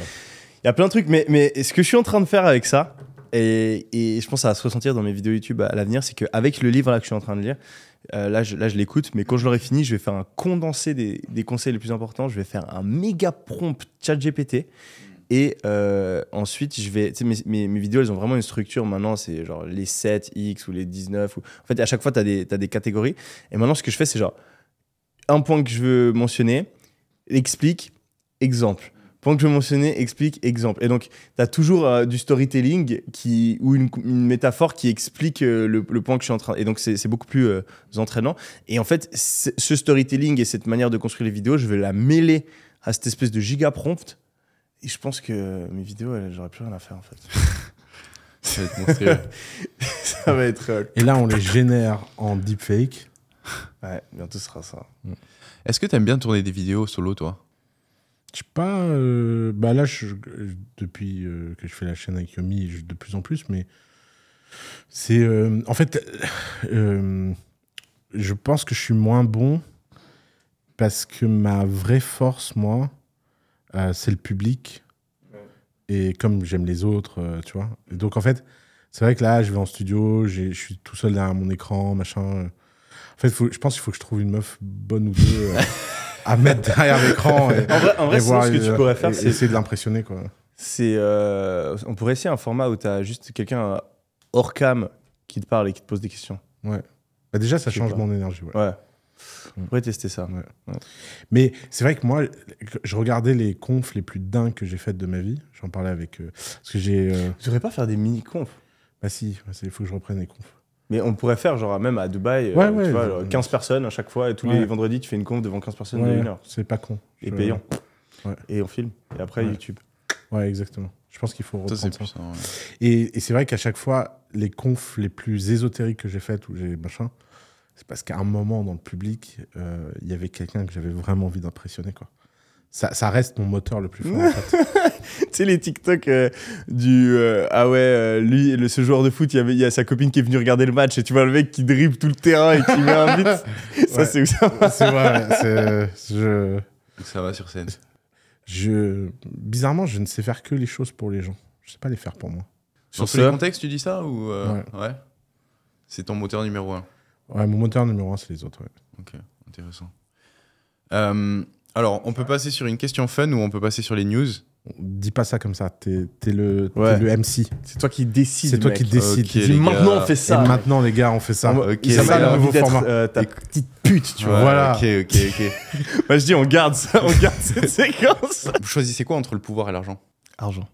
Il y a plein de trucs, mais, mais ce que je suis en train de faire avec ça, Et, je pense que ça va se ressentir dans mes vidéos YouTube à, l'avenir, c'est qu'avec le livre là, que je suis en train de lire, euh, là je, l'écoute, mais quand je l'aurai fini, je vais faire un condensé des, conseils les plus importants. Je vais faire un méga prompt chat GPT. Et euh, ensuite, je vais. Mes, vidéos, elles ont vraiment une structure. Maintenant, c'est genre les 7X ou les 19. Ou... En fait, à chaque fois, tu as, t'as des catégories. Et maintenant, ce que je fais, c'est genre un point que je veux mentionner, explique, exemple. Point que je veux mentionner, explique, exemple. Et donc, tu as toujours euh, du storytelling qui, ou une, une métaphore qui explique euh, le, le point que je suis en train. Et donc, c'est beaucoup plus euh, entraînant. Et en fait, ce storytelling et cette manière de construire les vidéos, je vais la mêler à cette espèce de giga prompt. Et je pense que mes vidéos, j'aurais plus rien à faire en fait. Ça va être monstrueux. Ça va être. euh, Et là, on les génère en deepfake. Ouais, bientôt ce sera ça. Est-ce que t'aimes bien tourner des vidéos solo, toi? Je sais pas. euh, bah là, je- depuis euh, que je fais la chaîne avec Yomi, je- de plus en plus, mais c'est. euh, en fait, je pense que je suis moins bon parce que ma vraie force, moi, c'est le public. Et comme j'aime les autres, tu vois. Et donc, en fait, c'est vrai que là, je vais en studio, je suis tout seul derrière mon écran, machin. En fait, faut- je pense qu'il faut que je trouve une meuf bonne ou deux à mettre derrière l'écran. Et, En vrai, en vrai et sinon, voir, ce que tu euh, pourrais faire, c'est essayer de l'impressionner, quoi. C'est, euh, on pourrait essayer un format où tu as juste quelqu'un hors cam qui te parle et qui te pose des questions. Bah, déjà, ça change pas. mon énergie. ouais. Ouais. Mm. On pourrait tester ça. Mais c'est vrai que moi, je regardais les confs les plus dingues que j'ai faites de ma vie. J'en parlais avec. euh, parce que j'ai. euh, Tu devrais pas faire des mini-confs. bah si, bah, c'est- il faut que je reprenne les confs. Mais on pourrait faire, genre, même à Dubaï, euh, Ouais, tu vois, genre, 15 personnes à chaque fois, et tous Ouais. les vendredis, tu fais une conf devant 15 personnes de Ouais, 1 heure. c'est pas con. Et Je- payant. Ouais. Et on filme. Et après, Ouais. YouTube. Ouais, exactement. Je pense qu'il faut reprendre ça. et c'est vrai qu'à chaque fois, les confs les plus ésotériques que j'ai faites, où j'ai machin, c'est parce qu'à un moment dans le public, euh, il y avait quelqu'un que j'avais vraiment envie d'impressionner. quoi. Ça, ça reste mon moteur le plus fort. en fait. tu sais, les TikTok euh, du. euh, ah ouais, euh, lui, le, ce joueur de foot, il y, avait, il y a sa copine qui est venue regarder le match, et tu vois le mec qui dribble tout le terrain et qui met un but. ça, Ouais. c'est où ça c'est vrai. Je, Donc ça va sur scène. je, bizarrement, je ne sais faire que les choses pour les gens. Je sais pas les faire pour moi. Sur ce- contextes, tu dis ça ou euh, ouais. C'est ton moteur numéro un. Ouais, mon moteur numéro un, c'est les autres. ouais. Ok, intéressant. Euh, alors, on peut passer sur une question fun ou on peut passer sur les news. Dis pas ça comme ça. T'es es le, t'es Ouais. le MC. C'est toi qui décides. C'est toi mec. qui décides. Ok, Tu dis les maintenant, on fait ça. Et maintenant, les gars, on fait ça. On- Ok, il c'est ça, le nouveau format. euh, ta petite pute, tu vois. Voilà. Ok, ok, ok. Moi, je dis, on garde ça, on garde cette séquence. Vous choisissez quoi entre le pouvoir et l'argent? Argent.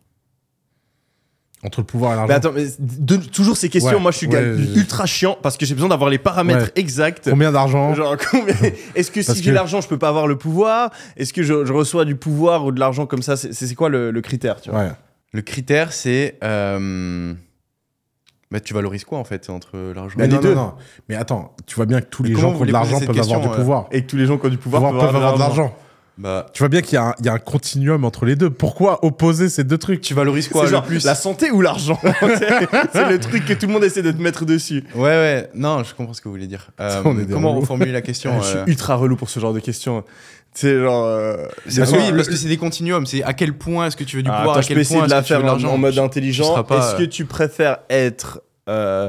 Entre le pouvoir et Mais l'argent. attends, mais de- toujours ces questions, Ouais, moi, je suis ouais, gars je- ultra chiant parce que j'ai besoin d'avoir les paramètres Ouais. exacts. Combien d'argent Genre, combien- Est-ce que Parce si j'ai que- l'argent, je peux pas avoir le pouvoir? Est-ce que je, je reçois du pouvoir ou de l'argent comme ça? C'est c'est quoi le, le critère tu vois? Le critère, c'est. euh, Bah, tu valorises quoi en fait entre l'argent Bah, et les non, deux. non, non. Mais attends, tu vois bien que tous Mais les gens qui ont de l'argent peuvent avoir du euh, pouvoir. Et que tous les gens qui ont du pouvoir, Pouvoir peuvent avoir de l'argent. Bah, Tu vois bien qu'il y, a un- il y a un continuum entre les deux. Pourquoi opposer ces deux trucs? Tu valorises C'est quoi le genre plus? la santé ou l'argent? C'est le truc que tout le monde essaie de te mettre dessus. Ouais, ouais, non, je comprends ce que vous voulez dire. Euh, On comment reformuler la question je suis euh, ultra relou pour ce genre de questions. C'est genre. euh, c'est- des fois, Oui, parce que c'est des continuums. C'est à quel point est-ce que tu veux du Ah, pouvoir attends, à je quel peux essayer point de la faire de en, l'argent en mode intelligent. Est-ce que tu préfères être, euh,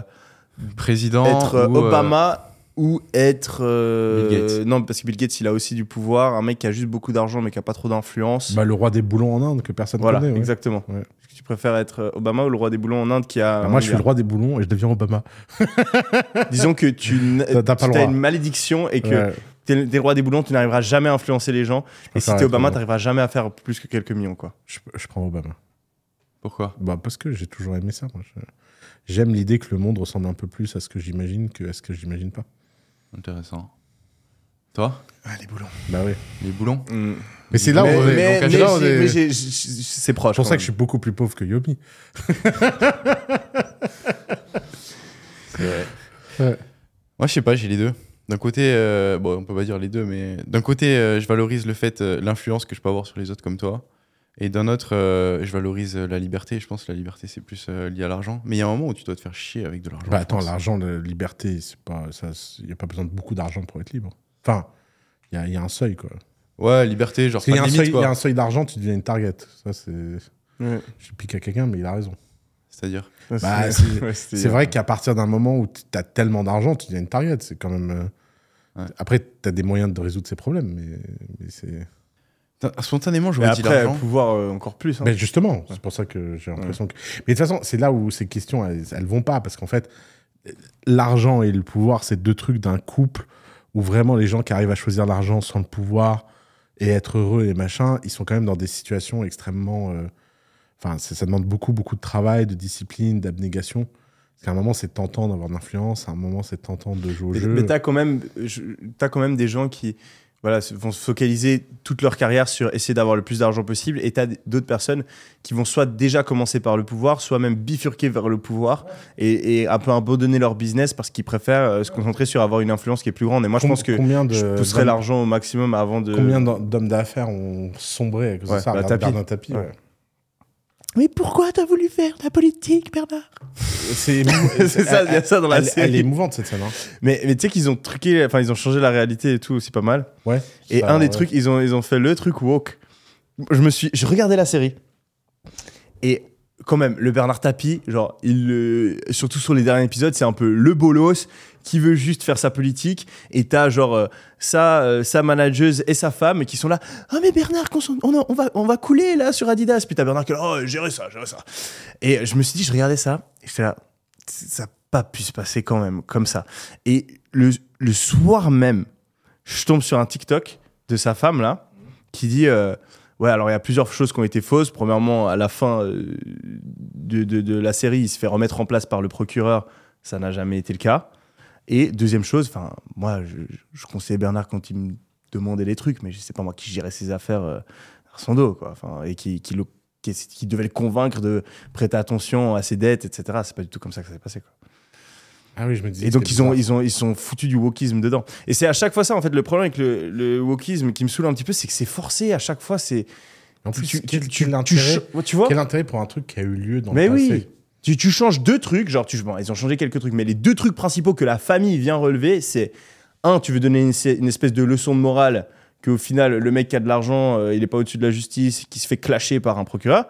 Président. être ou, Obama ou être. euh, Bill Gates. Non, parce que Bill Gates, il a aussi du pouvoir. Un mec qui a juste beaucoup d'argent mais qui a pas trop d'influence. bah, Le roi des boulons en Inde que personne voilà, connaît. ouais. exactement. Ouais. Est-ce que tu préfères être euh, Obama ou le roi des boulons en Inde qui a. Bah, moi, je suis le roi des boulons et je deviens Obama. Disons que tu pas le tu as une malédiction et que Ouais, t'es t'es le roi des boulons, tu n'arriveras jamais à influencer les gens. je Et si t'es Obama, Obama. t'arriveras jamais à faire plus que quelques millions, quoi. je, je prends Obama. Pourquoi? Bah, parce que j'ai toujours aimé ça. moi. Je- J'aime l'idée que le monde ressemble un peu plus à ce que j'imagine que à ce que j'imagine pas. Intéressant. Toi? Ah, les boulons. Bah oui. Les boulons? Mais c'est là où on est. mais- c'est proche. C'est pour ça même. que je suis beaucoup plus pauvre que Yomi. Moi, je sais pas, j'ai les deux. D'un côté, euh, bon, on peut pas dire les deux, mais d'un côté, euh, je valorise le fait, euh, l'influence que je peux avoir sur les autres comme toi. Et d'un autre, euh, je valorise euh, la liberté. Je pense que la liberté, c'est plus euh, lié à l'argent. Mais il y a un moment où tu dois te faire chier avec de l'argent. Bah attends, l'argent, la liberté, c'est pas ça. Il n'y a pas besoin de beaucoup d'argent pour être libre. Enfin, il y a, il y a un seuil quoi. Ouais, liberté, genre y, il y a un seuil d'argent, tu deviens une target. Ça, c'est. Ouais. Je pique à quelqu'un, mais il a raison. C'est-à-dire Bah, c'est- Ouais, vrai qu'à partir d'un moment où tu as tellement d'argent, tu deviens une target. C'est quand même. Ouais. Après, tu as des moyens de résoudre ces problèmes, mais, mais c'est. Spontanément, je dit après, l'argent. pouvoir euh, encore plus. hein. Ben justement, c'est pour ça que j'ai l'impression que. Mais de toute façon, c'est là où ces questions, elles, elles vont pas, parce qu'en fait, l'argent et le pouvoir, c'est deux trucs d'un couple où vraiment les gens qui arrivent à choisir l'argent sans le pouvoir et être heureux et machin, ils sont quand même dans des situations extrêmement. euh, Enfin, ça, ça demande beaucoup, beaucoup de travail, de discipline, d'abnégation. Parce qu'à un moment, c'est tentant d'avoir de l'influence, à un moment, c'est tentant de jouer au Mais, jeu. mais t'as quand même, je- t'as quand même des gens qui, voilà, vont se focaliser toute leur carrière sur essayer d'avoir le plus d'argent possible, et t'as d- d'autres personnes qui vont soit déjà commencer par le pouvoir, soit même bifurquer vers le pouvoir et, et un peu abandonner leur business parce qu'ils préfèrent euh, se concentrer sur avoir une influence qui est plus grande. Et moi, je pense que combien de, je pousserais l'argent au maximum avant de. Combien d'hom- d'hommes d'affaires ont sombré à cause Ouais, de ça? bah, tapis. Bernard Tapie. Ouais. ouais. Mais pourquoi t'as voulu faire la politique, Bernard? C'est ça, il y a ça dans la elle, série. Elle est émouvante cette scène. hein. Mais, mais tu sais qu'ils ont truqué, enfin ils ont changé la réalité et tout aussi pas mal. Ouais. Et Ça, un des ouais. trucs, ils ont, ils ont fait le truc woke. Je me suis, je regardais la série et quand même le Bernard Tapie, genre il, surtout sur les derniers épisodes, c'est un peu le bolos qui veut juste faire sa politique et t'as genre euh, sa, euh, sa manageuse et sa femme qui sont là. Ah mais Bernard, on, on va, on va couler là sur Adidas. Puis t'as Bernard qui est là, oh gérer ça, gérer ça. Et je me suis dit, je regardais ça et j'étais là, ça n'a pas pu se passer quand même comme ça. Et le, le soir même, je tombe sur un TikTok de sa femme là qui dit euh, ouais alors il y a plusieurs choses qui ont été fausses. Premièrement à la fin euh, de, de- la série il se fait remettre en place par le procureur. Ça n'a jamais été le cas. Et deuxième chose enfin moi je, je conseillais Bernard quand il me demandait les trucs mais je sais pas moi qui gérait ses affaires euh, à son dos quoi enfin et qui, qui, qui, qui devait le convaincre de prêter attention à ses dettes etc c'est pas du tout comme ça que ça s'est passé quoi. Ah oui, je me disais. Et donc ils ont, ils ont, ils sont foutus du wokisme dedans. Et c'est à chaque fois ça en fait le problème avec le, le wokisme qui me saoule un petit peu, c'est que c'est forcé à chaque fois. C'est En plus, tu, quel, tu- quel tu- intérêt, tu vois quel intérêt pour un truc qui a eu lieu dans Mais le passé oui. Tu, tu changes deux trucs, genre tu, bon, ils ont changé quelques trucs, mais les deux trucs principaux que la famille vient relever, c'est un, tu veux donner une, une espèce de leçon de morale qu'au final le mec qui a de l'argent, euh, il est pas au-dessus de la justice, qui se fait clasher par un procureur.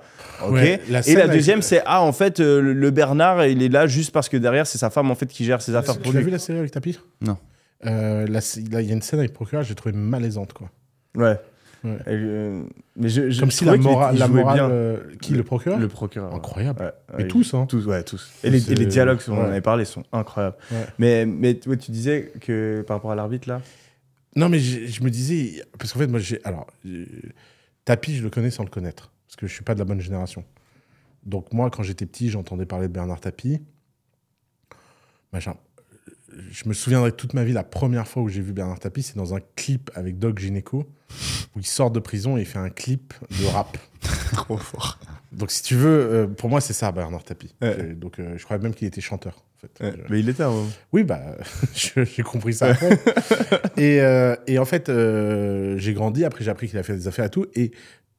Ok. Ouais, la Et la deuxième, c'est ah en fait euh, le- Bernard, il est là juste parce que derrière c'est sa femme en fait qui gère ses affaires Tu lui. vu la série avec Tapir Non. Euh, là, il y a une scène avec le procureur, j'ai trouvé malaisante quoi. Ouais. Ouais. Et, euh, mais je, je Comme si la morale, la euh, qui le procureur? Le procureur. Incroyable. Ouais, Et ouais, tous, hein. Tous, ouais, tous. Et les, et les dialogues, on en avait parlé, sont incroyables. Ouais. Mais, mais ouais, tu disais que par rapport à l'arbitre, là Non, mais je me disais, parce qu'en fait, moi, j'ai. Alors, Tapi, je le connais sans le connaître, parce que je suis pas de la bonne génération. Donc, moi, quand j'étais petit, j'entendais parler de Bernard Tapie. Machin. Je me souviendrai toute ma vie, la première fois où j'ai vu Bernard Tapie, c'est dans un clip avec Doc Gineco, où il sort de prison et il fait un clip de rap. Trop fort. Donc, si tu veux, euh, pour moi, c'est ça, Bernard. Ouais. J'ai- Donc, euh, je croyais même qu'il était chanteur. En fait. Ouais, Je- Mais il était un oui, bah, j'ai compris ça après. et, euh, et en fait, euh, j'ai grandi. Après, j'ai appris qu'il a fait des affaires et tout. Et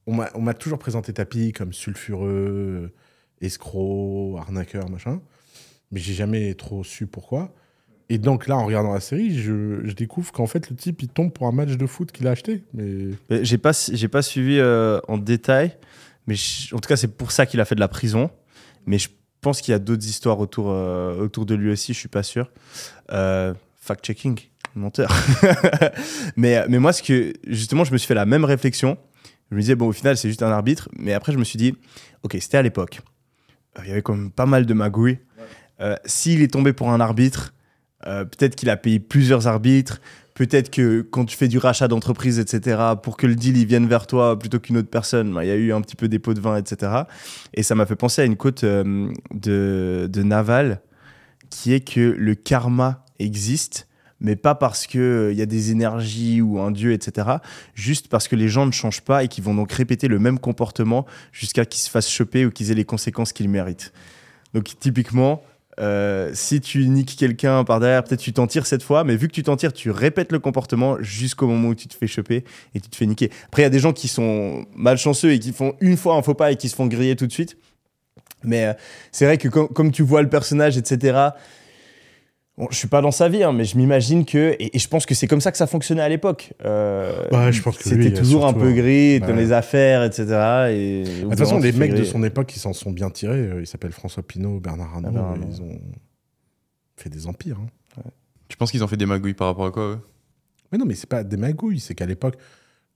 on m'a toujours présenté Tapi comme sulfureux, euh, escroc, arnaqueur, machin. Mais j'ai jamais trop su pourquoi. Et donc là, en regardant la série, je, je découvre qu'en fait, le type, il tombe pour un match de foot qu'il a acheté. Mais J'ai pas, pas suivi euh, en détail, mais je- en tout cas, c'est pour ça qu'il a fait de la prison. Mais je pense qu'il y a d'autres histoires autour, euh, autour de lui aussi, je suis pas sûr. Euh, Fact-checking, menteur. mais, mais moi, ce que, justement, je me suis fait la même réflexion. Je me disais, bon, au final, c'est juste un arbitre. Mais après, je me suis dit, ok, c'était à l'époque. Euh, Il y avait quand même pas mal de magouilles. Euh, S'il est tombé pour un arbitre, euh, peut-être qu'il a payé plusieurs arbitres. Peut-être que quand tu fais du rachat d'entreprise, etc., pour que le deal il vienne vers toi plutôt qu'une autre personne, bah, il y a eu un petit peu des pots de vin, etc. Et ça m'a fait penser à une quote euh, de, de Naval qui est que le karma existe, mais pas parce qu'il y a des énergies ou un dieu, etc. Juste parce que les gens ne changent pas et qu'ils vont donc répéter le même comportement jusqu'à qu'ils se fassent choper ou qu'ils aient les conséquences qu'ils méritent. Donc typiquement, euh, si tu niques quelqu'un par derrière, peut-être tu t'en tires cette fois, mais vu que tu t'en tires, tu répètes le comportement jusqu'au moment où tu te fais choper et tu te fais niquer. Après, il y a des gens qui sont malchanceux et qui font une fois un faux pas et qui se font griller tout de suite. Mais euh, c'est vrai que com- comme tu vois le personnage, etc., Bon, je suis pas dans sa vie, hein, mais je m'imagine que. Et, et je pense que c'est comme ça que ça fonctionnait à l'époque. Euh, Ouais, je pense que C'était toujours un peu gris dans ouais. les affaires, etc. Et, De toute façon, les mecs de son époque, ils s'en sont bien tirés. Euh, Ils s'appellent François Pinault, Bernard Arnault. Ils ont fait des empires. hein. Tu penses qu'ils ont fait des magouilles par rapport à quoi eux? Mais non, mais c'est pas des magouilles. C'est qu'à l'époque,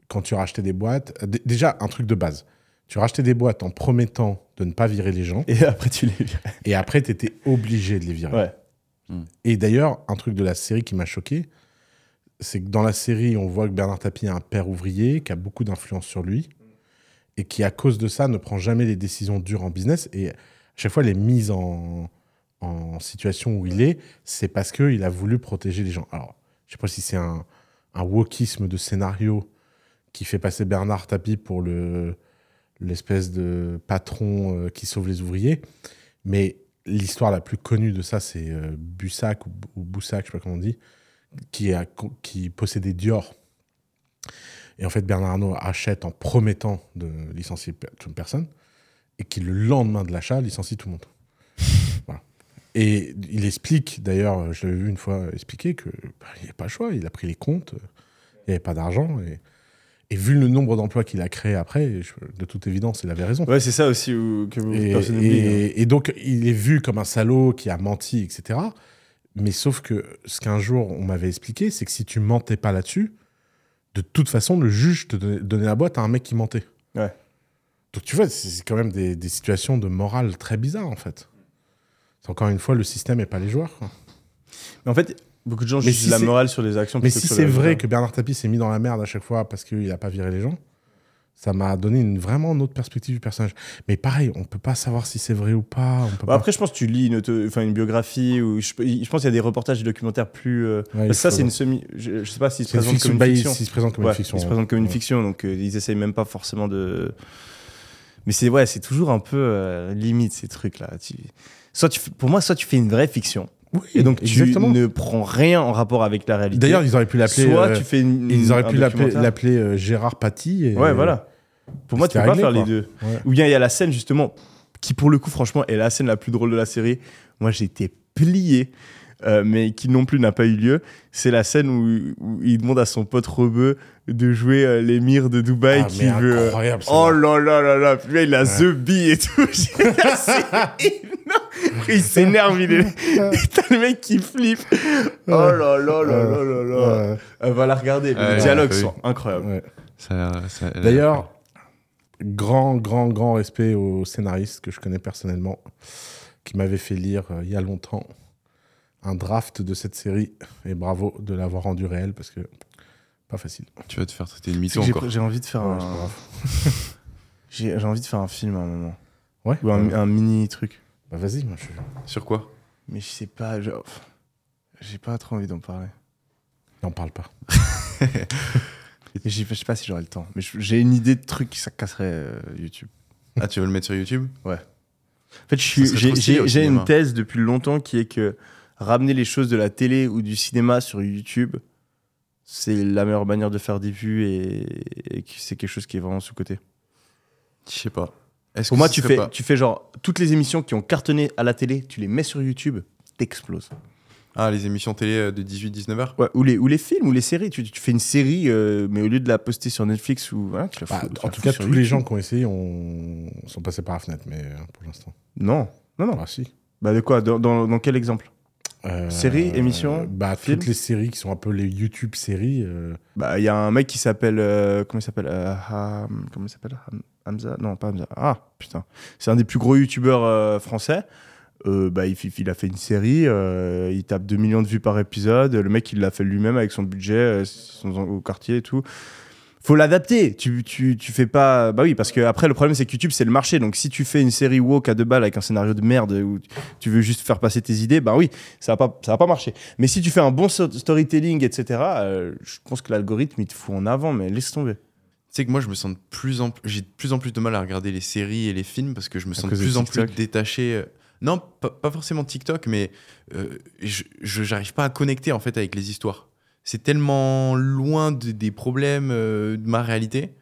quand tu rachetais des boîtes, euh, d- déjà un truc de base. Tu rachetais des boîtes en promettant de ne pas virer les gens, Et après, tu les virais. et après, tu étais obligé de les virer. Ouais. Et d'ailleurs, un truc de la série qui m'a choqué, c'est que dans la série, on voit que Bernard Tapie est un père ouvrier qui a beaucoup d'influence sur lui et qui, à cause de ça, ne prend jamais les décisions dures en business. Et à chaque fois, les mises en, en situation où il est, c'est parce qu'il a voulu protéger les gens. Alors, je sais pas si c'est un, un wokisme de scénario qui fait passer Bernard Tapie pour le l'espèce de patron euh, qui sauve les ouvriers, mais l'histoire la plus connue de ça, c'est euh, Bussac ou, ou Boussac, je sais pas comment on dit, qui, a, qui possédait Dior. Et en fait, Bernard Arnault achète en promettant de licencier toute personne, et qui le lendemain de l'achat licencie tout le monde. Et il explique, d'ailleurs, je l'avais vu une fois expliquer, qu'il n'y a pas le choix, il a pris les comptes, euh, il n'y avait pas d'argent, et vu le nombre d'emplois qu'il a créés après, je- de toute évidence, il avait raison. Ouais, c'est ça aussi où- que Et, personne n'oublie. hein. et- et donc, il est vu comme un salaud qui a menti, etc. Mais sauf que ce qu'un jour on m'avait expliqué, c'est que si tu mentais pas là-dessus, de toute façon, le juge te donnait, donnait la boîte à un mec qui mentait. Ouais. Donc tu vois, c'est quand même des, des situations de morale très bizarres en fait. C'est Encore une fois, le système et pas les joueurs. quoi. Mais en fait, beaucoup de gens Mais jugent si la morale sur les actions. Mais si c'est vrai que Bernard Tapie s'est mis dans la merde à chaque fois parce qu'il a pas viré les gens, ça m'a donné une, vraiment une autre perspective du personnage. Mais pareil, on peut pas savoir si c'est vrai ou pas. On peut Bah, pas- après, je pense que tu lis une, biographie ou je, je pense qu'il y a des reportages et documentaires plus. euh, Ouais, ça, c'est une semi. Je, je sais pas s'ils se présentent fiction. comme une fiction. s'il se présente comme Ouais, une fiction. Ils se présentent comme une ouais. fiction, donc euh, ils essayent même pas forcément de. Mais c'est ouais, c'est toujours un peu euh, limite ces trucs-là. Tu- Soit tu, pour moi, soit tu fais une vraie fiction Oui, et donc tu exactement. ne prends rien en rapport avec la réalité. D'ailleurs, ils auraient pu l'appeler. soit euh, tu fais une, ils auraient pu l'appeler euh, Gérard Paty. et- Ouais, voilà. Pour moi, tu peux pas faire les deux. Ouais. Ou bien il y a la scène justement qui pour le coup franchement est la scène la plus drôle de la série. Moi j'ai été plié. Euh, mais qui non plus n'a pas eu lieu, c'est la scène où, où il demande à son pote Rebeu de jouer euh, l'émir de Dubaï Ah, qui veut. incroyable, ça. Oh là là là là, puis là, il a The Bee et tout. Il s'énerve, il est. T'as le mec qui flippe. Oh là là là là là là. Ouais, Euh, va la regarder. Ouais, les dialogues ouais, sont incroyables. ouais. Ça- ça- D'ailleurs, grand, grand, grand respect au scénariste que je connais personnellement, qui m'avait fait lire euh, il y a longtemps un draft de cette série. Et bravo de l'avoir rendu réel parce que pas facile. tu vas te faire traiter de C'est mytho encore. j'ai envie de faire Ouais, un. grave. J'ai j'ai envie de faire un film à un moment. Ouais. Ou un, Ouais. un mini truc. Bah vas-y, moi je Sur quoi? Mais je sais pas, genre. J'ai pas trop envie d'en parler. n'en parle pas. Je sais pas si j'aurai le temps. Mais j'ai une idée de truc qui ça casserait euh, YouTube. Ah, tu veux le mettre sur YouTube? En fait, j'ai une thèse depuis longtemps qui est que ramener les choses de la télé ou du cinéma sur YouTube, c'est la meilleure manière de faire des vues et, c'est quelque chose qui est vraiment sous-côté. Je sais pas. Est-ce Pour que moi, tu fais, pas- tu fais genre toutes les émissions qui ont cartonné à la télé, tu les mets sur YouTube, t'exploses. Ah, les émissions télé euh, de 18-19 heures Ouais, ou, les, ou les films ou les séries. Tu, tu fais une série, euh, mais au lieu de la poster sur Netflix ou. voilà, tu la Bah, tu en la tout cas, tous les gens qui ont essayé ont... sont passés par la fenêtre, mais euh, pour l'instant. Non, non, non. Ah si. Bah, de quoi? Dans, dans, dans quel exemple? Euh, Séries, émissions, Bah films toutes les séries qui sont un peu les YouTube séries. euh, Bah, il y a un mec qui s'appelle. euh, comment il s'appelle Ham- Comment il s'appelle Ham- Hamza? Non, pas Hamza. Ah, putain. C'est un des plus gros youtubeurs français. Bah, il, il a fait une série, il tape 2 millions de vues par épisode. Le mec, il l'a fait lui-même avec son budget, son, au quartier et tout. Faut l'adapter. Tu, tu, tu fais pas. Bah oui, parce que après, le problème, c'est que YouTube, c'est le marché. Donc, si tu fais une série woke à deux balles avec un scénario de merde où tu veux juste faire passer tes idées, bah oui, ça va pas, ça va pas marcher. Mais si tu fais un bon storytelling, etc., euh, je pense que l'algorithme, il te fout en avant, mais laisse tomber. Tu sais que moi, je me sens de plus en plus. J'ai de plus en plus de mal à regarder les séries et les films parce que je me À sens de plus en plus TikTok. détaché. euh, Non, pas, pas forcément TikTok, mais euh, je je- j'arrive pas à connecter en fait avec les histoires. C'est tellement loin de- des problèmes euh, de ma réalité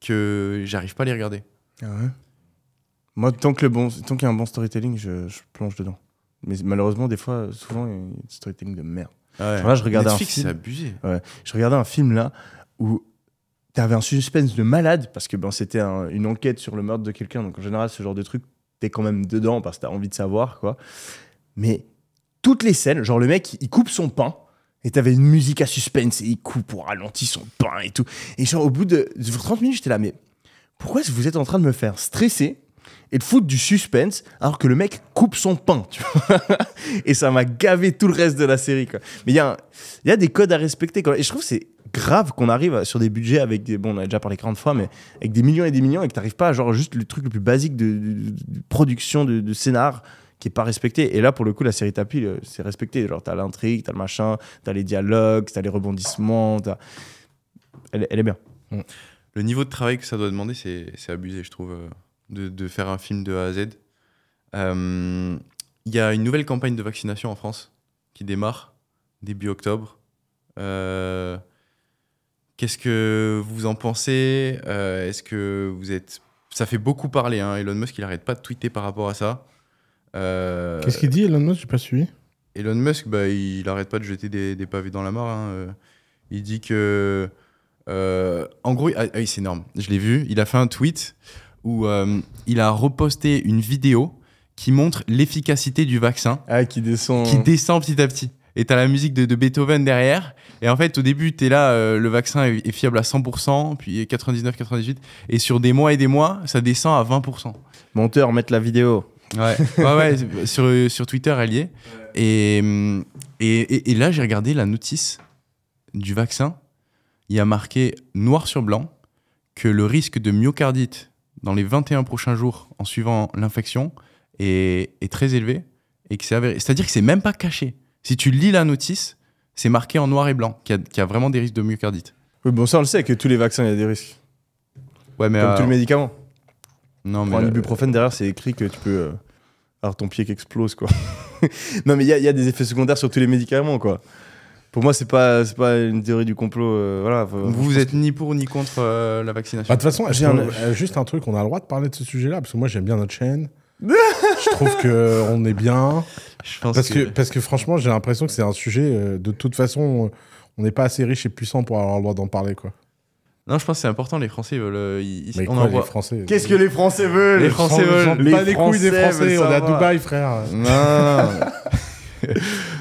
que j'arrive pas à les regarder. Moi, tant que le bon, tant qu'il y a un bon storytelling, je, je plonge dedans. Mais malheureusement, des fois, souvent, il y a du storytelling de merde. Ouais. Genre là, je regardais Netflix, un film. c'est abusé. Je regardais un film là où t'avais un suspense de malade parce que ben, c'était un- une enquête sur le meurtre de quelqu'un. Donc en général, ce genre de truc, t'es quand même dedans parce que t'as envie de savoir, quoi. Mais toutes les scènes, genre le mec, il coupe son pain. Et t'avais une musique à suspense et il coupe ou ralentit son pain et tout. Et genre au bout de 30 minutes, j'étais là, mais pourquoi est-ce que vous êtes en train de me faire stresser et de foutre du suspense alors que le mec coupe son pain, Et ça m'a gavé tout le reste de la série, quoi. Mais il y, a des codes à respecter. Et je trouve que c'est grave qu'on arrive sur des budgets avec des. Bon, on a déjà parlé 40 fois, mais avec des millions et des millions et que t'arrives pas à genre juste le truc le plus basique de, production, de scénar qui est pas respecté. Et là, pour le coup, la série Tapis, euh, c'est respecté. Genre, t'as l'intrigue, t'as le machin, t'as les dialogues, t'as les rebondissements, t'as- Elle, est- bien. Le niveau de travail que ça doit demander, c'est abusé, je trouve, euh, de, de faire un film de A à Z. Euh, Il y a une nouvelle campagne de vaccination en France qui démarre début octobre. Euh, Qu'est-ce que vous en pensez? Euh, Est-ce que vous êtes... Ça fait beaucoup parler, hein. Elon Musk, il arrête pas de tweeter par rapport à ça. Euh, Qu'est-ce qu'il dit, Elon Musk? J'ai pas suivi. Elon Musk, bah, il arrête pas de jeter des, des pavés dans la mare. hein. Euh, Il dit que. euh, en gros, ah, ah oui, c'est énorme. Je l'ai vu. Il a fait un tweet où euh, il a reposté une vidéo qui montre l'efficacité du vaccin Ah, qui descend. qui descend petit à petit. Et t'as la musique de, de Beethoven derrière. Et en fait, au début, t'es là, euh, le vaccin est, est fiable à 100%, puis 99, 98. Et sur des mois et des mois, ça descend à 20%. Monteur, mettre la vidéo. Ouais, ouais, ouais, sur, sur Twitter, elle y est. Et, et, et- et là, j'ai regardé la notice du vaccin. Il y a marqué noir sur blanc que le risque de myocardite dans les 21 prochains jours en suivant l'infection est, est très élevé. Et que c'est avéré. C'est-à-dire que c'est même pas caché. Si tu lis la notice, c'est marqué en noir et blanc qu'il y, y a vraiment des risques de myocardite. Oui, bon, ça, on le sait, que tous les vaccins, il y a des risques. Ouais, mais. Comme euh, tous les médicaments. Non, mais. Pour un là- ibuprofène, derrière, c'est écrit que tu peux euh, avoir ton pied qui explose, quoi. non, mais il y, a- il y a des effets secondaires sur tous les médicaments, quoi. Pour moi, c'est pas, c'est pas une théorie du complot. euh, voilà. faut- vous, vous êtes ni pour ni contre euh, la vaccination. Bah, De toute façon, J'ai est-ce un- qu'on- euh, juste un truc, on a le droit de parler de ce sujet-là, parce que moi j'aime bien notre chaîne. je trouve que on est bien. Je pense Parce que, parce que franchement, j'ai l'impression que c'est un sujet, euh, de toute façon, on n'est pas assez riche et puissant pour avoir le droit d'en parler. Quoi. Non, je pense que c'est important. Les Français veulent. euh, ils- ils- Mais on quoi, en les. Français Qu'est-ce que les Français veulent Les Français veulent- les bats les couilles des Français Français, veulent on est à. Dubaï, frère. Non, non, non.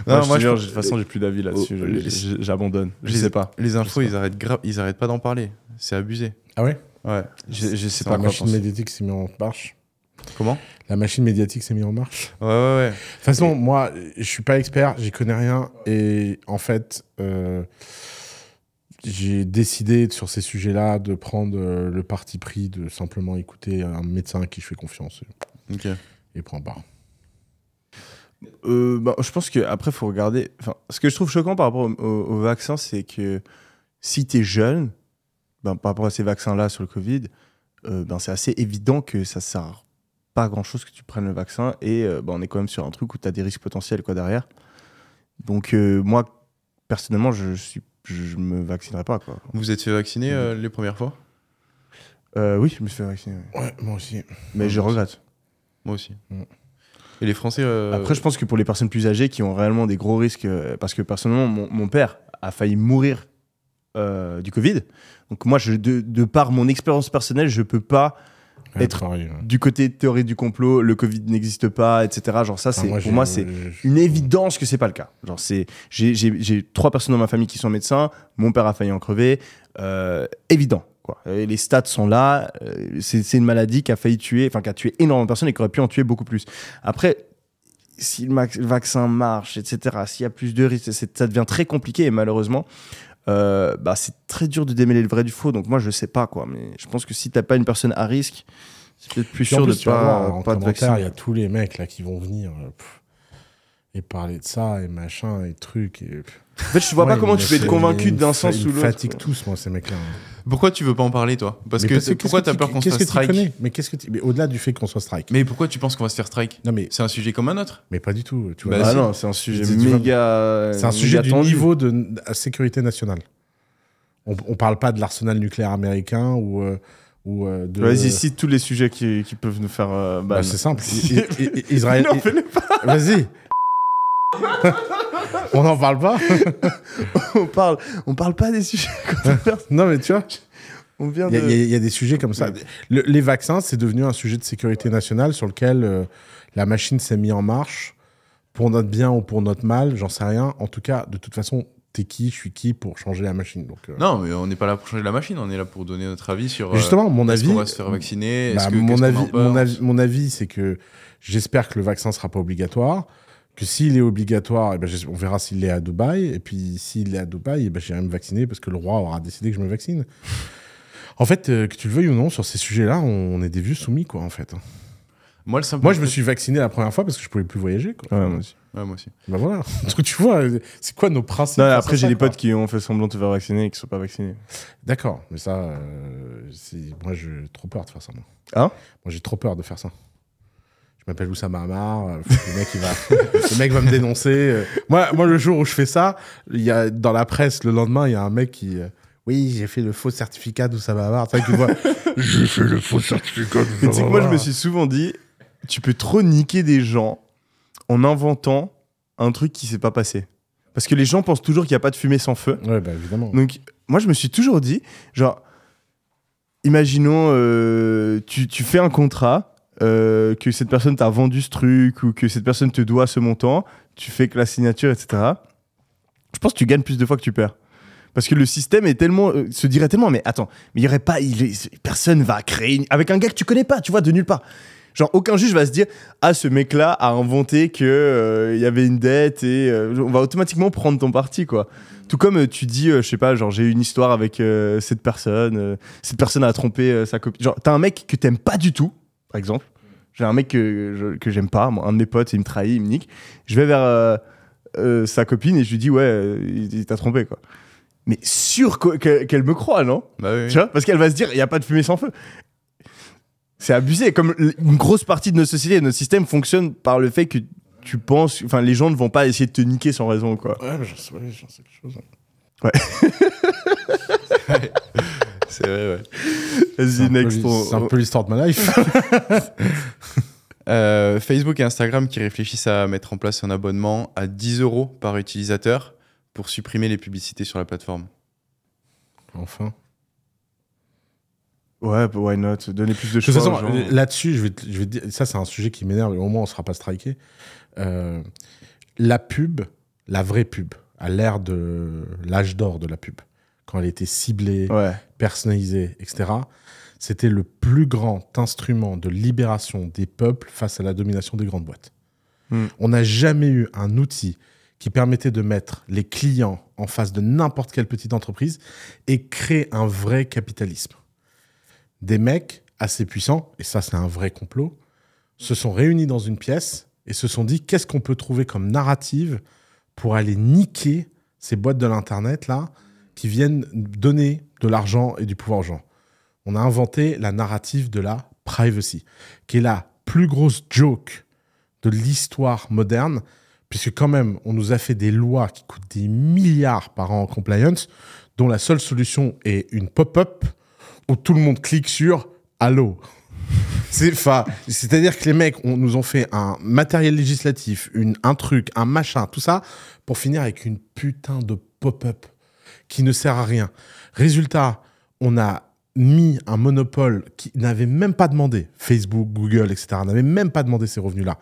Non, Non, moi, je- de toute façon, j'ai plus d'avis là-dessus. Oh, je- les- je- J'abandonne. Je les- sais pas. Les infos, Je ils arrêtent, gra- ils arrêtent pas d'en parler. C'est abusé. Ah ouais? Ouais. Je, je sais pas La machine médiatique s'est mise en marche. Comment? La machine médiatique s'est mise en marche. Ouais, ouais, ouais. De toute façon, moi, je suis pas expert, j'y connais rien. Et en fait, euh, j'ai décidé sur ces sujets-là de prendre euh, le parti pris de simplement écouter un médecin à qui je fais confiance. Ok. Et point barre. Euh, bah, je pense qu'après, il faut regarder. Enfin, ce que je trouve choquant par rapport au, au- au vaccin, c'est que si tu es jeune, ben, par rapport à ces vaccins-là sur le Covid, euh, ben, c'est assez évident que ça sert pas à grand-chose que tu prennes le vaccin. Et euh, ben, on est quand même sur un truc où tu as des risques potentiels quoi, derrière. Donc, moi, personnellement, je suis je, me vaccinerai pas. Quoi. Vous êtes fait vacciner euh, les premières fois? Euh, oui, je me suis fait vacciner. ouais. Ouais, moi aussi. Mais je regrette. Moi aussi. Mm. Et les Français. euh, Après, je pense que pour les personnes plus âgées qui ont réellement des gros risques, euh, parce que personnellement, mon, mon père a failli mourir euh, du Covid. Donc moi, je, de, de par mon expérience personnelle, je peux pas Être- pareil, ouais. du côté théorie du complot, le Covid n'existe pas, etc. Genre ça, Enfin, c'est pour moi, c'est une évidence que c'est pas le cas. Genre c'est, j'ai, j'ai- j'ai trois personnes dans ma famille qui sont médecins. Mon père a failli en crever. Euh, évident. Quoi. Et les stats sont là. Euh, c'est, c'est une maladie qui a failli tuer, enfin qui a tué énormément de personnes et qui aurait pu en tuer beaucoup plus. Après, si le vaccin marche, etc. S'il y a plus de risques, ça devient très compliqué et malheureusement. Euh, bah, c'est très dur de démêler le vrai du faux, donc moi je sais pas quoi, mais je pense que si t'as pas une personne à risque, c'est peut-être plus Puis sûr plus, de vas voir, pas, en pas commentaire, il y a tous les mecs là qui vont venir euh, pff, et parler de ça et machin et trucs. Et... En fait, je vois pas comment ils tu peux être convaincu ils d'un sens ils ou l'autre. fatiguent tous, moi, ces mecs-là. Pourquoi tu veux pas en parler, toi? Parce Mais que, pourquoi que t'as peur qu'on se qu'est-ce fasse strike connais? Mais qu'est-ce que tu- mais au-delà du fait qu'on soit strike. Mais pourquoi tu penses qu'on va se faire strike? Non, mais, C'est un sujet comme un autre. mais pas du tout. Tu vois. Bah, Ah non, c'est un sujet méga. C'est un sujet du tendu. niveau de sécurité nationale. On, on parle pas de l'arsenal nucléaire américain ou, euh, ou euh, de. Vas-y, cite tous les sujets qui, qui peuvent nous faire euh. Bah, c'est simple. Israël. Non, fais-le Vas-y. On n'en parle pas on parle, on parle pas des sujets. Non, mais tu vois, On vient il y, a- de. il y y a des sujets comme ça. Le- les vaccins, c'est devenu un sujet de sécurité nationale sur lequel euh, la machine s'est mise en marche pour notre bien ou pour notre mal, j'en sais rien. En tout cas, de toute façon, t'es qui, je suis qui pour changer la machine. Donc, euh, Non, mais on n'est pas là pour changer la machine, on est là pour donner notre avis sur. euh, Justement, mon est-ce avis, qu'on va se faire vacciner Bah, que- mon, avis, mon, avis, mon avis, c'est que j'espère que le vaccin sera pas obligatoire. Que s'il est obligatoire, eh ben, on verra s'il est à Dubaï. Et puis s'il est à Dubaï, eh ben, j'irai me vacciner parce que le roi aura décidé que je me vaccine. En fait, euh, que tu le veuilles ou non, sur ces sujets-là, on, est des vieux soumis, quoi, en fait. Moi, le simple Moi, je me suis vacciné la première fois parce que je pouvais plus voyager, quoi. Ouais, moi aussi. Ouais, moi aussi. Bah voilà. Donc tu vois, c'est quoi nos principes Non, après, j'ai des potes qui ont fait semblant de se faire vacciner et qui sont pas vaccinés. D'accord, mais ça, euh, moi, j'ai trop peur de faire ça. Moi, Hein moi j'ai trop peur de faire ça. Je m'appelle Oussama Hamar, euh, le, mec, il va, le mec va me dénoncer. euh. Moi, moi, le jour où je fais ça, il y a, dans la presse, le lendemain, il y a un mec qui. euh, oui, j'ai fait le faux certificat d'Oussama Hamar. Tu voit. j'ai fait le faux certificat Mais tu sais que moi, je me suis souvent dit, tu peux trop niquer des gens en inventant un truc qui s'est pas passé. Parce que les gens pensent toujours qu'il n'y a pas de fumée sans feu. Ouais, bah évidemment. Donc, moi, je me suis toujours dit, genre, imaginons, euh, tu, tu fais un contrat, euh, que cette personne t'a vendu ce truc ou que cette personne te doit ce montant, tu fais que la signature, etc. Je pense que tu gagnes plus de fois que tu perds. Parce que le système est tellement, euh, se dirait tellement, mais attends, mais il pas, personne va créer avec un gars que tu connais pas, tu vois, de nulle part. Genre aucun juge va se dire ah ce mec-là a inventé que euh, y avait une dette et euh, on va automatiquement prendre ton parti quoi. Tout comme tu dis je sais pas genre j'ai une histoire avec cette personne, cette personne a trompé sa copine. Genre t'as un mec que t'aimes pas du tout par exemple. J'ai un mec que que j'aime pas, moi, un de mes potes il me trahit, il me nique. Je vais vers euh, euh, sa copine et je lui dis ouais euh, il, il t'a trompé quoi. Mais sûr qu'elle me croit non? Bah oui. tu vois? Parce qu'elle va se dire, il n'y a pas de fumée sans feu. C'est abusé. Comme une grosse partie de notre société, de notre système fonctionne par le fait que tu penses. Enfin, les gens ne vont pas essayer de te niquer sans raison, quoi. Ouais, j'en sais, ouais, j'en sais quelque chose. Vrai, ouais. C'est Vas-y, un peu next. on- C'est un peu l'histoire de ma life. Euh, Facebook et Instagram qui réfléchissent à mettre en place un abonnement à 10 euros par utilisateur pour supprimer les publicités sur la plateforme. enfin. Ouais, why not? Donner plus de De choix. toute façon, là-dessus, je vais, te- je vais te dire, ça c'est un sujet qui m'énerve, au moins on sera pas striké. Euh, la pub, la vraie pub, à l'ère de l'âge d'or de la pub, quand elle était ciblée, Ouais. Personnalisée, etc., c'était le plus grand instrument de libération des peuples face à la domination des grandes boîtes. Hmm. On n'a jamais eu un outil qui permettait de mettre les clients en face de n'importe quelle petite entreprise et créer un vrai capitalisme. Des mecs assez puissants, et ça c'est un vrai complot, se sont réunis dans une pièce et se sont dit qu'est-ce qu'on peut trouver comme narrative pour aller niquer ces boîtes de l'internet là qui viennent donner de l'argent et du pouvoir aux gens. On a inventé la narrative de la privacy, qui est la plus grosse joke de l'histoire moderne, puisque quand même, on nous a fait des lois qui coûtent des milliards par an en compliance, dont la seule solution est une pop-up où tout le monde clique sur Allô. C'est-à-dire que les mecs on, nous ont fait un matériel législatif, une, un truc, un machin, tout ça, pour finir avec une putain de pop-up qui ne sert à rien. Résultat, on a mis un monopole qui n'avait même pas demandé, Facebook, Google, etc., n'avait même pas demandé ces revenus-là.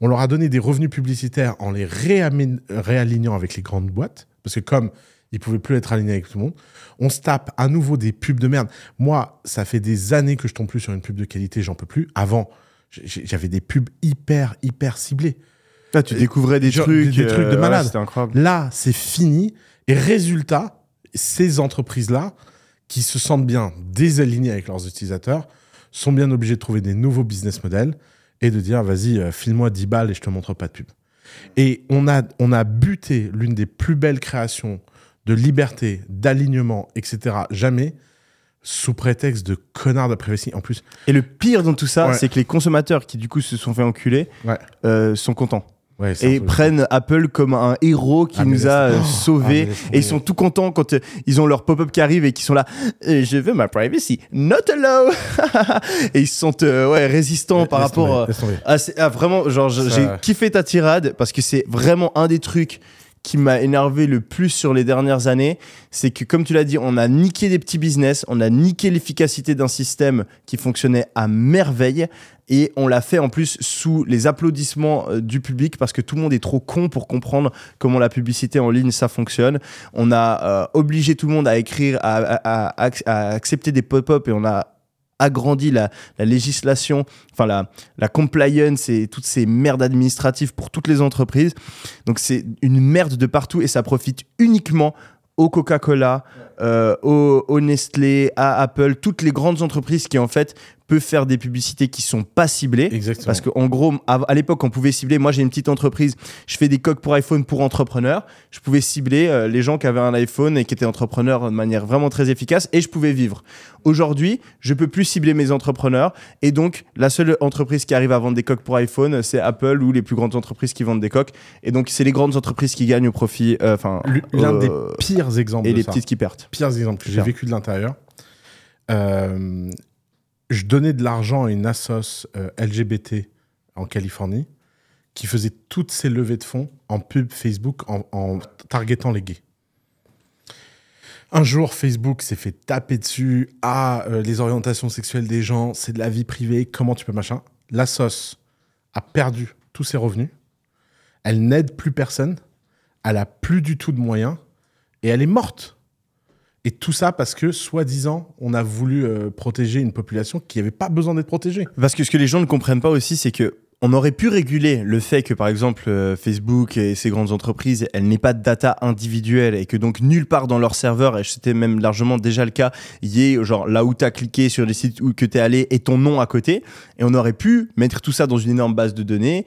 On leur a donné des revenus publicitaires en les réalignant avec les grandes boîtes, parce que comme ils pouvaient plus être alignés avec tout le monde, on se tape à nouveau des pubs de merde. Moi, ça fait des années que je tombe plus sur une pub de qualité, j'en peux plus. Avant, j'avais des pubs hyper, hyper ciblées. Là, tu découvrais des Genre, trucs. des- des trucs de euh, ouais, malade. Là, c'est fini. Et résultat, ces entreprises-là, qui se sentent bien désalignées avec leurs utilisateurs, sont bien obligées de trouver des nouveaux business models et de dire, vas-y, euh, file-moi 10 balles et je te montre pas de pub. Et on a, on a buté l'une des plus belles créations de liberté, d'alignement, etc. Jamais, sous prétexte de connard de privacy. En plus, Et le pire dans tout ça, Ouais. c'est que les consommateurs qui, du coup, se sont fait enculer Ouais. euh, sont contents. Ouais, et prennent Apple comme un héros qui Ah, nous a euh, Oh, sauvés. ah, et ils sont tout contents quand euh, ils ont leur pop-up qui arrive et qui sont là. Euh, je veux ma privacy, not allow. et ils se sentent euh, ouais, résistants par rapport. tomber, c'est- ah, vraiment, genre, j'ai kiffé ta tirade parce que c'est vraiment un des trucs qui m'a énervé le plus sur les dernières années. C'est que, comme tu l'as dit, on a niqué des petits business, on a niqué l'efficacité d'un système qui fonctionnait à merveille et on l'a fait en plus sous les applaudissements euh, du public parce que tout le monde est trop con pour comprendre comment la publicité en ligne ça fonctionne. On a euh, obligé tout le monde à écrire, à, à- à ac- à accepter des pop-up et on a agrandi la, la législation, enfin la, la compliance et toutes ces merdes administratives pour toutes les entreprises. Donc c'est une merde de partout et ça profite uniquement au Coca-Cola, euh, au, au Nestlé, à Apple, toutes les grandes entreprises qui en fait peuvent faire des publicités qui sont pas ciblées. Exactement. Parce qu'en gros, à, à l'époque, on pouvait cibler. Moi, j'ai une petite entreprise, je fais des coques pour iPhone pour entrepreneurs. Je pouvais cibler euh, les gens qui avaient un iPhone et qui étaient entrepreneurs de manière vraiment très efficace et je pouvais vivre. Aujourd'hui, je peux plus cibler mes entrepreneurs et donc la seule entreprise qui arrive à vendre des coques pour iPhone, c'est Apple ou les plus grandes entreprises qui vendent des coques. Et donc, c'est les grandes entreprises qui gagnent au profit. euh, Enfin, L'un euh, des pires exemples et de les ça. petites qui perdent. pires exemples que j'ai vécu de l'intérieur. Euh, je donnais de l'argent à une assoce euh, LGBT en Californie qui faisait toutes ses levées de fonds en pub Facebook en, en targetant les gays. Un jour, Facebook s'est fait taper dessus. Ah, euh, les orientations sexuelles des gens, c'est de la vie privée, comment tu peux machin. La sauce a perdu tous ses revenus. Elle n'aide plus personne. Elle a plus du tout de moyens. Et elle est morte. Et tout ça parce que, soi-disant, on a voulu euh, protéger une population qui n'avait pas besoin d'être protégée. Parce que ce que les gens ne comprennent pas aussi, c'est que on aurait pu réguler le fait que, par exemple, euh, Facebook et ces grandes entreprises, elles n'aient pas de data individuelle et que donc nulle part dans leur serveur, et c'était même largement déjà le cas, il y ait genre là où tu as cliqué sur les sites où tu es allé et ton nom à côté. Et on aurait pu mettre tout ça dans une énorme base de données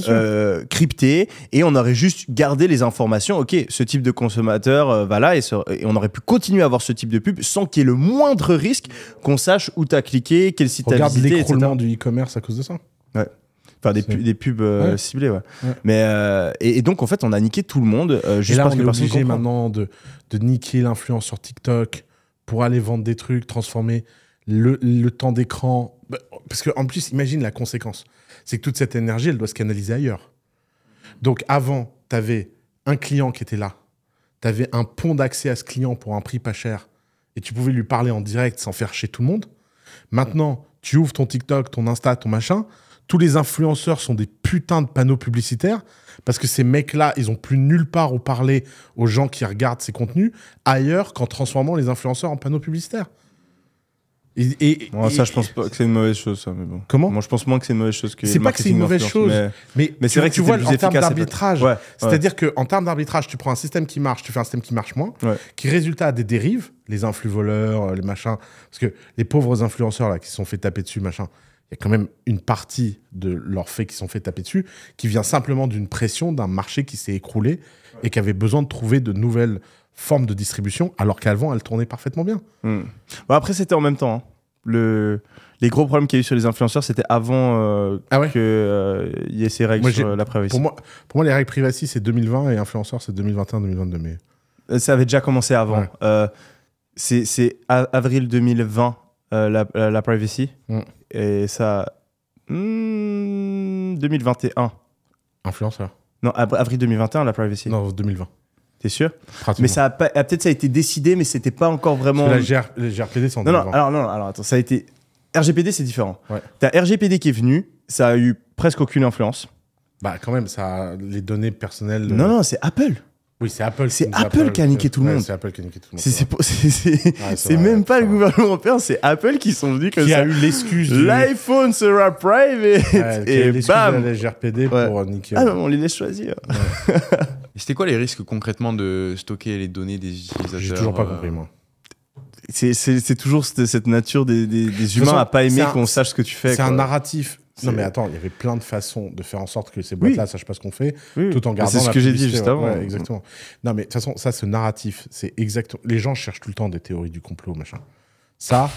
sûr. euh, cryptée, et on aurait juste gardé les informations. Ok, ce type de consommateur euh, va là, et, ce- et on aurait pu continuer à avoir ce type de pub sans qu'il y ait le moindre risque qu'on sache où tu as cliqué, quel site tu as Regarde visité, etc. l'écroulement du e-commerce à cause de ça. Enfin, des, C'est- pu- des pubs euh, Ouais. ciblées, ouais. Ouais. Mais, euh, et, et donc, en fait, on a niqué tout le monde euh, Et juste là, parce on que est obligé comprend. maintenant de, de niquer l'influence sur TikTok pour aller vendre des trucs, transformer le, le temps d'écran. Bah, Parce qu'en plus, imagine la conséquence. C'est que toute cette énergie, elle doit se canaliser ailleurs. Donc avant, tu avais un client qui était là. Tu avais un pont d'accès à ce client pour un prix pas cher. Et tu pouvais lui parler en direct sans faire chez tout le monde. Maintenant, tu ouvres ton TikTok, ton Insta, ton machin. Tous les influenceurs sont des putains de panneaux publicitaires parce que ces mecs-là, ils ont plus nulle part où parler aux gens qui regardent ces contenus ailleurs qu'en transformant les influenceurs en panneaux publicitaires. Et, et- Ouais, ça, je pense pas que c'est une mauvaise chose, ça, mais bon. Comment Moi, je pense moins que c'est une mauvaise chose que. C'est pas que c'est une mauvaise chose. mais- Mais, Mais c'est vrai que tu vois, plus en termes d'arbitrage, Ouais, ouais. c'est-à-dire qu'en termes d'arbitrage, tu prends un système qui marche, tu fais un système qui marche moins, Ouais. qui résultat à des dérives, les influx voleurs, euh, les machins. Parce que les pauvres influenceurs là qui se sont fait taper dessus, machin, il y a quand même une partie de leurs faits qui sont fait taper dessus qui vient simplement d'une pression d'un marché qui s'est écroulé et qui avait besoin de trouver de nouvelles formes de distribution, alors qu'avant, elles tournaient parfaitement bien. Hmm. Bon, après, c'était en même temps. hein. Le... Les gros problèmes qu'il y a eu sur les influenceurs, c'était avant euh, Ah ouais? qu'il y ait ces règles Moi, sur euh, la privacy. pour moi, pour moi, les règles privacy, c'est 2020 et influenceurs, c'est 2021-2022. Mais... Euh, Ça avait déjà commencé avant. Ouais. Euh, c'est avril 2020, euh, la, la, la privacy. Mm. Et ça. hmm, 2021. Influenceurs. Non, av- avril 2021, la privacy. Non, 2020. T'es sûr? Mais ça a pas- ah, peut-être ça a été décidé, mais c'était pas encore vraiment. Parce que la GR le GRPD, c'est en Non, non, 2020. alors, non, non, alors attends, ça a été. RGPD, c'est différent. Ouais. T'as RGPD qui est venu, ça a eu presque aucune influence. Bah, quand même, ça, a les données personnelles. Non, non, c'est Apple. Oui, c'est Apple. C'est qui- Apple qui a niqué tout le Ouais, monde. C'est Apple qui a niqué tout le monde. C'est c'est pour- c'est- c'est- c'est c'est vrai, même pas c'est le vrai. gouvernement européen, c'est Apple qui sont venus comme Qui ça. a eu l'excuse du. L'iPhone sera private Ouais, qui a eu et l'excuse bam. de la GRPD Ouais. pour euh, niquer. Ah non, on les laisse choisir. Et c'était quoi les risques concrètement de stocker les données des utilisateurs J'ai toujours pas euh, compris, moi. C'est- toujours cette, cette nature des, des- des toute humains façon, à pas aimer qu'on sache ce que tu fais. C'est un narratif. Non, mais attends, il y avait plein de façons de faire en sorte que ces boîtes-là sachent pas ce qu'on fait, Oui. tout en Mais gardant. C'est ce la que j'ai dit juste avant. Ouais, exactement. Non, mais de toute façon, ça, ce narratif, c'est exactement. Les gens cherchent tout le temps des théories du complot, machin. Ça,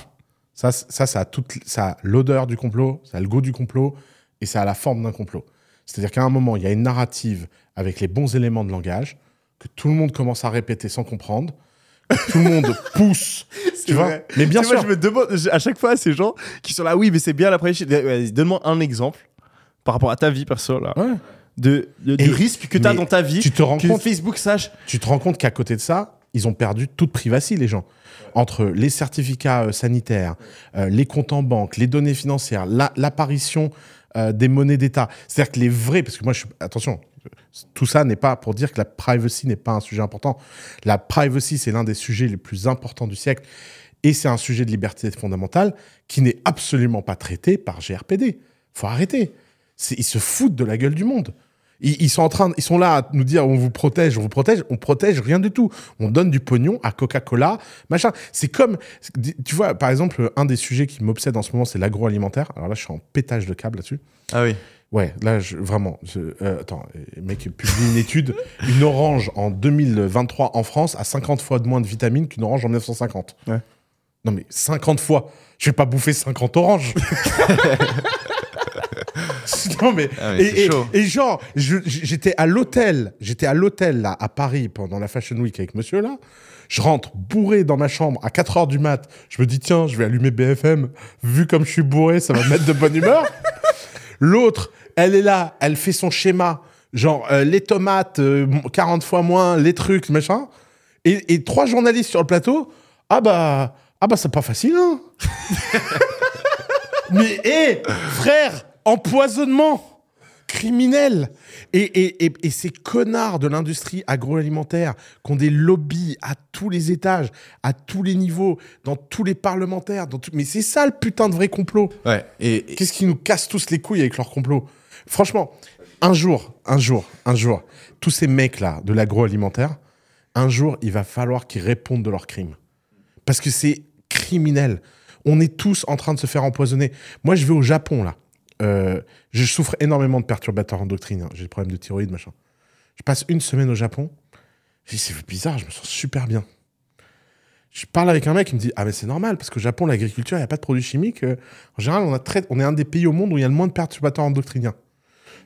ça, ça, ça a toute, ça a l'odeur du complot, ça a le goût du complot, et ça a la forme d'un complot. C'est-à-dire qu'à un moment, il y a une narrative avec les bons éléments de langage, que tout le monde commence à répéter sans comprendre, que tout le monde pousse. Tu vois vrai. Mais bien Tu vois, sûr. je me demande à chaque fois ces gens qui sont là, oui, mais c'est bien la chose. Vas-y, Donne-moi un exemple par rapport à ta vie perso là, Ouais. de, de- du risque que tu as dans ta vie. tu te rends que compte- Facebook sache. Tu te rends compte qu'à côté de ça, ils ont perdu toute privacy, les gens. Entre les certificats euh, sanitaires, euh, les comptes en banque, les données financières, la- l'apparition euh, des monnaies d'État. C'est-à-dire que les vrais, parce que moi, attention, tout ça n'est pas pour dire que la privacy n'est pas un sujet important. La privacy, c'est l'un des sujets les plus importants du siècle. Et c'est un sujet de liberté fondamentale qui n'est absolument pas traité par GRPD. Faut arrêter. Ils se foutent de la gueule du monde. Ils, ils sont en train, ils sont là à nous dire on vous protège, on vous protège, on protège rien du tout. On donne du pognon à Coca-Cola, machin. C'est comme, tu vois, par exemple, un des sujets qui m'obsède en ce moment, c'est l'agroalimentaire. Alors là, je suis en pétage de câble là-dessus. Ah oui. Ouais, là, je, vraiment. je- euh, attends, le mec publie une étude. Une orange en 2023 en France a 50 fois de moins de vitamines qu'une orange en 1950. Ouais. Non, mais 50 fois. Je vais pas bouffer 50 oranges. non, mais. Ah, mais et, c'est et- chaud. et genre, j'étais à l'hôtel. J'étais à l'hôtel, là, à Paris, pendant la Fashion Week avec monsieur, là. Je rentre bourré dans ma chambre à 4 heures du mat. Je me dis, tiens, je vais allumer BFM. Vu comme je suis bourré, ça va me mettre de bonne humeur. L'autre, elle est là, elle fait son schéma. Genre, euh, les tomates, euh, 40 fois moins, les trucs, machin. Et, et trois journalistes sur le plateau. Ah bah, ah bah c'est pas facile, hein Mais, hé, frère, empoisonnement criminel. Et, et, et, et ces connards de l'industrie agroalimentaire qui ont des lobbies à tous les étages, à tous les niveaux, dans tous les parlementaires. Dans tout... Mais c'est ça le putain de vrai complot. Ouais. Et, et- Qu'est-ce qui nous casse tous les couilles avec leur complot? Franchement, un jour, un jour, un jour, tous ces mecs-là de l'agroalimentaire, un jour, il va falloir qu'ils répondent de leurs crimes. Parce que c'est criminel. On est tous en train de se faire empoisonner. Moi, je vais au Japon, là. Euh, je souffre énormément de perturbateurs endocriniens. J'ai des problèmes de thyroïde, machin. Je passe une semaine au Japon. Je dis, c'est bizarre, je me sens super bien. Je parle avec un mec qui me dit Ah, mais c'est normal, parce qu'au Japon, l'agriculture, il n'y a pas de produits chimiques. euh, en général, on, on est un des pays au monde où il y a le moins de perturbateurs endocriniens.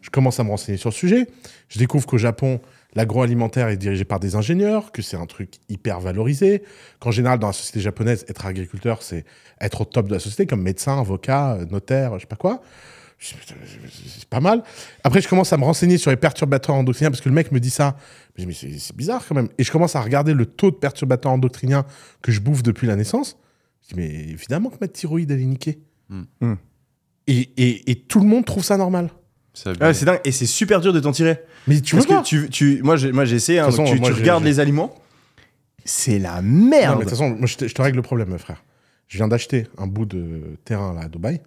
Je commence à me renseigner sur le sujet. Je découvre qu'au Japon, l'agroalimentaire est dirigé par des ingénieurs, que c'est un truc hyper valorisé, qu'en général, dans la société japonaise, être agriculteur, c'est être au top de la société, comme médecin, avocat, euh, notaire, je sais pas quoi. C'est pas mal. Après, je commence à me renseigner sur les perturbateurs endocriniens, parce que le mec me dit ça. Je dis, mais c'est bizarre quand même. Et je commence à regarder le taux de perturbateurs endocriniens que je bouffe depuis la naissance. Je dis, mais évidemment que ma thyroïde, elle est niquée. Hmm. Hmm. Et, et- et tout le monde trouve ça normal. Ah ouais, c'est dingue. Et c'est super dur de t'en tirer. Mais tu Parce que tu, tu, moi, j'ai, moi, j'ai essayé. hein, façon, tu, moi, tu j'ai- regardes les aliments. C'est la Non, mais merde. de toute façon, moi, je, te, je te règle le problème, frère. Je viens d'acheter un bout de terrain là, à Dubaï.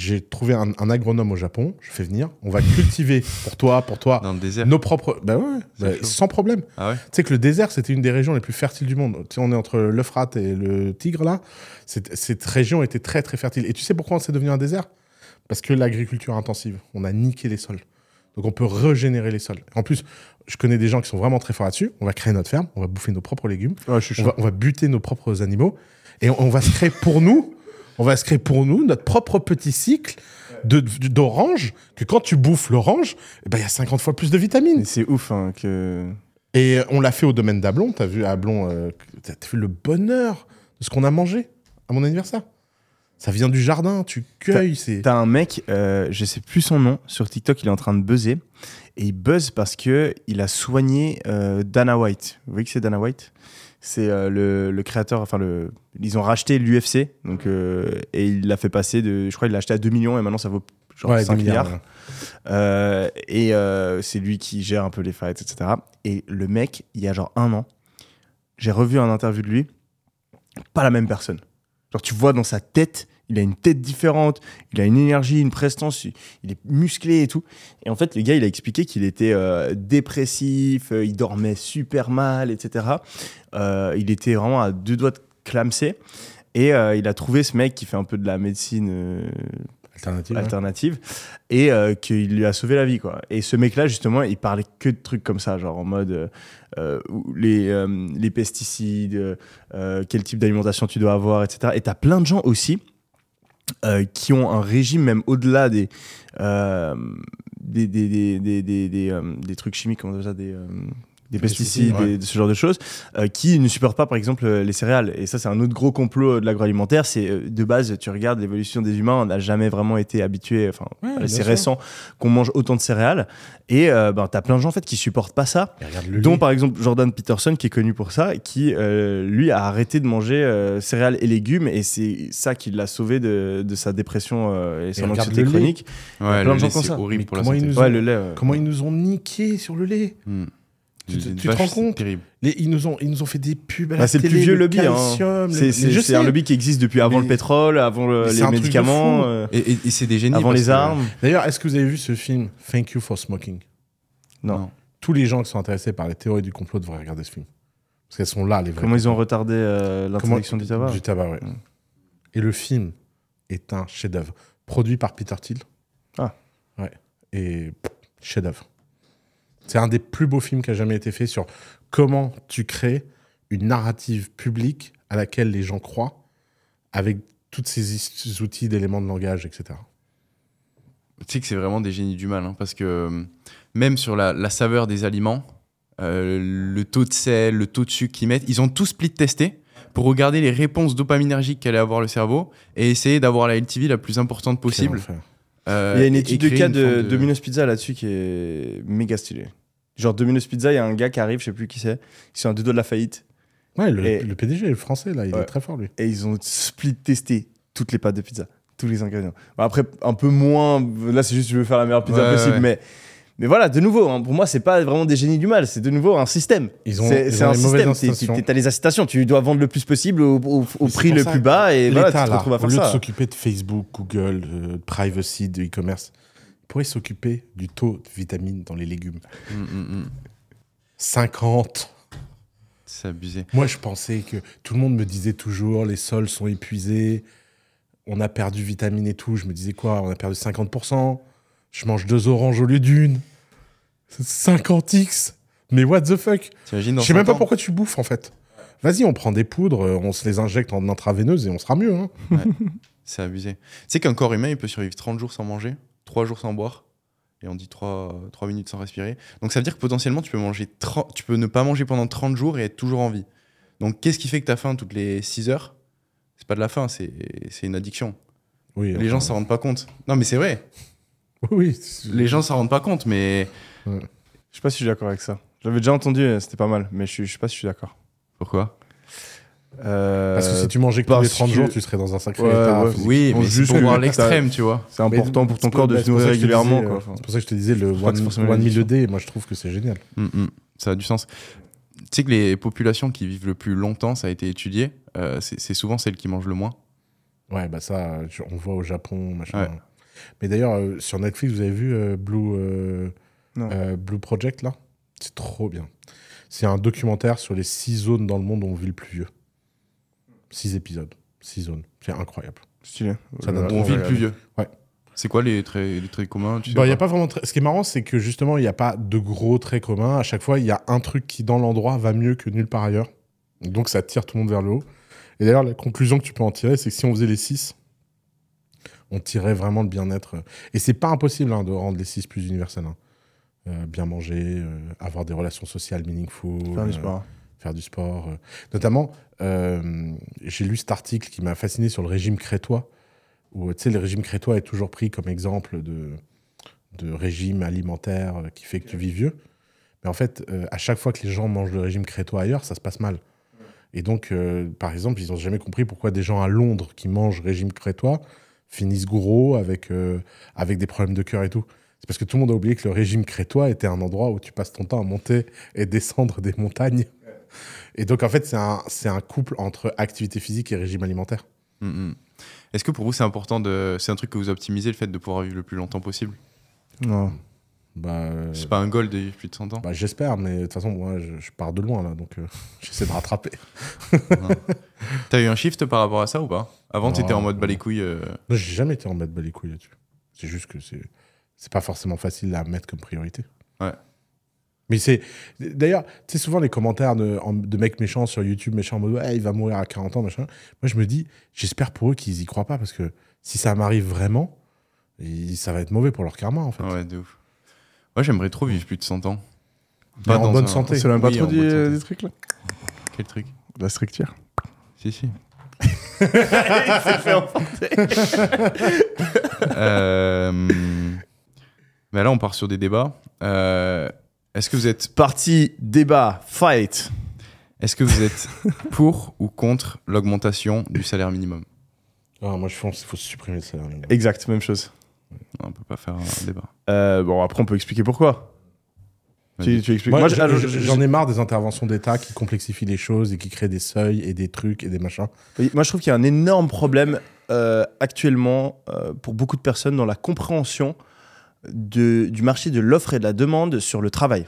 J'ai trouvé un, un agronome au Japon. Je fais venir. On va cultiver pour toi, pour toi, Dans le désert. nos propres. Bah ouais, bah, sans problème. Ah ouais Tu sais que le désert, c'était une des régions les plus fertiles du monde. Tu sais, on est entre l'Euphrate et le Tigre, là. Cette, cette région était très, très fertile. Et tu sais pourquoi c'est devenu un désert? Parce que l'agriculture intensive. On a niqué les sols. Donc, on peut régénérer les sols. En plus, je connais des gens qui sont vraiment très forts là-dessus. On va créer notre ferme, on va bouffer nos propres légumes, Ouais, je suis on va, on va buter nos propres animaux. Et on, on va se créer pour nous, on va se créer pour nous notre propre petit cycle d'orange, que quand tu bouffes l'orange, eh ben, il y a 50 fois plus de vitamines. C'est ouf hein, que. Et on l'a fait au domaine d'Ablon. T'as vu à Ablon, euh, t'as t'as vu le bonheur de ce qu'on a mangé à mon anniversaire. Ça vient du jardin, tu cueilles. C'est T'as un mec, euh, je sais plus son nom, sur TikTok, il est en train de buzzer. Et il buzz parce que il a soigné euh, Dana White. Vous voyez que c'est Dana White? C'est euh, le, le créateur, enfin, le, ils ont racheté l'UFC. Donc, euh, et il l'a fait passer de. Je crois qu'il l'a acheté à 2 millions et maintenant ça vaut genre Ouais, 5 des milliards. Euh, et c'est lui qui gère un peu les fights, etc. Et le mec, il y a genre un an, j'ai revu un interview de lui, pas la même personne. Genre, tu vois dans sa tête, il a une tête différente, il a une énergie, une prestance, il il est musclé et tout. Et en fait, le gars, il a expliqué qu'il était euh, dépressif, euh, il dormait super mal, etc. Euh, il était vraiment à deux doigts de clamser. Et euh, il a trouvé ce mec qui fait un peu de la médecine euh, Alternative. ouais. et euh, qu'il lui a sauvé la vie quoi et ce mec là justement il parlait que de trucs comme ça genre en mode euh, les, euh, les pesticides quel type d'alimentation tu dois avoir etc et t'as plein de gens aussi qui ont un régime même au-delà des des, des, des, des, des, trucs chimiques, comment on ça, des, des pesticides, pesticides, ouais. des- ce genre de choses, euh, qui ne supportent pas, par exemple, euh, les céréales. Et ça, c'est un autre gros complot de l'agroalimentaire. C'est euh, de base, tu regardes l'évolution des humains, on n'a jamais vraiment été habitué. Enfin, Ouais, c'est récent qu'on mange autant de céréales. Et euh, ben, t'as plein de gens en fait qui supportent pas ça. Dont par exemple Jordan Peterson qui est connu pour ça, qui euh, lui a arrêté de manger euh, céréales et légumes et c'est ça qui l'a sauvé de, de sa dépression euh, et son anxiété chronique. Ouais, plein le de gens lait, comme c'est ça. horrible pour la comment ils santé. ont- euh, Comment ils nous ont niqué sur le lait? Hmm. Tu Le te- tu rends compte terrible. Les- ils, nous ont, ils nous ont fait des pubs à Bah, la c'est le plus vieux lobby, hein. calcium, le- C'est un lobby qui existe depuis avant Mais- le pétrole, avant le- les médicaments, euh, Et, et- et c'est des génies. avant les que- armes. D'ailleurs, est-ce que vous avez vu ce film Thank You for Smoking? Non. Tous les gens qui sont intéressés par les théories du complot devraient regarder ce film. Parce qu'elles sont là, les vraies. Comment ils ont retardé euh, l'interdiction du tabac? Du tabac, ouais. Mm. Et le film est un chef-d'œuvre. Produit par Peter Thiel. Ah. Ouais. Et chef-d'œuvre. C'est un des plus beaux films qui a jamais été fait sur comment tu crées une narrative publique à laquelle les gens croient avec tous ces outils d'éléments de langage, etc. Tu sais que c'est vraiment des génies du mal, hein, parce que euh, même sur la, la saveur des aliments, euh, le taux de sel, le taux de sucre qu'ils mettent, ils ont tout split testé pour regarder les réponses dopaminergiques qu'allait avoir le cerveau et essayer d'avoir la LTV la plus importante possible. Euh, Il y a une étude de cas de, Domino's Pizza là-dessus qui est méga stylée. Genre Domino's Pizza, il y a un gars qui arrive, je sais plus qui c'est, qui est un deux doigts de la faillite. Ouais, le, Et- le PDG, le français, là, il Ouais. est très fort, lui. et ils ont split testé toutes les pâtes de pizza, tous les ingrédients. Bon, après, un peu moins. Là, c'est juste je veux faire la meilleure pizza Ouais, possible, ouais. mais. Mais voilà, de nouveau, hein, pour moi, c'est pas vraiment des génies du mal, c'est de nouveau un système. Ils ont- C'est ils c'est ont un les mauvaises système. incitations. Tu as les incitations, tu dois vendre le plus possible au, au- au prix le plus bas, et voilà, tu L'État, te là, retrouves à au faire lieu de s'occuper de Facebook, Google, de privacy, de e-commerce, pourrait s'occuper du taux de vitamines dans les légumes. Mm, mm, mm. 50 C'est abusé. Moi, je pensais que tout le monde me disait toujours les sols sont épuisés, on a perdu vitamines et tout. Je me disais quoi On a perdu 50%. Je mange deux oranges au lieu d'une. 50x Mais what the fuck? Je sais même 100 pas pourquoi tu bouffes en fait. Vas-y, on prend des poudres, euh, on se les injecte en intraveineuse et on sera mieux. hein. C'est abusé. Tu sais qu'un corps humain, il peut survivre 30 jours sans manger, 3 jours sans boire, et on dit 3, 3 minutes sans respirer. Donc ça veut dire que potentiellement, tu peux, manger 30 tu peux ne pas manger pendant 30 jours et être toujours en vie. Donc qu'est-ce qui fait que tu as faim toutes les 6 heures? C'est pas de la faim, c'est une addiction. Oui, Les gens enfin, s'en rendent pas compte. Non, mais c'est vrai. Oui, oui. Les gens s'en rendent pas compte, mais. Je sais pas si je suis d'accord avec ça. J'avais déjà entendu, euh, c'était pas mal, mais je, suis- je sais pas si je suis d'accord. Pourquoi? Euh, Parce que si tu mangeais que tous les parce 30 que- jours, tu serais dans un sacré Ouais, état ouais. Oui, mais juste pour voir l'extrême, tu vois. C'est important pour ton corps de se nourrir régulièrement. euh, Enfin, C'est pour ça que je te disais, le one, one meal a day, moi je trouve que c'est génial. Mm, mm. Ça a du sens. Tu sais que les populations qui vivent le plus longtemps, ça a été étudié, euh, c'est souvent celles qui mangent le moins. Ouais, bah ça, on le voit au Japon, machin. Mais d'ailleurs, euh, sur Netflix, vous avez vu euh, Blue, euh, euh, Blue Project, là? C'est trop bien. C'est un documentaire sur les six zones dans le monde où on vit le plus vieux. Six épisodes, six zones. C'est incroyable. Stylé. Ça donne On vit le plus vieux. Ouais. C'est quoi les traits, les traits communs tu sais Bah, y a pas vraiment tra- Ce qui est marrant, c'est que justement, il n'y a pas de gros traits communs. À chaque fois, il y a un truc qui, dans l'endroit, va mieux que nulle part ailleurs. Donc, ça tire tout le monde vers le haut. Et d'ailleurs, la conclusion que tu peux en tirer, c'est que si on faisait les six, on tirait vraiment le bien-être. Et c'est pas impossible hein, de rendre les six plus universels. hein. Euh, bien manger, euh, avoir des relations sociales meaningful, Faire du euh, sport. faire du sport. Notamment, j'ai lu cet article qui m'a fasciné sur le régime crétois, où tu sais, le régime crétois est toujours pris comme exemple de, de régime alimentaire qui fait que tu vis vieux. Mais en fait, euh, à chaque fois que les gens mangent le régime crétois ailleurs, ça se passe mal. Et donc, euh, par exemple, ils n'ont jamais compris pourquoi des gens à Londres qui mangent régime crétois finissent gros avec, euh, avec des problèmes de cœur et tout. C'est parce que tout le monde a oublié que le régime crétois était un endroit où tu passes ton temps à monter et descendre des montagnes. Et donc, en fait, c'est un, un couple entre activité physique et régime alimentaire. Mm, mm. Est-ce que pour vous c'est important de. C'est un truc que vous optimisez le fait de pouvoir vivre le plus longtemps possible? Non. Bah, euh, C'est pas un goal de vivre plus de 100 ans? bah, J'espère, mais de toute façon, moi, je, je pars de loin, là, donc euh, j'essaie de rattraper. T'as eu un shift par rapport à ça ou pas? Avant, Non, t'étais en mode non. bas les couilles. euh, Non, j'ai jamais été en mode bas les couilles là-dessus. C'est juste que c'est c'est pas forcément facile à mettre comme priorité. Ouais. Mais c'est. D'ailleurs, tu sais, souvent les commentaires de, mecs méchants sur YouTube, méchants en mode ouais, il va mourir à 40 ans, machin. Moi, je me dis, j'espère pour eux qu'ils y croient pas parce que si ça m'arrive vraiment, ça va être mauvais pour leur karma en fait. Ouais, de ouf. Moi, j'aimerais trop vivre plus de 100 ans. Mais en bonne un- santé. C'est même pas Oui, trop dit, euh, des trucs là? Quel truc? La structure. Si, si. Il s'est fait enfanter. Euh, Mais là, on part sur des débats. Euh, Est-ce que vous êtes, Partie débat, fight? est-ce que vous êtes pour ou contre l'augmentation du salaire minimum? Ah, moi, je pense qu'il faut supprimer le salaire minimum. Exact, même chose. Non, On peut pas faire un débat. Euh, bon, après, on peut expliquer pourquoi. Tu, tu expliques. Moi, j'en ai marre des interventions d'État qui complexifient les choses et qui créent des seuils et des trucs et des machins. Oui, Moi, je trouve qu'il y a un énorme problème euh, actuellement euh, pour beaucoup de personnes dans la compréhension de, du marché de l'offre et de la demande sur le travail.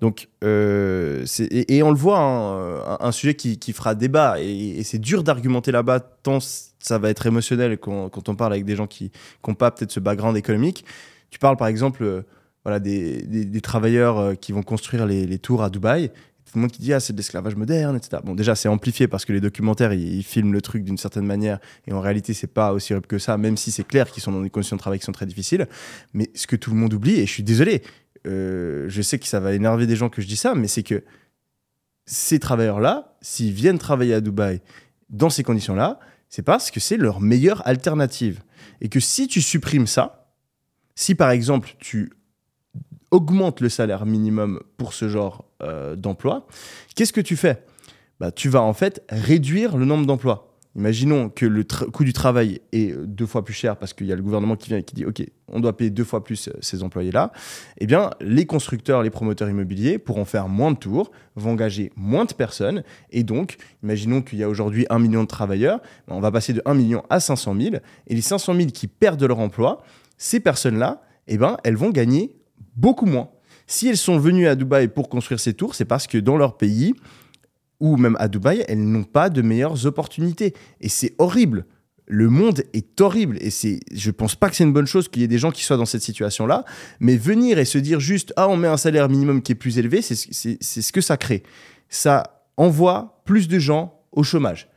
Donc, euh, et, et on le voit, hein, un, un sujet qui, qui fera débat, et, et c'est dur d'argumenter là-bas, tant ça va être émotionnel quand, quand on parle avec des gens qui n'ont pas peut-être ce background économique. Tu parles par exemple euh, voilà, des, des- travailleurs euh, qui vont construire les, les tours à Dubaï. Tout le monde qui dit ah c'est de l'esclavage moderne, etc. Bon déjà c'est amplifié parce que les documentaires ils, filment le truc d'une certaine manière et en réalité c'est pas aussi horrible que ça, même si c'est clair qu'ils sont dans des conditions de travail qui sont très difficiles. Mais ce que tout le monde oublie et je suis désolé, euh, je sais que ça va énerver des gens que je dis ça, mais c'est que ces travailleurs-là, s'ils viennent travailler à Dubaï dans ces conditions-là, c'est parce que c'est leur meilleure alternative. Et que si tu supprimes ça, si par exemple tu augmentes le salaire minimum pour ce genre euh, d'emploi, qu'est-ce que tu fais? Bah, Tu vas en fait réduire le nombre d'emplois. Imaginons que le coût du travail est euh, deux fois plus cher parce qu'il y a le gouvernement qui vient et qui dit OK, on doit payer deux fois plus euh, ces employés-là. Eh bien, les constructeurs, les promoteurs immobiliers pourront faire moins de tours, vont engager moins de personnes. Et donc, imaginons qu'il y a aujourd'hui un million de travailleurs, bah, on va passer de 1 million à 500 000. Et les 500 000 qui perdent leur emploi, ces personnes-là, eh ben, elles vont gagner beaucoup moins. Si elles sont venues à Dubaï pour construire ces tours, c'est parce que dans leur pays, ou même à Dubaï, elles n'ont pas de meilleures opportunités. Et c'est horrible. Le monde est horrible. Et c'est, je pense pas que c'est une bonne chose qu'il y ait des gens qui soient dans cette situation-là. Mais venir et se dire juste, ah, on met un salaire minimum qui est plus élevé, c'est, ce- que ça crée. Ça envoie plus de gens au chômage.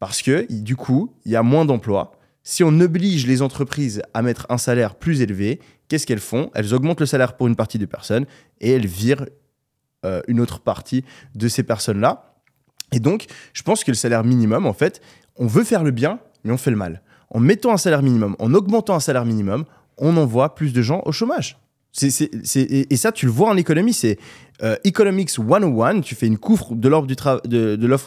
Parce que, du coup, il y a moins d'emplois. Si on oblige les entreprises à mettre un salaire plus élevé, qu'est-ce qu'elles font? Elles augmentent le salaire pour une partie des personnes et elles virent euh, une autre partie de ces personnes-là. Et donc, je pense que le salaire minimum, en fait, on veut faire le bien, mais on fait le mal. En mettant un salaire minimum, en augmentant un salaire minimum, on envoie plus de gens au chômage. Et, ça, tu le vois en économie, c'est euh, Economics 101, tu fais une courbe de l'offre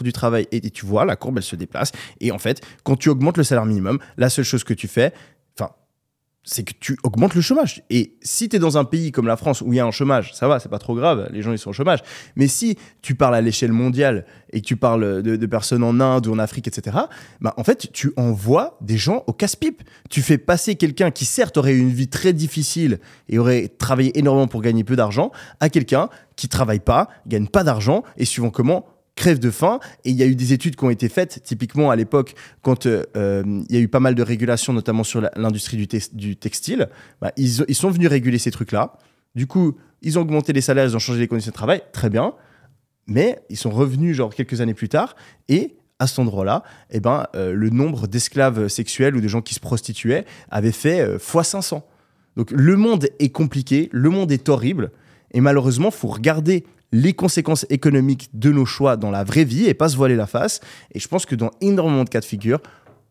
du, travail et, tu vois, la courbe, elle se déplace. Et en fait, quand tu augmentes le salaire minimum, la seule chose que tu fais, c'est que tu augmentes le chômage. Et si tu es dans un pays comme la France où il y a un chômage, ça va, c'est pas trop grave, les gens ils sont au chômage. Mais si tu parles à l'échelle mondiale et que tu parles de, personnes en Inde ou en Afrique, etc., bah, en fait, tu envoies des gens au casse-pipe. Tu fais passer quelqu'un qui, certes, aurait eu une vie très difficile et aurait travaillé énormément pour gagner peu d'argent, à quelqu'un qui travaille pas, gagne pas d'argent et suivant comment crève de faim. Et il y a eu des études qui ont été faites, typiquement à l'époque, quand euh, euh, il y a eu pas mal de régulations, notamment sur l'industrie du, tex- du textile. bah, ils, ils sont venus réguler ces trucs-là. Du coup, ils ont augmenté les salaires, ils ont changé les conditions de travail, très bien. Mais ils sont revenus genre quelques années plus tard et à cet endroit-là, eh ben, euh, le nombre d'esclaves sexuels ou de gens qui se prostituaient avait fait euh, x 500. Donc le monde est compliqué, le monde est horrible et malheureusement, faut regarder les conséquences économiques de nos choix dans la vraie vie et pas se voiler la face. Et je pense que dans énormément de cas de figure,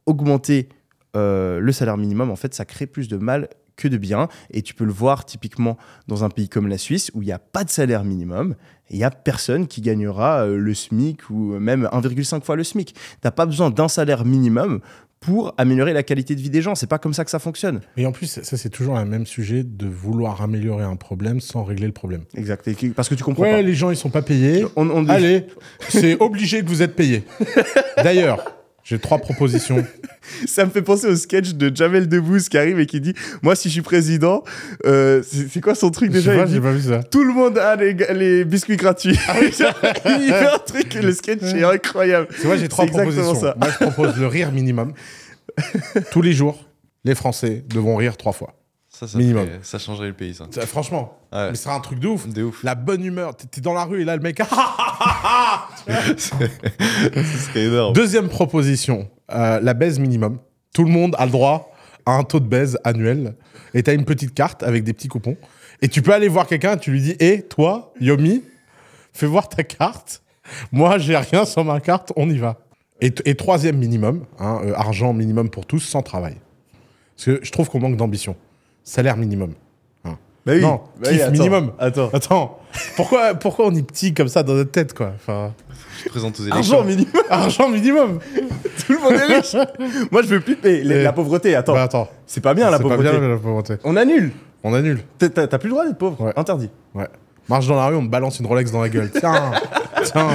augmenter euh, le salaire minimum, en fait, ça crée plus de mal que de bien. Et tu peux le voir typiquement dans un pays comme la Suisse où il n'y a pas de salaire minimum il n'y a personne qui gagnera euh, le SMIC ou même 1,5 fois le SMIC. Tu n'as pas besoin d'un salaire minimum pour améliorer la qualité de vie des gens. C'est pas comme ça que ça fonctionne. Et en plus, ça, c'est toujours le même sujet de vouloir améliorer un problème sans régler le problème. Exact. Parce que tu comprends Ouais, pas. les gens, ils sont pas payés. On, on dit- Allez, c'est obligé que vous êtes payés. D'ailleurs, j'ai trois propositions. Ça me fait penser au sketch de Jamel Debbouze qui arrive et qui dit Moi, si je suis président, euh, c'est quoi son truc déjà? pas, Il dit, j'ai pas vu ça. Tout le monde a les, les biscuits gratuits. il fait un truc, le sketch est incroyable. C'est vrai, j'ai trois propositions. ça. Moi, je propose le rire minimum. Tous les jours, les Français devront rire trois fois. Ça, ça, Minimum. ferait- ça changerait le pays, ça. Ça, franchement, Ouais. mais ce sera un truc de ouf. De ouf. La bonne humeur. T'es- dans la rue et là, le mec. Ce serait énorme. Deuxième proposition, euh, la baise minimum. Tout le monde a le droit a un taux de baise annuel et tu as une petite carte avec des petits coupons. Et tu peux aller voir quelqu'un, tu lui dis Hé, toi, Yomi, fais voir ta carte. Moi, j'ai rien sur ma carte, on y va. Et, et troisième minimum, hein, euh, argent minimum pour tous, sans travail. Parce que je trouve qu'on manque d'ambition. Salaire minimum. Hein. Bah oui. Non, Bah kiff oui, attends, minimum. Attends. Attends, pourquoi, pourquoi on est petit comme ça dans notre tête, quoi enfin, Je te présente aux élections. Argent minimum. Argent minimum Tout le monde est riche. Moi, je veux plus payer. Les-. La pauvreté, attends. Bah attends, c'est pas bien la c'est pas pauvreté. bien la pauvreté. On annule. On annule. T'as- plus le droit d'être pauvre. Ouais. Interdit. Ouais. Marche dans la rue, on te balance une Rolex dans la gueule. Tiens, tiens.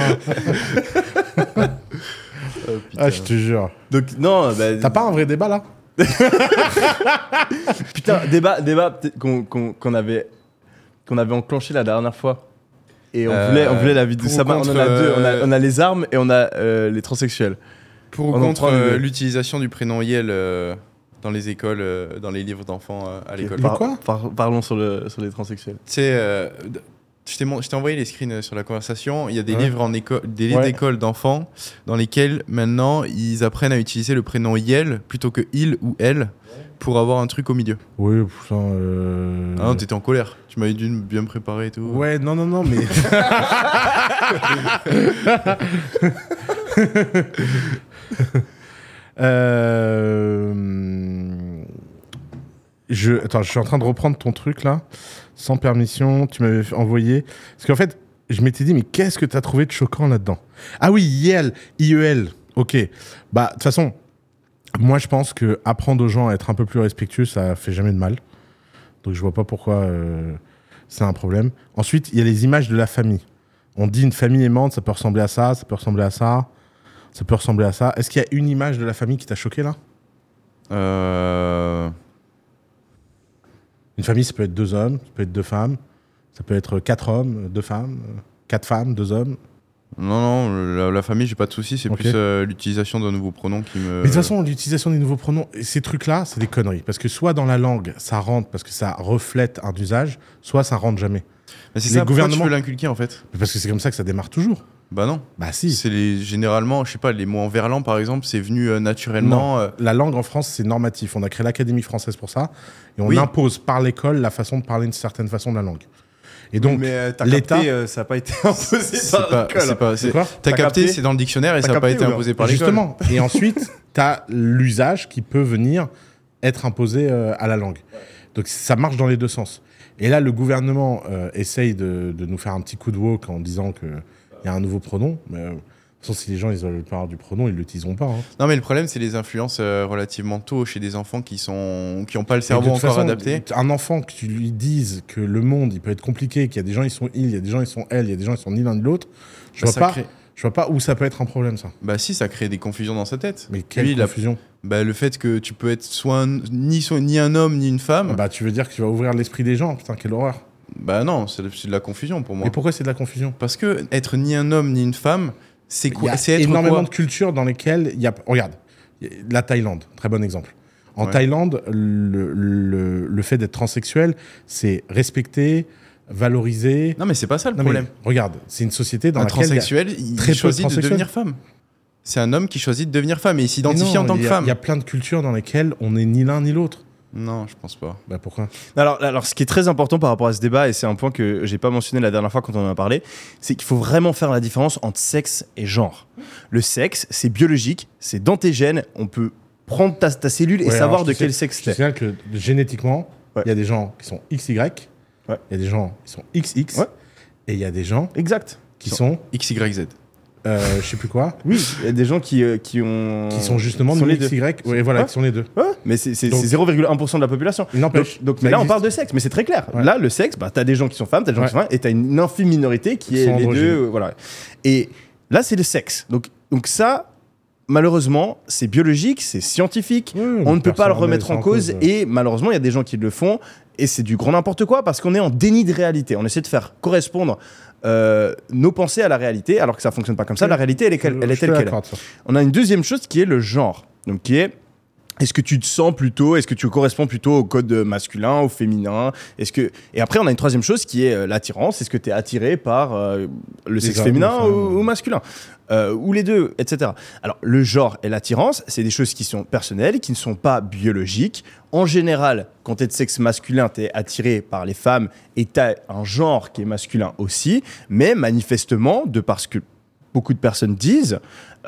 Ah, je te jure. Donc, non, bah, T'as pas un vrai débat là? Putain, débat, débat qu'on qu'on- qu'on avait, qu'on avait enclenché la dernière fois. Et on, Euh, voulait, on voulait la vie de Saba. On en a deux. On a, euh, on a les armes et on a euh, les transsexuels. Pour ou On contre euh, l'utilisation du prénom Yel euh, dans les écoles, euh, dans les livres d'enfants euh, à l'école. Le Par- quoi? par- Parlons sur, le, sur les transsexuels. Tu sais, euh, je t'ai envoyé les screens euh, sur la conversation. Il y a des Ouais. livres en école, des livres Ouais. d'école d'enfants dans lesquels maintenant ils apprennent à utiliser le prénom Yel plutôt que il ou elle pour avoir un truc au milieu. Oui, putain. euh, Ah non, t'étais en colère. Tu m'avais dû bien me préparer et tout. Ouais, non, non, non, mais. Euh, Je... Attends, je suis en train de reprendre ton truc là, sans permission. Tu m'avais envoyé. Parce qu'en fait, je m'étais dit, mais qu'est-ce que tu as trouvé de choquant là-dedans? Ah oui, IEL, IEL. Ok. Bah, de toute façon, moi je pense que apprendre aux gens à être un peu plus respectueux, ça fait jamais de mal. Donc je vois pas pourquoi euh, c'est un problème. Ensuite, il y a les images de la famille. On dit une famille aimante, ça peut ressembler à ça, ça peut ressembler à ça, ça peut ressembler à ça. Est-ce qu'il y a une image de la famille qui t'a choqué là? Euh, Une famille, ça peut être deux hommes, ça peut être deux femmes, ça peut être quatre hommes, deux femmes, quatre femmes, deux hommes. Non, non, la, la famille, j'ai pas de soucis. C'est Ok. plus euh, l'utilisation d'un nouveau pronom qui me. Mais de toute façon, l'utilisation des nouveaux pronoms, ces trucs-là, c'est des conneries. Parce que soit dans la langue, ça rentre parce que ça reflète un usage, soit ça rentre jamais. Mais c'est ça, pourquoi tu gouvernements- veux l'inculquer en fait? Parce que c'est comme ça que ça démarre toujours. Bah non. Bah si. C'est les, généralement, je sais pas, les mots en verlan par exemple, c'est venu euh, naturellement. euh, La langue en France, c'est normatif. On a créé l'Académie française pour ça. Et on Oui. impose par l'école la façon de parler une certaine façon de la langue. Et donc, mais euh, t'as l'État- capté, euh, ça n'a pas été imposé c'est par pas, l'école. c'est pas- c'est c'est- quoi T'as T'as capté, c'est dans le dictionnaire et T'as ça n'a pas été imposé par l'école. Justement. Et ensuite, tu as l'usage qui peut venir être imposé euh, à la langue. Donc ça marche dans les deux sens. Et là, le gouvernement euh, essaye de, de nous faire un petit coup de wok en disant qu'il y a un nouveau pronom. Mais euh, de toute façon, si les gens ils veulent pas avoir du pronom, ils l'utiliseront pas. hein. Non, mais le problème, c'est les influences euh, relativement tôt chez des enfants qui sont qui ont pas le cerveau encore façon, adapté. Un enfant que tu lui dises que le monde il peut être compliqué, qu'il y a des gens ils sont il, il y a des gens ils sont elle, il y a des gens ils sont ni l'un ni l'autre, je Bah, vois pas. crée- Je vois pas où ça peut être un problème ça. Bah si, ça crée des confusions dans sa tête. Mais quelle Lui, il confusion. Bah, le fait que tu peux être soit un- ni, soit- ni un homme ni une femme. Bah tu veux dire que tu vas ouvrir l'esprit des gens, putain quelle horreur. Bah non, c'est de, de la confusion pour moi. Mais pourquoi c'est de la confusion Parce que être ni un homme ni une femme, c'est Il y quoi a C'est énormément quoi de cultures dans lesquelles il y a. Regarde, la Thaïlande, très bon exemple. En Ouais. Thaïlande, le, le, le fait d'être transsexuel, c'est respecter, valoriser. Non, mais c'est pas ça le Non, problème. regarde, c'est une société dans un laquelle. transsexuel, il très de choisit de devenir femme. C'est un homme qui choisit de devenir femme et il s'identifie en tant que femme. Il y a plein de cultures dans lesquelles on n'est ni l'un ni l'autre. Non, je pense pas. Bah pourquoi? Alors, alors, ce qui est très important par rapport à ce débat, et c'est un point que j'ai pas mentionné la dernière fois quand on en a parlé, c'est qu'il faut vraiment faire la différence entre sexe et genre. Le sexe, c'est biologique, c'est dans tes gènes, on peut prendre ta, ta cellule et savoir de quel sexe t'es. signale que génétiquement, il Ouais. y a des gens qui sont XY, il Ouais. y a des gens qui sont XX, et il y a des gens Exact. qui sont, XYZ. Euh, je sais plus quoi, Oui, il y a des gens qui, euh, qui ont. qui sont justement sont ni les deux. Ouais, voilà, Ouais. qui sont les deux. Ouais, mais c'est c'est- Donc- c'est 0,1% de la population. N'empêche. Donc, donc, mais là, on parle de sexe, mais c'est très clair. Ouais. Là, le sexe, bah, t'as des gens qui sont femmes, t'as des gens qui sont femmes, et t'as une infime minorité qui est les deux. euh, voilà. Et là, c'est le sexe. Donc, donc ça, malheureusement, c'est biologique, c'est scientifique. On ne peut pas le remettre remet en cause. Et malheureusement, il y a des gens qui le font. Et c'est du grand n'importe quoi parce qu'on est en déni de réalité. On essaie de faire correspondre euh, nos pensées à la réalité, alors que ça fonctionne pas comme ça. La réalité, elle est, elle est telle qu'elle est. On a une deuxième chose qui est le genre. Donc, qui est est-ce que tu te sens plutôt, est-ce que tu corresponds plutôt au code masculin, au féminin? Est-ce que et après on a une troisième chose qui est euh, l'attirance. Est-ce que tu es attiré par euh, le sexe féminin ou masculin? Euh, ou les deux, etc. Alors le genre et l'attirance, c'est des choses qui sont personnelles, qui ne sont pas biologiques. En général, quand tu es de sexe masculin, tu es attiré par les femmes et tu as un genre qui est masculin aussi. Mais manifestement, de parce que beaucoup de personnes disent,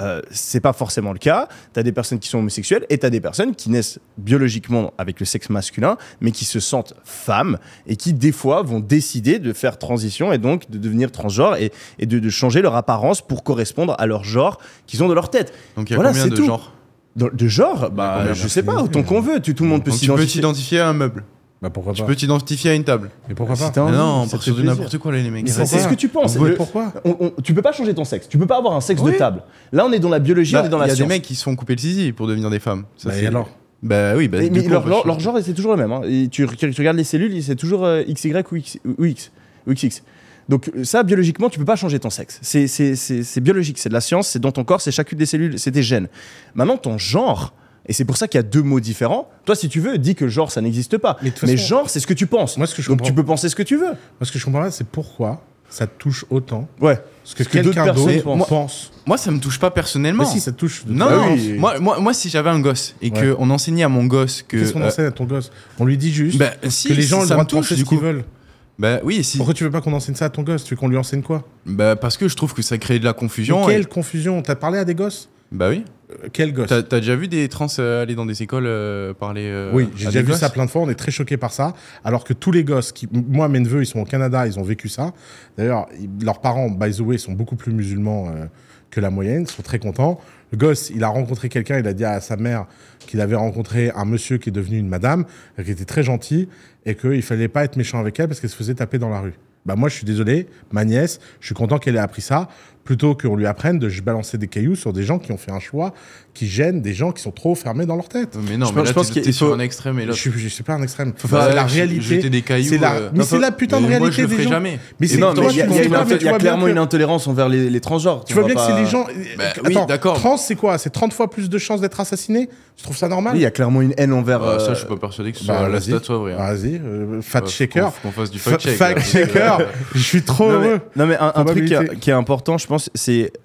euh, c'est pas forcément le cas. Tu as des personnes qui sont homosexuelles et tu as des personnes qui naissent biologiquement avec le sexe masculin, mais qui se sentent femmes et qui, des fois, vont décider de faire transition et donc de devenir transgenre et, et de, de changer leur apparence pour correspondre à leur genre qu'ils ont dans leur tête. Donc il y a Voilà, combien c'est de tout. genres? De genre, bah, je sais pas, autant qu'on veut. Tu- tout le monde peut Donc tu peux s'identifier. t'identifier à un meuble. Bah pourquoi Tu pas peux t'identifier à une table. Mais pourquoi Si pas envie, Mais non, fait de n'importe quoi, les mecs. C'est ce que tu penses. Ouais, Le- Pourquoi on- on- tu peux pas changer ton sexe. Tu peux pas avoir un sexe de table. Là, on est dans la biologie, Bah, on est dans Il la y a des science. mecs qui se font couper le zizi pour devenir des femmes. Ça, Bah, c'est- et alors Bah oui, bah, Mais, mais coup, leur, on genre, c'est toujours le même. hein. Et tu, tu- tu regardes les cellules, c'est toujours euh, XY ou, X, ou X ou XX. Donc ça, biologiquement, tu peux pas changer ton sexe. C'est biologique, c'est de la science, c'est dans ton corps, c'est chacune des cellules, c'est des gènes. Maintenant, ton genre, et c'est pour ça qu'il y a deux mots différents. Toi, si tu veux, dis que genre, ça n'existe pas. Mais Mais genre, c'est ce que tu penses. Moi, ce que je Donc comprends- tu peux penser ce que tu veux. Moi, ce que je comprends pas, c'est pourquoi ça te touche autant Ouais. ce que, que quelqu'un personnes d'autre pensent. pense. Moi, ça me touche pas personnellement. Mais si, ça te touche. de Non, toi. Ah non. oui. Moi, moi, moi, si j'avais un gosse et Ouais. qu'on enseignait à mon gosse que. Qu'est-ce qu'on euh, enseigne à ton gosse? On lui dit juste bah, si, que les gens ont le droit de penser ce qu'ils veulent. Bah oui, si. Pourquoi tu veux pas qu'on enseigne ça à ton gosse? Tu veux qu'on lui enseigne quoi? Bah parce que je trouve que ça crée de la Mais confusion. Quelle et- confusion? T'as parlé à des gosses? Bah oui. Quel gosse T'as t'as déjà vu des trans euh, aller dans des écoles euh, parler euh, Oui, j'ai déjà vu gosses? ça plein de fois. On est très choqués par ça. Alors que tous les gosses, qui, moi, mes neveux, ils sont au Canada, ils ont vécu ça. D'ailleurs, leurs parents, by the way, sont beaucoup plus musulmans euh, que la moyenne. Ils sont très contents. Le gosse, il a rencontré quelqu'un. Il a dit à sa mère qu'il avait rencontré un monsieur qui est devenu une madame, qui était très gentil, et qu'il fallait pas être méchant avec elle parce qu'elle se faisait taper dans la rue. Bah moi, je suis désolé, ma nièce, je suis content qu'elle ait appris ça, plutôt qu'on lui apprenne de balancer des cailloux sur des gens qui ont fait un choix qui gênent des gens qui sont trop fermés dans leur tête. Mais non, Je mais pense- là, je pense qu'il t'es sur faut- un extrême et Je je suis pas un extrême. Bah, c'est la réalité. jeter des cailloux, C'est la, euh, mais c'est la putain de Mais moi, réalité je le des gens. jamais. Mais c'est tu il y a, tu clairement que- une intolérance envers les, les transgenres. Tu vois bien que c'est les gens. Bah, Attends, oui, d'accord. Trans, c'est quoi? C'est 30 fois plus de chances d'être assassiné? Je trouve ça normal? Il y a clairement une haine envers. Ça, euh, je suis pas persuadé que ce bah, soit la vas-y. stat soit vraie. hein. Vas-y, euh, fact faut checker. qu'on- fasse du Fa- fact check. Fact checker. Je suis trop heureux. non, mais un, truc qui, est important, je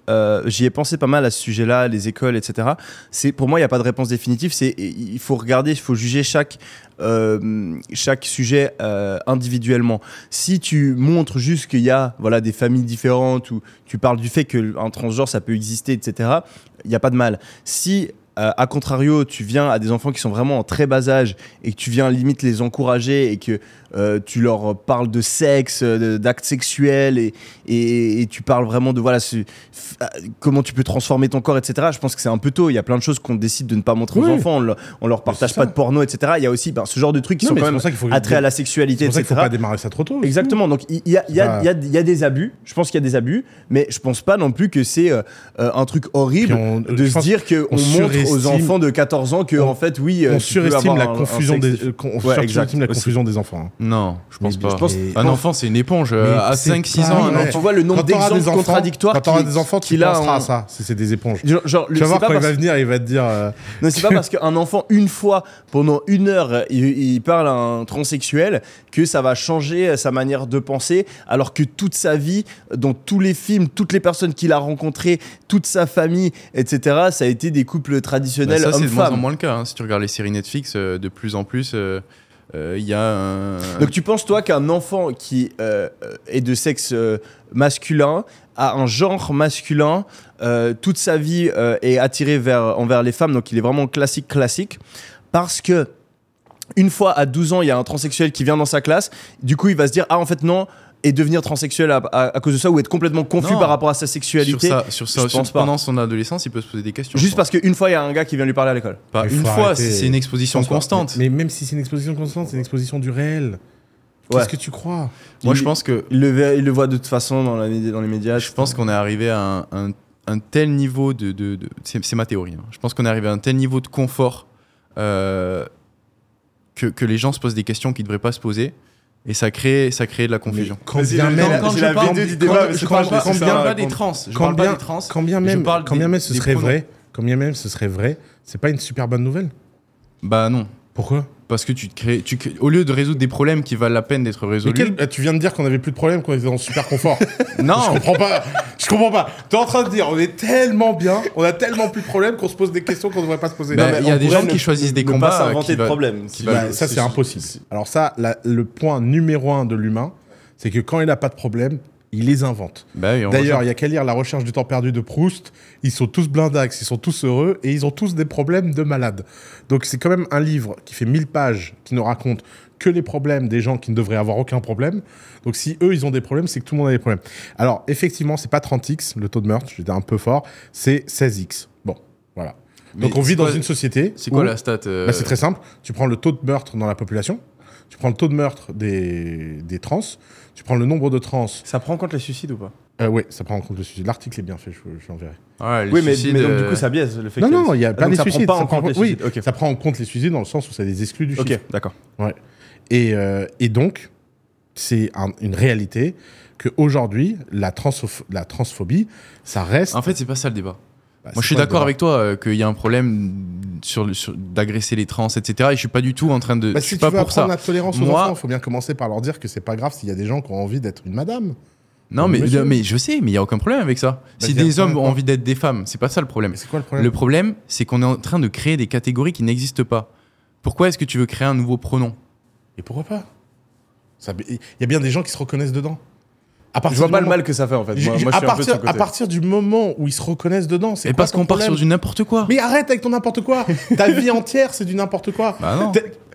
euh, j'y ai pensé pas mal à ce sujet-là, les écoles, etc. C'est pour moi, il n'y a pas de réponse définitive. C'est il faut regarder, il faut juger chaque euh, chaque sujet euh, individuellement. Si tu montres juste qu'il y a voilà des familles différentes ou tu parles du fait qu'un transgenre ça peut exister, etc. Il n'y a pas de mal. Si euh, à contrario, tu viens à des enfants qui sont vraiment en très bas âge et que tu viens limite les encourager et que euh, tu leur parles de sexe, d'actes sexuels et, et, et tu parles vraiment de voilà ce- euh, comment tu peux transformer ton corps, etc. Je pense que c'est un peu tôt. Il y a plein de choses qu'on décide de ne pas montrer aux enfants. On on leur partage pas de porno, etc. Il y a aussi ben, ce genre de trucs qui Non, sont quand même faut. attrait à la sexualité, qu'il faut etc. pas démarrer ça trop tôt. Exactement. Donc il y a, y, a, y, a, y a des abus. Je pense qu'il y a des abus, mais je pense pas non plus que c'est euh, euh, un truc horrible on- de se dire qu'on on montre aux enfants de 14 ans que on- en fait oui. euh, On surestime la un- un confusion des. On Ouais, surestime la confusion des enfants. hein. Non, je pense Mais pas. je pense- Et- Un enfant, c'est une éponge. euh, Mais à c'est 5-6 pas ans, enfant. Tu vois le nombre d'exemples des enfants, contradictoires quand t'auras qui- des enfants, tu qu'il a penseras à ça. Si c'est des éponges. Genre, genre, le- Tu vas voir pas quand il va venir, il va te dire. euh, Non, c'est pas parce qu'un enfant, une fois, pendant une heure, il, parle à un transsexuel que ça va changer sa manière de penser, alors que toute sa vie, dans tous les films, toutes les personnes qu'il a rencontrées, toute sa famille, etc., ça a été des couples Bah, ça, c'est de moins en moins le cas. hein. Si tu regardes les séries Netflix, euh, de plus en plus, euh, euh, il y a un. Donc tu penses, toi, qu'un enfant qui euh, euh, est de sexe euh, masculin, a un genre masculin, euh, toute sa vie euh, est attiré vers, envers les femmes, donc il est vraiment classique, classique, parce que une fois à 12 ans, il y a un transsexuel qui vient dans sa classe, du coup il va se dire, ah en fait non, et devenir transsexuel à, à- à cause de ça, ou être complètement confus Non. par rapport à sa sur sexualité. ça, sur ça je sur- pense pas. pendant son adolescence, il peut se poser des questions. Juste je pense. parce qu'une fois, il y a un gars qui vient lui parler à l'école. Pas une fois, c'est une exposition constante. Mais, mais même si c'est une exposition constante, c'est une exposition du réel. Ouais. Qu'est-ce que tu crois? Moi, Il- je pense que Il le, verra- il le voit de toute façon dans, la, dans les médias. je pense qu'on est arrivé à un, un- un tel niveau de. de- de- c'est c'est ma théorie. hein. Je pense qu'on est arrivé à un tel niveau de confort euh, que, que les gens se posent des questions qu'ils ne devraient pas se poser. Et ça crée, ça crée de la confusion. Quand bien même, quand je parle pas- des trans. Je quand parle pas bien, des trans. quand bien je même, quand bien même ce serait vrai, quand bien même ce serait vrai, c'est pas une super bonne nouvelle. Bah non. Pourquoi Parce que tu te crées, tu crées- au lieu de résoudre des problèmes qui valent la peine d'être Mais résolus. quel- ah, Tu viens de dire qu'on avait plus de problème, qu'on était dans super confort. Je Non, comprends pas. Je comprends pas. T'es en train de dire, on est tellement bien, on a tellement plus de problèmes qu'on se pose des questions qu'on devrait pas se poser. Bah, Non, mais il y a des pourrait gens ne- qui choisissent des ne combats, pas euh, s'inventer qui de va- problème. qui va- bah, ça, c'est impossible. Alors ça, la- le point numéro un de l'humain, c'est que quand il n'a pas de problème, il les invente. Bah oui, D'ailleurs, il y a qu'à lire La recherche du temps perdu de Proust. Ils sont tous blindax, ils sont tous heureux et ils ont tous des problèmes de malade. Donc c'est quand même un livre qui fait 1000 pages, qui ne raconte que les problèmes des gens qui ne devraient avoir aucun problème. Donc si eux, ils ont des problèmes, c'est que tout le monde a des problèmes. Alors effectivement, c'est pas 30x, le taux de meurtre, j'étais un peu fort, c'est 16x. Bon, voilà. Mais Donc on vit dans une société. C'est quoi la stat euh, bah, c'est très simple. Tu prends le taux de meurtre dans la population, tu prends le taux de meurtre des, des trans, tu prends le nombre de trans. Ça prend en compte les suicides ou pas Euh, oui, ça prend en compte le suicide. L'article est bien fait, je, je l'enverrai. Ouais, Oui, mais, suicides, mais donc du euh, coup, ça biaise le fait Non, que. non, il y a Ah, pas donc les ça suicides. prend pas ça en compte les oui, suicides. Ok. ça prend en compte les suicides dans le sens où ça les exclut du Ok, chiffre. d'accord. Et, euh, et donc, c'est un- une réalité qu'aujourd'hui, la, la transphobie, ça reste. En fait, c'est pas ça le débat. Bah, Moi, je suis d'accord avec toi euh, qu'il y a un problème sur, d'agresser les trans, etc. Et je suis pas du tout en train de. Bah, je si suis tu pas veux pour ça. la tolérance aux Moi- enfants, il faut bien commencer par leur dire que c'est pas grave s'il y a des gens qui ont envie d'être une madame. Non, mais, Monsieur. mais je sais, mais il y a aucun problème avec ça. Bah, si des hommes ont envie d'être des femmes, c'est pas ça le problème. C'est quoi le problème? Le problème, c'est qu'on est en train de créer des catégories qui n'existent pas. Pourquoi est-ce que tu veux créer un nouveau pronom? Et pourquoi pas? Il y a bien des gens qui se reconnaissent dedans. À Je vois pas le mal que ça fait en fait. Moi, je à, suis un peu de partir, son côté. à partir du moment où ils se reconnaissent dedans, c'est Et quoi parce qu'on part sur du n'importe quoi. Mais arrête avec ton n'importe quoi Ta vie entière, c'est du n'importe quoi. Bah non.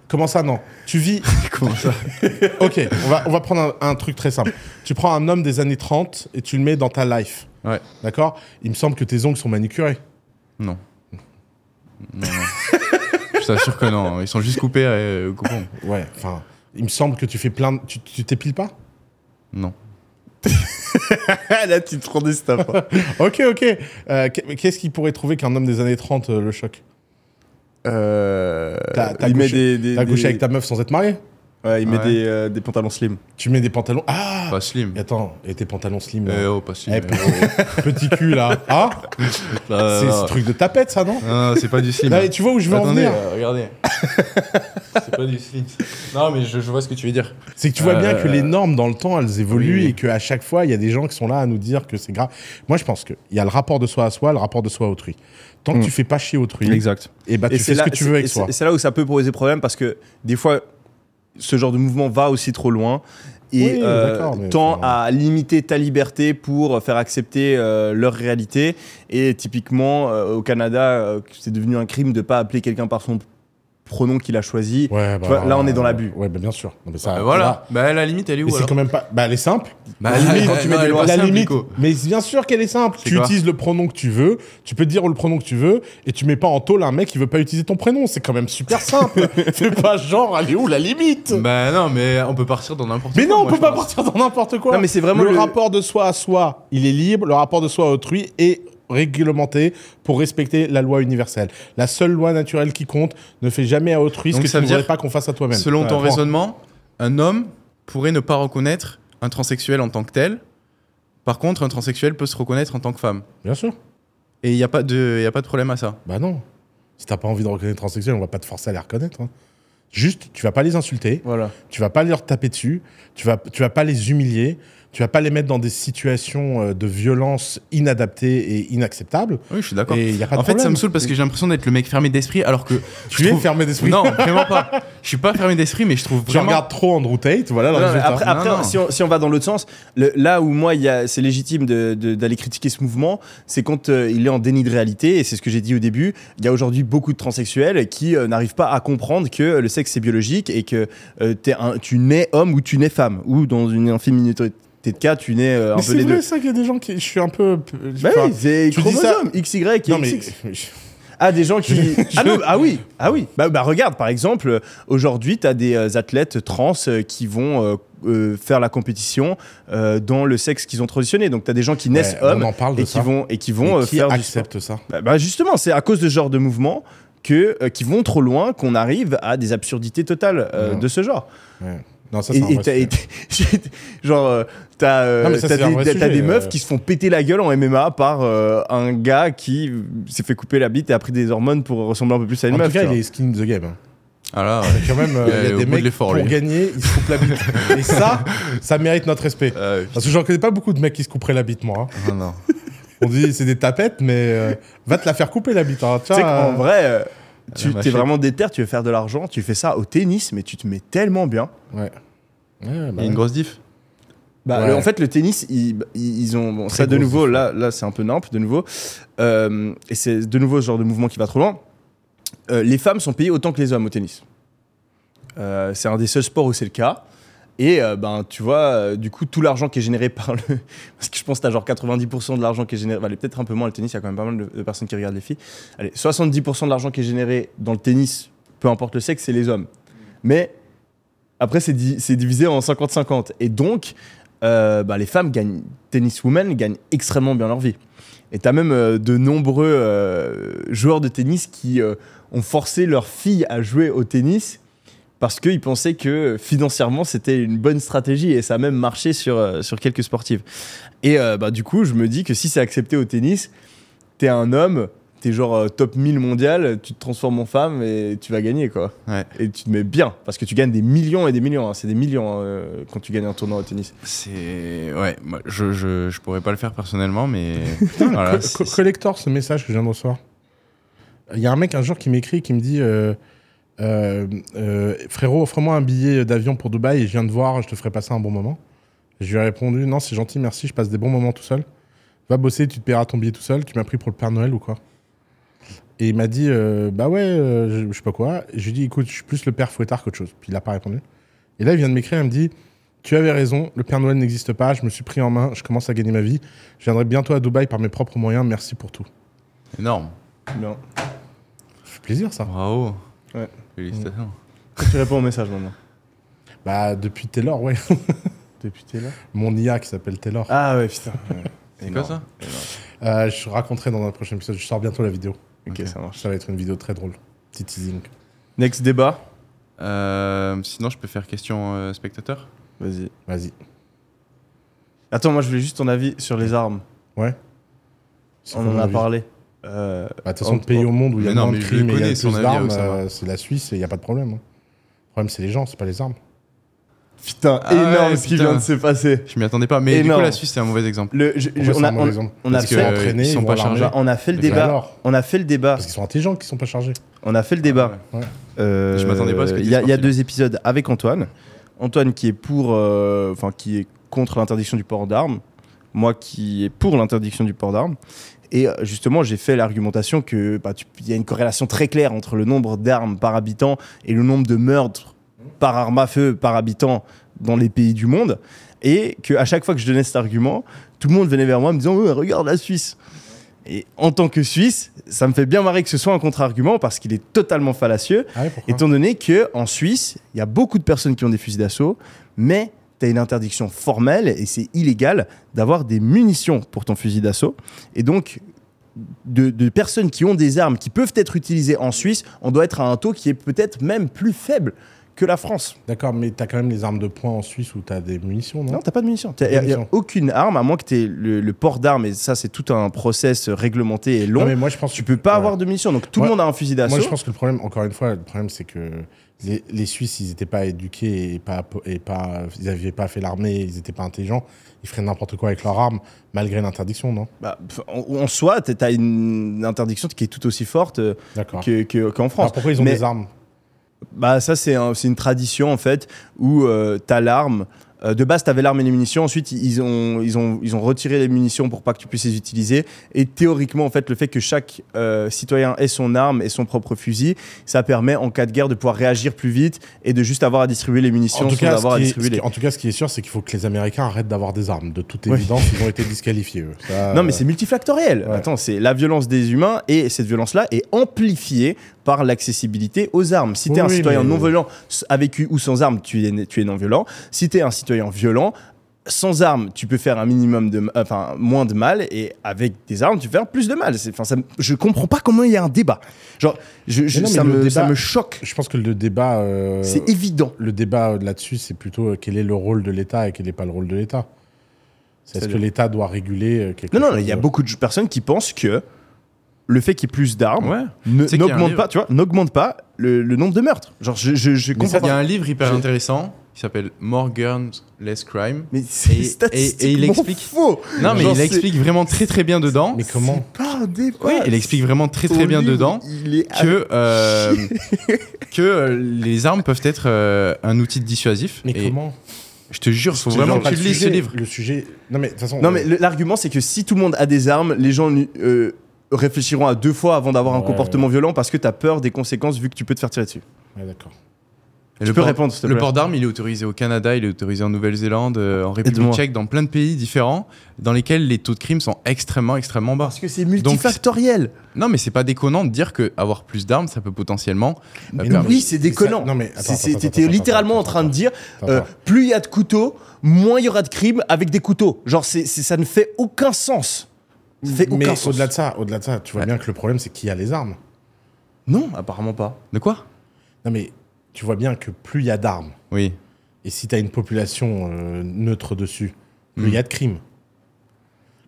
Comment ça, non? Tu vis. Comment ça? Ok, on va, on va prendre un, un truc très simple. Tu prends un homme des années 30 et tu le mets dans ta life. Ouais. D'accord? Il me semble que tes ongles sont manicurés. Non. Non, non. je t'assure que non. Ils sont juste coupés et euh, coupons. Ouais, enfin. Il me semble que tu fais plein de... Tu tu t'épiles pas? Non. Là, tu te prends des stuff. hein. Ok, ok. Euh, qu'est- Qu'est-ce qui pourrait trouver qu'un homme des années 30 euh, le choque Euh, T'as- t'as il met couché- des, des, T'as couché des- avec ta meuf sans être marié? Ouais, il met Ouais. des, euh, des pantalons slim. Tu mets des pantalons... Ah Pas slim. Et Attends, et tes pantalons slim là Eh oh, pas slim. Eh, eh Petit cul là. Ah oh. Là, C'est là, ce là. truc de tapette ça, non Non, c'est pas du slim. Là, Tu vois où je veux en venir euh, regardez. c'est pas du slim. Non, mais je, je vois ce que tu veux dire. C'est que tu vois bien Euh, que les normes dans le temps, elles évoluent oui, oui. et qu'à chaque fois, il y a des gens qui sont là à nous dire que c'est grave. Moi, je pense qu'il y a le rapport de soi à soi, le rapport de soi à autrui. Tant que Mm. tu fais pas chier autrui, Exact. et bah tu Et fais c'est ce là, que tu veux avec soi. et C'est là où ça peut poser problème parce que des fois, ce genre de mouvement va aussi trop loin et Oui, euh, tend à limiter ta liberté pour faire accepter euh, leur réalité. Et typiquement, euh, au Canada, euh, c'est devenu un crime de pas appeler quelqu'un par son pronom qu'il a choisi. Ouais, Tu vois, là, on est dans l'abus. Ouais, bah, bien sûr. Non, mais ça, Euh, voilà. Bah, la limite, elle est Mais où c'est alors quand même pas. Bah, elle est simple. Bah, la limite, euh, quand tu non, des lois- la limite. Mais bien sûr qu'elle est simple. C'est Tu utilises le pronom que tu veux. Tu peux dire le pronom que tu veux et tu mets pas en tôle un mec qui veut pas utiliser ton prénom. C'est quand même super simple. Fais pas genre, elle est où la limite? Bah non, mais on peut partir dans n'importe quoi. Mais non, on peut pas partir dans n'importe quoi. Non, mais c'est vraiment le, le- rapport de soi à soi, il est libre. Le rapport de soi à autrui est réglementé pour respecter la loi universelle. La seule loi naturelle qui compte ne fait jamais à autrui ce que ça tu ne voudrais pas qu'on fasse à toi-même. Selon Ouais, ton raisonnement, un homme pourrait ne pas reconnaître un transsexuel en tant que tel. Par contre, un transsexuel peut se reconnaître en tant que femme. Bien sûr. Et il n'y a, pas de- y a pas de problème à ça. Bah non. Si t'as pas envie de reconnaître transsexuel, on va pas te forcer à les reconnaître. hein. Juste, tu vas pas les insulter, Voilà. tu vas pas leur taper dessus, tu vas, tu vas pas les humilier, tu vas pas les mettre dans des situations euh, de violence inadaptées et inacceptables. Oui, je suis d'accord. Et il y a pas de En fait, ça me saule parce que j'ai l'impression d'être le mec fermé d'esprit alors que. je Tu es trouve- fermé d'esprit. Non, vraiment pas. Je suis pas fermé d'esprit, mais je trouve Tu vraiment. regardes trop Andrew Tate, voilà Non, après, après, Non, non. Si, on, si on va dans l'autre sens, le- là où moi, c'est légitime d'aller critiquer ce mouvement, c'est quand euh, il est en déni de réalité, et c'est ce que j'ai dit au début, il y a aujourd'hui beaucoup de transsexuels qui euh, n'arrivent pas à comprendre que le sexe c'est biologique et que euh, t'es un- tu nais homme ou tu nais femme, ou dans une infime minorité de cas, tu nais euh, un Mais peu c'est les vrai deux. ça qu'il y a des gens qui... Je suis un peu... Bah enfin, oui, c'est chromosome, XY et Non mais... Ah, des gens qui. ah, non, ah oui, ah oui. Bah, bah, regarde, par exemple, euh, aujourd'hui, tu as des euh, athlètes trans euh, qui vont euh, euh, faire la compétition euh, dans le sexe qu'ils ont transitionné. Donc, tu as des gens qui naissent Ouais, on hommes en parle de et qui vont, et qui vont euh, qui faire du sport. accepte ça Bah, bah, justement, c'est à cause de ce genre de mouvement que, euh, qui vont trop loin qu'on arrive à des absurdités totales euh, Ouais. de ce genre. Ouais. Non, ça Et- c'est un et vrai sujet. genre, euh, t'as euh, Non, mais ça, t'as c'est un des, vrai t'as sujet, des meufs euh. qui se font péter la gueule en MMA par euh, un gars qui s'est fait couper la bite et a pris des hormones pour ressembler un peu plus à une En meuf. tout cas, tu il est skin in the game. hein. Ah là, ouais. Quand même, euh, Il y a au des de mecs l'effort, pour lui. gagner, ils se coupent la bite. Et ça, ça mérite notre respect. Ah, ouais. Parce que j'en connais pas beaucoup de mecs qui se couperaient la bite, moi. hein. Ah, non. On dit c'est des tapettes, mais euh, va te la faire couper la bite. hein. Tu Tiens, sais qu'en euh, vrai, euh, tu la t'es machette. vraiment déter, tu veux faire de l'argent, tu fais ça au tennis, mais tu te mets tellement bien. Ouais. Ouais, bah Il y a ouais. une grosse diff. Bah, Ouais. le- en fait, le tennis, ils, ont. Bon, ça, de nouveau, diff, là, là c'est un peu nimp, de nouveau. Euh, et c'est de nouveau ce genre de mouvement qui va trop loin. Euh, les femmes sont payées autant que les hommes au tennis. Euh, c'est un des seuls sports où c'est le cas. Et euh, ben, tu vois, euh, du coup, tout l'argent qui est généré par le. Parce que je pense que tu as genre 90% de l'argent qui est généré. Allez, peut-être un peu moins le tennis, il y a quand même pas mal de, personnes qui regardent les filles. Allez, 70% de l'argent qui est généré dans le tennis, peu importe le sexe, c'est les hommes. Mais après, c'est di- c'est divisé en 50-50. Et donc, euh, bah, les femmes gagnent, tennis women gagnent extrêmement bien leur vie. Et tu as même de nombreux joueurs de tennis qui ont forcé leurs filles à jouer au tennis parce qu'ils pensaient que financièrement c'était une bonne stratégie et ça a même marché sur, euh, sur quelques sportives. Et euh, bah, du coup, je me dis que si c'est accepté au tennis, t'es un homme, t'es genre euh, top 1000 mondial, tu te transformes en femme et tu vas gagner quoi. Ouais. Et tu te mets bien parce que tu gagnes des millions et des millions. hein. C'est des millions euh, quand tu gagnes un tournoi au tennis. C'est. Ouais, moi, je, je, je pourrais pas le faire personnellement, mais. Putain, voilà, co- c'est- co- collector ce message que je viens de recevoir. Il y a un mec un jour qui m'écrit qui me dit euh, frérot offre-moi un billet d'avion pour Dubaï et je viens de voir je te ferai passer un bon moment. Je lui ai répondu non c'est gentil merci je passe des bons moments tout seul. Va bosser tu te paieras ton billet tout seul. Tu m'as pris pour le Père Noël ou quoi? Et il m'a dit euh, bah ouais euh, je, je sais pas quoi. Et je lui ai dit écoute je suis plus le père fouettard qu'autre chose. Puis il a pas répondu. Et là il vient de m'écrire il me dit tu avais raison, le Père Noël n'existe pas, je me suis pris en main, je commence à gagner ma vie. Je viendrai bientôt à Dubaï par mes propres moyens, merci pour tout. Énorme. Bien. Ça fait plaisir ça. Bravo. Ouais. Félicitations. tu réponds au message maintenant. Bah depuis Taylor, ouais. Depuis là. Mon IA qui s'appelle Taylor. Ah ouais, putain. C'est quoi ça? Euh, je raconterai dans un prochain épisode, je sors bientôt la vidéo. Ok, ça marche. Ça va être une vidéo très drôle. Petit teasing. Next débat. Euh, Sinon, je peux faire question euh, spectateur? Vas-y. Vas-y. Attends, moi je voulais juste ton avis sur les armes. Ouais. On en a avis parlé. Euh, Bah, De toute façon, on- le pays au monde où il y a moins de je crimes et il y a plus d'armes, euh, c'est la Suisse et il n'y a pas de problème. hein. Le problème, c'est les gens, c'est pas les armes. Putain, Ah énorme ouais, ce qui vient de se passer. Je m'y attendais pas, mais du Énorme. coup, la Suisse, c'est un mauvais exemple. Le, je- Pourquoi on, c'est a, on- exemple on a fait, entraînés, ils sont ils pas chargés. on a fait le débat. alors On a fait le débat. Parce qu'ils sont intelligents, qui sont pas chargés. On a fait le débat. Ouais. Euh, Je m'attendais pas à ce que Il y, y a deux épisodes avec Antoine. Antoine qui est pour, euh, enfin qui est contre l'interdiction du port d'armes. Moi qui est pour l'interdiction du port d'armes. Et euh, justement, j'ai fait l'argumentation que bah, tu- y a une corrélation très claire entre le nombre d'armes par habitant et le nombre de meurtres par arme à feu par habitant dans les pays du monde. Et que à chaque fois que je donnais cet argument, tout le monde venait vers moi me disant Ouais, regarde la Suisse. Et en tant que Suisse, ça me fait bien marrer que ce soit un contre-argument parce qu'il est totalement fallacieux. Ah Étant donné que en Suisse, il y a beaucoup de personnes qui ont des fusils d'assaut, mais tu as une interdiction formelle et c'est illégal d'avoir des munitions pour ton fusil d'assaut. Et donc, de, de personnes qui ont des armes qui peuvent être utilisées en Suisse, on doit être à un taux qui est peut-être même plus faible que la France. D'accord, mais t'as quand même les armes de poing en Suisse où t'as des munitions, non? Non, t'as pas de munitions. Il n'y a, aucune arme, à moins que tu aies le, le port d'armes, et ça, c'est tout un process réglementé et long. Non, mais moi je pense tu peux pas avoir de munitions. Donc, tout Moi- le monde a un fusil d'assaut. Moi, je pense que le problème, encore une fois, le problème, c'est que les, les Suisses, ils n'étaient pas éduqués et pas, et pas, ils n'avaient pas fait l'armée, ils n'étaient pas intelligents. Ils feraient n'importe quoi avec leurs armes, malgré l'interdiction, non? Bah, en, en soi, tu as une interdiction qui est tout aussi forte euh, D'accord. que- que- qu'en Alors, France. pourquoi ils ont Mais- des armes? Bah ça c'est un- c'est une tradition en fait où euh, t'as l'arme. Euh, de base, t'avais l'arme et les munitions. Ensuite, ils ont, ils, ont, ils ont retiré les munitions pour pas que tu puisses les utiliser. Et théoriquement, en fait, le fait que chaque euh, citoyen ait son arme et son propre fusil, ça permet en cas de guerre de pouvoir réagir plus vite et de juste avoir à distribuer les munitions en tout, sans cas, avoir ce à qui est, distribuer qui- les. en tout cas, ce qui est sûr, c'est qu'il faut que les Américains arrêtent d'avoir des armes. De toute Oui. évidence, ils ont été disqualifiés. eux. Ça, Non, mais euh, c'est multifactoriel. ouais. Attends, c'est la violence des humains et cette violence-là est amplifiée par l'accessibilité aux armes. Si t'es Oui, un citoyen mais- non violent, avec ou sans armes, tu es, tu es non violent. Si t'es un citoyen violent, sans armes, tu peux faire un minimum de, enfin, moins de mal, et avec des armes, tu peux faire plus de mal. Enfin, ça, je comprends pas comment il y a un débat. Genre, je, je- Mais non, mais ça, me, ça me choque. Je pense que le débat. euh, C'est évident. Le débat là-dessus, c'est plutôt euh, quel est le rôle de l'État et quel n'est pas le rôle de l'État. C'est est-ce que l'État doit réguler euh, quelque Non, chose non, il y a beaucoup de personnes qui pensent que le fait qu'il y ait plus d'armes Ouais. n'augmente pas, tu vois, n'augmente pas le, le nombre de meurtres. Genre, je, je, je comprends Il y a un livre hyper intéressant qui s'appelle More Guns, Less Crime. Mais c'est Et- et- et il explique- faux. Non, mais Genre, il explique vraiment très très bien dedans Mais comment C'est pas un débat. Oui, il explique vraiment très très bien livre, dedans Il est que, euh, que euh, les armes peuvent être euh, un outil dissuasif. Mais Et comment Je te jure, faut C'est vraiment que tu le ce livre. Le sujet. Non, mais de toute façon. Non, euh, mais l'argument, c'est que si tout le monde a des armes, les gens euh, réfléchiront à deux fois avant d'avoir un Ouais, comportement violent parce que tu as peur des conséquences vu que tu peux te faire tirer dessus. Ouais, d'accord. Le peux port- répondre, s'il te Le plaît. port d'armes, il est autorisé au Canada, il est autorisé en Nouvelle-Zélande, euh, en République tchèque, dans plein de pays différents, dans lesquels les taux de crime sont extrêmement, extrêmement bas. Parce que c'est multifactoriel. Non, mais c'est pas déconnant de dire que avoir plus d'armes, ça peut potentiellement. euh, Mais oui, c'est ça- déconnant. non, mais attends, C'est- attends, c'est- attends, T'étais littéralement attends, en train de dire attends, euh, attends. plus il y a de couteaux, moins il y aura de crimes avec des couteaux. Genre, c'est c'est- ça ne fait aucun sens. Ça fait Mais sens. au-delà de ça, au-delà de ça, tu vois Ouais. bien que le problème c'est qui a les armes. Non, apparemment pas. De quoi? Non mais tu vois bien que plus il y a d'armes Oui. et si tu as une population euh, neutre dessus, plus il Hmm. y a de crimes.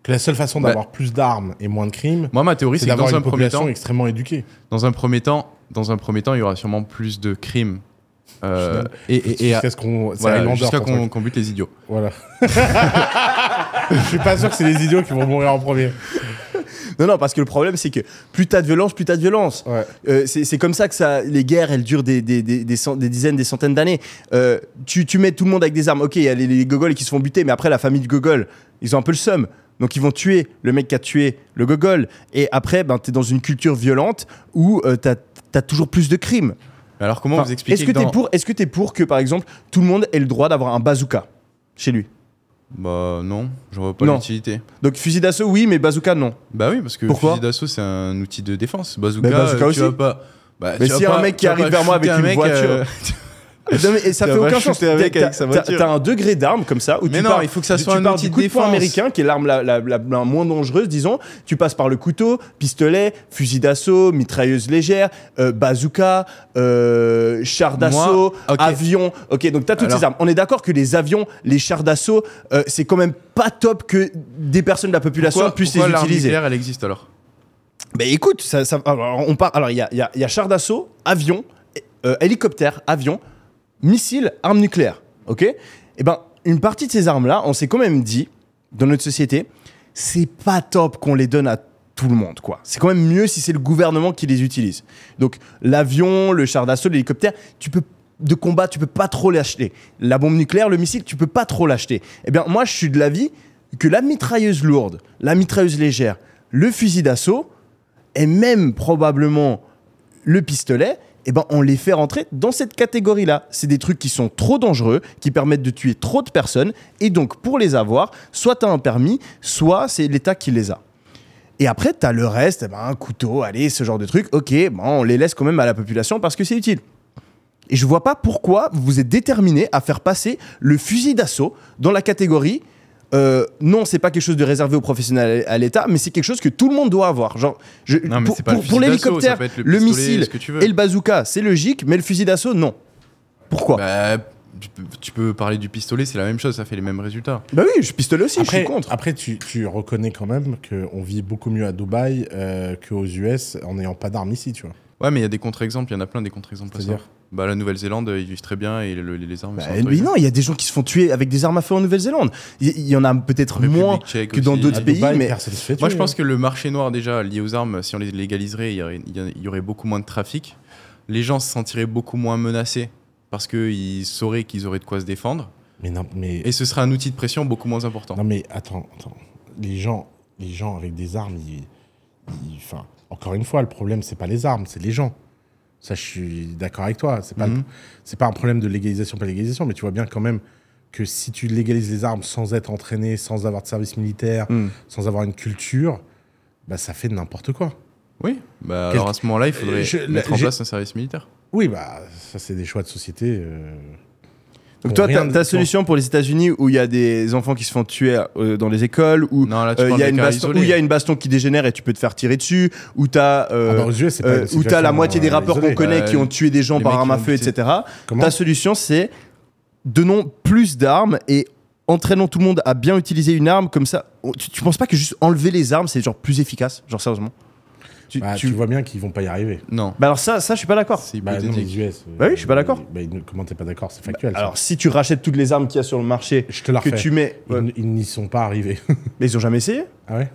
Que la seule façon Bah- d'avoir plus d'armes et moins de crimes, Moi, ma théorie, c'est c'est que d'avoir dans une un premier population temps, extrêmement éduquée. dans un premier temps, dans un premier temps, il y aura sûrement plus de crimes. Euh, et, et, et- Jusqu'à ce qu'on, c'est voilà, jusqu'à qu'on bute les idiots. Voilà. Je suis pas sûr que c'est les idiots qui vont mourir en premier. Non, non, parce que le problème, c'est que plus t'as de violence, plus t'as de violence. Ouais. Euh, c'est comme ça que ça, les guerres, elles durent des, des, des, des cent- des dizaines, des centaines d'années. Euh, tu, tu mets tout le monde avec des armes. Ok, il y a les, les gogols qui se font buter, mais après, la famille de gogol, ils ont un peu le seum. Donc, ils vont tuer le mec qui a tué le gogol. Et après, ben, t'es dans une culture violente où euh, t'as as toujours plus de crimes. Alors, comment Enfin, vous expliquez Est-ce que que t'es dans- pour, est-ce que t'es pour que, par exemple, tout le monde ait le droit d'avoir un bazooka chez lui? Bah non, je vois pas Non. l'utilité. Donc, fusil d'assaut, oui, mais bazooka, non. Bah oui, parce que Pourquoi? fusil d'assaut, c'est un outil de défense. Bazooka, Mais bazooka euh, aussi. tu vas pas. Bah, Mais tu si vas un pas- mec qui tu vas arrive pas vers moi avec shooter un une mec, voiture, euh, Non, mais- ça fait aucun sens. T'as- un degré d'arme comme ça où Mais tu non, pars- il faut que ça tu soit un pars outil du de coup de poing américain qui est l'arme la, la- la- la moins dangereuse, disons. Tu passes par le couteau, pistolet, fusil d'assaut, mitrailleuse légère, euh, bazooka, euh, char d'assaut, avion. Ok, donc t'as toutes Alors- ces armes. On est d'accord que les avions, les chars d'assaut, euh, c'est quand même pas top que des personnes de la population pourquoi, puissent pourquoi les l'arme utiliser. nucléaire, elle existe alors? Mais écoute, ça, ça- alors, on part. Alors il y a, il y a- il y a char d'assaut, avion, euh, hélicoptère, avion, missile, arme nucléaire. Ok? Et ben une partie de ces armes-là, on s'est quand même dit dans notre société, c'est pas top qu'on les donne à tout le monde, quoi. C'est quand même mieux si c'est le gouvernement qui les utilise. Donc l'avion, le char d'assaut, l'hélicoptère, tu peux de combat, tu peux pas trop l'acheter. La bombe nucléaire, le missile, tu peux pas trop l'acheter. Eh bien, moi, je suis de l'avis que la mitrailleuse lourde, la mitrailleuse légère, le fusil d'assaut, et même probablement le pistolet, eh ben, on les fait rentrer dans cette catégorie-là. C'est des trucs qui sont trop dangereux, qui permettent de tuer trop de personnes, et donc pour les avoir, soit tu as un permis, soit c'est l'État qui les a. Et après, tu as le reste, eh ben, un couteau, allez, ce genre de trucs, ok, on les laisse quand même à la population parce que c'est utile. Et je vois pas pourquoi vous êtes déterminé à faire passer le fusil d'assaut dans la catégorie. Euh, non, c'est pas quelque chose de réservé aux professionnels à l'État, mais c'est quelque chose que tout le monde doit avoir. Genre, je- Non, mais pour, l'hélicoptère, le missile ce que tu veux. et le bazooka, c'est logique, mais le fusil d'assaut, non. Pourquoi? Bah, Bah, tu peux, parler du pistolet, c'est la même chose, ça fait les mêmes résultats. oui, je pistolet aussi, je suis contre. après tu, tu reconnais quand même qu'on vit beaucoup mieux à Dubaï euh, qu'aux US en n'ayant pas d'armes ici, tu vois. Ouais, mais il y a des contre-exemples, il y en a plein des contre-exemples. à. Bah, la Nouvelle-Zélande, ils vivent très bien et le- les armes Bah, sont mais non, il y a des gens qui se font tuer avec des armes à feu en Nouvelle-Zélande. Il y, en a peut-être moins que dans d'autres À pays, Dubaï, mais Moi, je pense hein. que le marché noir, déjà, lié aux armes, si on les légaliserait, il y, aurait, il y beaucoup moins de trafic. Les gens se sentiraient beaucoup moins menacés parce qu'ils sauraient qu'ils auraient de quoi se défendre. Mais non, mais, Et ce serait un outil de pression beaucoup moins important. non, mais attends, attends. Les gens, les gens avec des armes, ils, ils- enfin, encore une fois, le problème, c'est pas les armes, c'est les gens. Ça, je suis d'accord avec toi. C'est pas, Mhm. c'est pas un problème de légalisation, pas légalisation, mais tu vois bien quand même que si tu légalises les armes sans être entraîné, sans avoir de service militaire, Hmm. sans avoir une culture, bah ça fait n'importe quoi. Oui, bah, alors à ce moment-là, il faudrait Je- mettre en place un service militaire. Oui, bah ça c'est des choix de société. euh, Donc toi, ta, solution pour les États-Unis où il y a des enfants qui se font tuer euh, dans les écoles, où euh, il y a une baston, où isolés. il y a une baston qui dégénère et tu peux te faire tirer dessus, où t'as euh, ah bah, t'as la moitié des rappeurs qu'on connaît Ouais, qui ont tué des gens par arme à feu, etc. Comment Ta solution, c'est donnons plus d'armes et entraînons tout le monde à bien utiliser une arme comme ça. Tu, tu penses pas que juste enlever les armes, c'est genre plus efficace, genre sérieusement? Tu, Bah, tu- tu vois bien qu'ils vont pas y arriver. Non. Bah alors ça, ça, je suis pas d'accord. C'est Bah, non, les US. euh, Bah oui, je suis pas d'accord. bah, comment t'es pas d'accord? C'est factuel. ça. Alors si tu rachètes toutes les armes qu'il y a sur le marché, je te la que tu mets, Ils, Ouais. n- ils n'y sont pas arrivés. mais ils ont jamais essayé. ah ouais?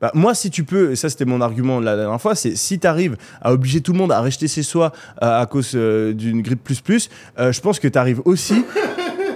Bah, moi, si tu peux, et ça c'était mon argument la dernière fois, c'est si tu arrives à obliger tout le monde à racheter ses soins euh, à cause euh, d'une grippe plus plus, euh, je pense que tu arrives aussi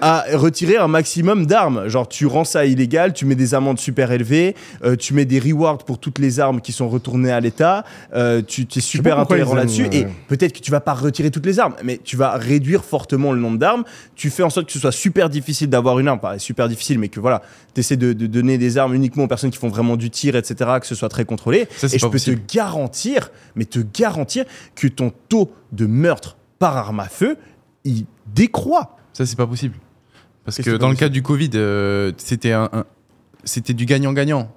à retirer un maximum d'armes. Genre, tu rends ça illégal, tu mets des amendes super élevées, euh, tu mets des rewards pour toutes les armes qui sont retournées à l'État, euh, tu es super intolérant là-dessus, et euh, peut-être que tu vas pas retirer toutes les armes, mais tu vas réduire fortement le nombre d'armes, tu fais en sorte que ce soit super difficile d'avoir une arme, pas super difficile, mais que voilà, tu essaies de, de donner des armes uniquement aux personnes qui font vraiment du tir, etc., que ce soit très contrôlé. Ça, et je peux possible. te garantir, mais te garantir que ton taux de meurtre par arme à feu, il décroît. Ça, c'est pas possible. Parce que dans le cadre du Covid, euh, c'était un, un- c'était du gagnant-gagnant.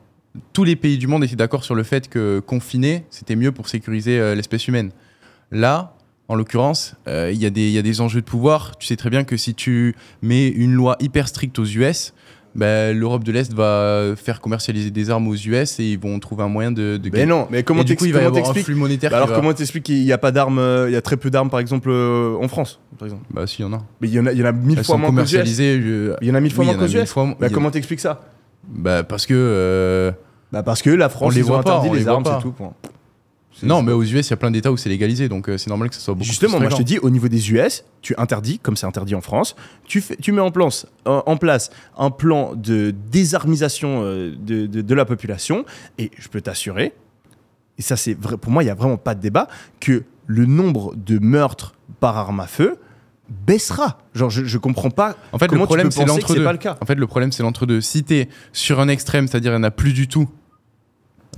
Tous les pays du monde étaient d'accord sur le fait que confiner, c'était mieux pour sécuriser euh, l'espèce humaine. Là, en l'occurrence, euh, il y, y a des enjeux de pouvoir. Tu sais très bien que si tu mets une loi hyper stricte aux US, ben, l'Europe de l'Est va faire commercialiser des armes aux US et ils vont trouver un moyen de, de Mais non, mais comment t'expliques. Bah Alors va- comment t'expliques qu'il n'y a pas d'armes, euh, il y a très peu d'armes par exemple euh, en France, par exemple? Bah si, il y en a. Mais il y en a, il y en a mille Elles fois moins qu'aux US. commercialisées. je- Il y en a mille fois Oui, moins qu'aux US. fois- Bah, a- comment t'expliques ça? Bah parce que... euh, Bah parce que la France, On les ils ont voit pas, interdit on les, armes, c'est tout. point. Non, mais aux US, il y a plein d'États où c'est légalisé, donc euh, c'est normal que ça soit beaucoup Justement, plus moi je te dis, au niveau des US, tu interdis, comme c'est interdit en France, tu, fais, tu mets en place, en en place un plan de désarmisation euh, de, de- de la population, et je peux t'assurer, et ça c'est vrai, pour moi il n'y a vraiment pas de débat, que le nombre de meurtres par arme à feu baissera. Genre, je, je comprends pas En fait, comment le problème, c'est l'entre-deux. En fait, le problème, c'est l'entre-deux. Si t'es sur un extrême, c'est-à-dire il n'y en a plus du tout.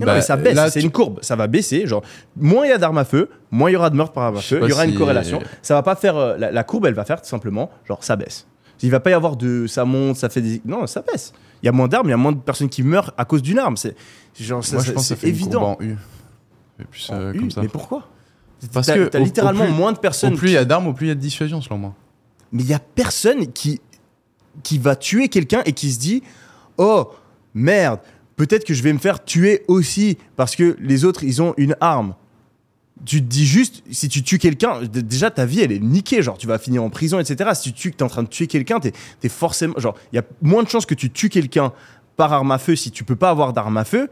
Non, bah, mais ça baisse, c'est tu- une courbe, ça va baisser. Genre, moins il y a d'armes à feu, moins il y aura de meurtres par arme à feu, il y aura une corrélation. Ça va pas faire. euh, la, la courbe, elle va faire tout simplement, genre, ça baisse. Il va pas y avoir de. Ça monte, ça fait des. Non, ça baisse. Il y a moins d'armes, il y a moins de personnes qui meurent à cause d'une arme. C'est genre, ça- Moi, je ça- pense que ça c'est fait une évident. courbe en U. Et plus En euh, U, comme ça. Mais pourquoi? Parce T'as- que t'as littéralement plus- moins de Au personnes. plus il y a d'armes, au plus il y a de dissuasion, selon moi. Mais il y a personne qui, qui va tuer quelqu'un et qui se dit Oh, merde, peut-être que je vais me faire tuer aussi parce que les autres, ils ont une arme. Tu te dis juste, si tu tues quelqu'un, déjà ta vie elle est niquée, genre tu vas finir en prison, etc. Si tu tues, que t'es en train de tuer quelqu'un, t'es es forcément. Genre, il y a moins de chances que tu tues quelqu'un par arme à feu si tu peux pas avoir d'arme à feu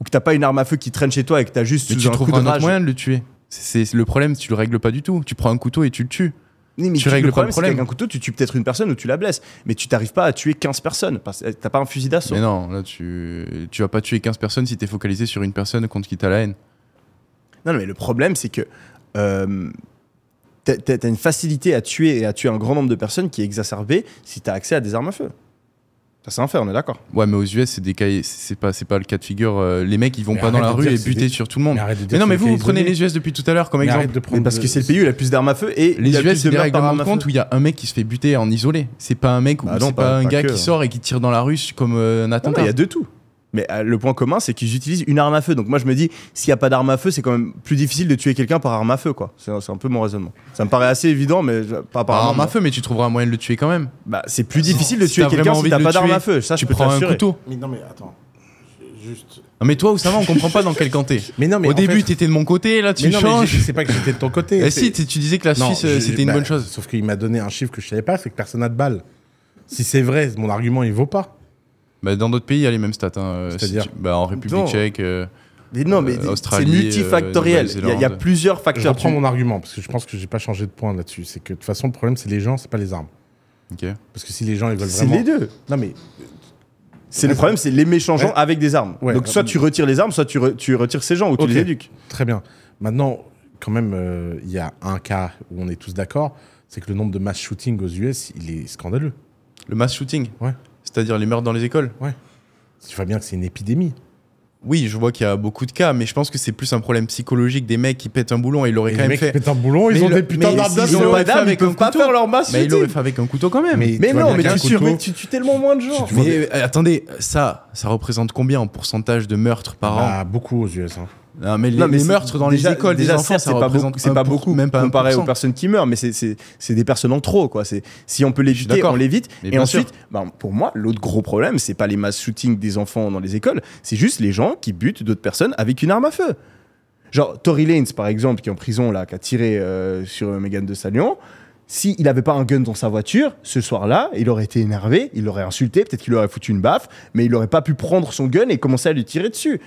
ou que t'as pas une arme à feu qui traîne chez toi et que t'as juste Mais sous tu un coup trouveras de un autre moyen de le tuer. C'est c'est- le problème, tu le règles pas du tout. Tu prends un couteau et tu le tues. Oui, mais Tu tu- règles le le problème, c'est problème. qu'avec un couteau, tu tues peut-être une personne ou tu la blesses, mais tu t'arrives pas à tuer 15 personnes t'as pas un fusil d'assaut. Mais non, là, tu, tu vas pas tuer 15 personnes si t'es focalisé sur une personne contre qui t'as la haine. Non, mais le problème, c'est que euh, t'as t'as une facilité à tuer et à tuer un grand nombre de personnes qui est exacerbée si t'as accès à des armes à feu. Ça, c'est un fait, on est d'accord. Ouais, mais aux US, c'est des cas, c'est pas, c'est pas le cas de figure. euh, les mecs, ils vont Mais pas dans la rue et buter des- sur tout le monde. Mais arrête de Mais non, mais vous, vous prenez les US depuis tout à l'heure comme Mais exemple. de Mais parce de- que c'est le pays où il y a le plus d'armes à feu et il Les y a US, c'est de des règlements de à compte où il y a un mec qui se fait buter en isolé. C'est pas un mec ou Bah c'est non, pas, pas- un pas gars que, qui hein. sort et qui tire dans la rue comme euh, un attentat. il y a de tout. Mais euh, le point commun, c'est qu'ils utilisent une arme à feu. Donc moi, je me dis, s'il n'y a pas d'arme à feu, c'est quand même plus difficile de tuer quelqu'un par arme à feu, quoi. C'est un peu mon raisonnement. Ça me paraît assez évident, mais je- pas par Par arme à feu, mais tu trouveras un moyen de le tuer quand même. Bah, c'est plus difficile de Si tuer t'as quelqu'un vraiment si envie t'as de pas le d'arme tuer, à feu. Ça, tu je peux prends un t'assurer. couteau. Mais non, mais attends. Juste. Non, mais toi, Oussama, on comprend pas dans quel camp t'es. Mais non, mais Au en début, fait- t'étais de mon côté, là, tu Mais non, mais changes. je sais pas que j'étais de ton côté. Eh c'est- si, tu tu disais que la Non, Suisse, euh, je- c'était une bah, bonne chose. Sauf qu'il m'a donné un chiffre que je savais pas, c'est que personne n'a de balles. Si c'est vrai, mon argument il vaut pas. Bah, dans d'autres pays, il y a les mêmes stats. hein, euh, si C'est-à-dire tu- bah, En République Non. tchèque. euh, Mais non, mais Euh, c'est multifactoriel. euh, Il y, a- y plusieurs Je facteurs. reprends Tu- mon argument parce que je pense que j'ai pas changé de point là-dessus. C'est que de toute façon, le problème c'est les gens, c'est pas les armes. Parce que si les gens ils veulent C'est vraiment. les deux. Non mais C'est le problème, c'est les méchants gens Ouais. avec des armes. Ouais. Donc soit tu retires les armes, soit tu, re- tu retires ces gens ou tu les éduques. très bien. Maintenant, quand même, euh, il y a un cas où on est tous d'accord, c'est que le nombre de mass shootings aux US, il est scandaleux. Le mass shooting? Ouais. C'est-à-dire les meurtres dans les écoles Tu vois bien que c'est une épidémie. Oui, je vois qu'il y a beaucoup de cas, mais je pense que c'est plus un problème psychologique des mecs qui pètent un boulon et il l'aurait Et quand les même mecs qui fait. pètent un boulon, ils Mais ont le- des putains mais d'armes. Ils ils avec un pas leur masse Mais il shooting. l'aurait fait avec un couteau quand même. Mais- Mais non, mais tu, couteau- surveilles- tu tues tellement moins de gens. Mais euh, attendez, ça, ça représente combien en pourcentage de meurtres par an? Bah, beaucoup aux US. hein. Non, mais les, Non, mais les c'est- meurtres dans déjà- les écoles déjà, des enfants, c'est pas c'est pas beaucoup même pas comparé aux 1%. personnes qui meurent, mais c'est- des personnes en trop, quoi. C'est si on peut l'éviter, on l'évite. Et ensuite, bah, pour moi, l'autre gros problème, c'est pas les mass shootings des enfants dans les écoles, c'est juste les gens qui butent d'autres personnes avec une arme à feu. Genre, Tory Lanez, par exemple, qui est en prison, là, qui a tiré euh, sur Megan de Stallion, s'il n'avait pas un gun dans sa voiture, ce soir-là, il aurait été énervé, il l'aurait insulté, peut-être qu'il aurait foutu une baffe, mais il n'aurait pas pu prendre son gun et commencer à lui tirer dessus.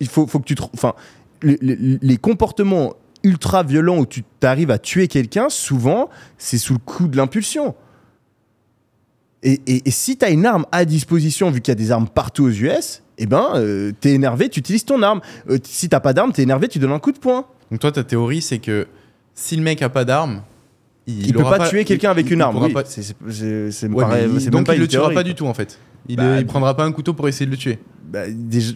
Il faut, que tu. Enfin, les, comportements ultra violents où tu t'arrives à tuer quelqu'un, souvent, c'est sous le coup de l'impulsion. Et si tu as une arme à disposition, vu qu'il y a des armes partout aux US, eh ben, euh, t'es énervé, tu utilises ton arme. Euh, si t'as pas d'arme, t'es énervé, tu donnes un coup de poing. Donc toi, ta théorie, c'est que si le mec a pas d'arme, il, Il, peut pas, tuer quelqu'un avec une arme. oui. C'est- Ouais, pareil, il- donc pas il le tuera théorie. pas du tout en fait. Il, Bah, il prendra pas un couteau pour essayer de le tuer. Bah,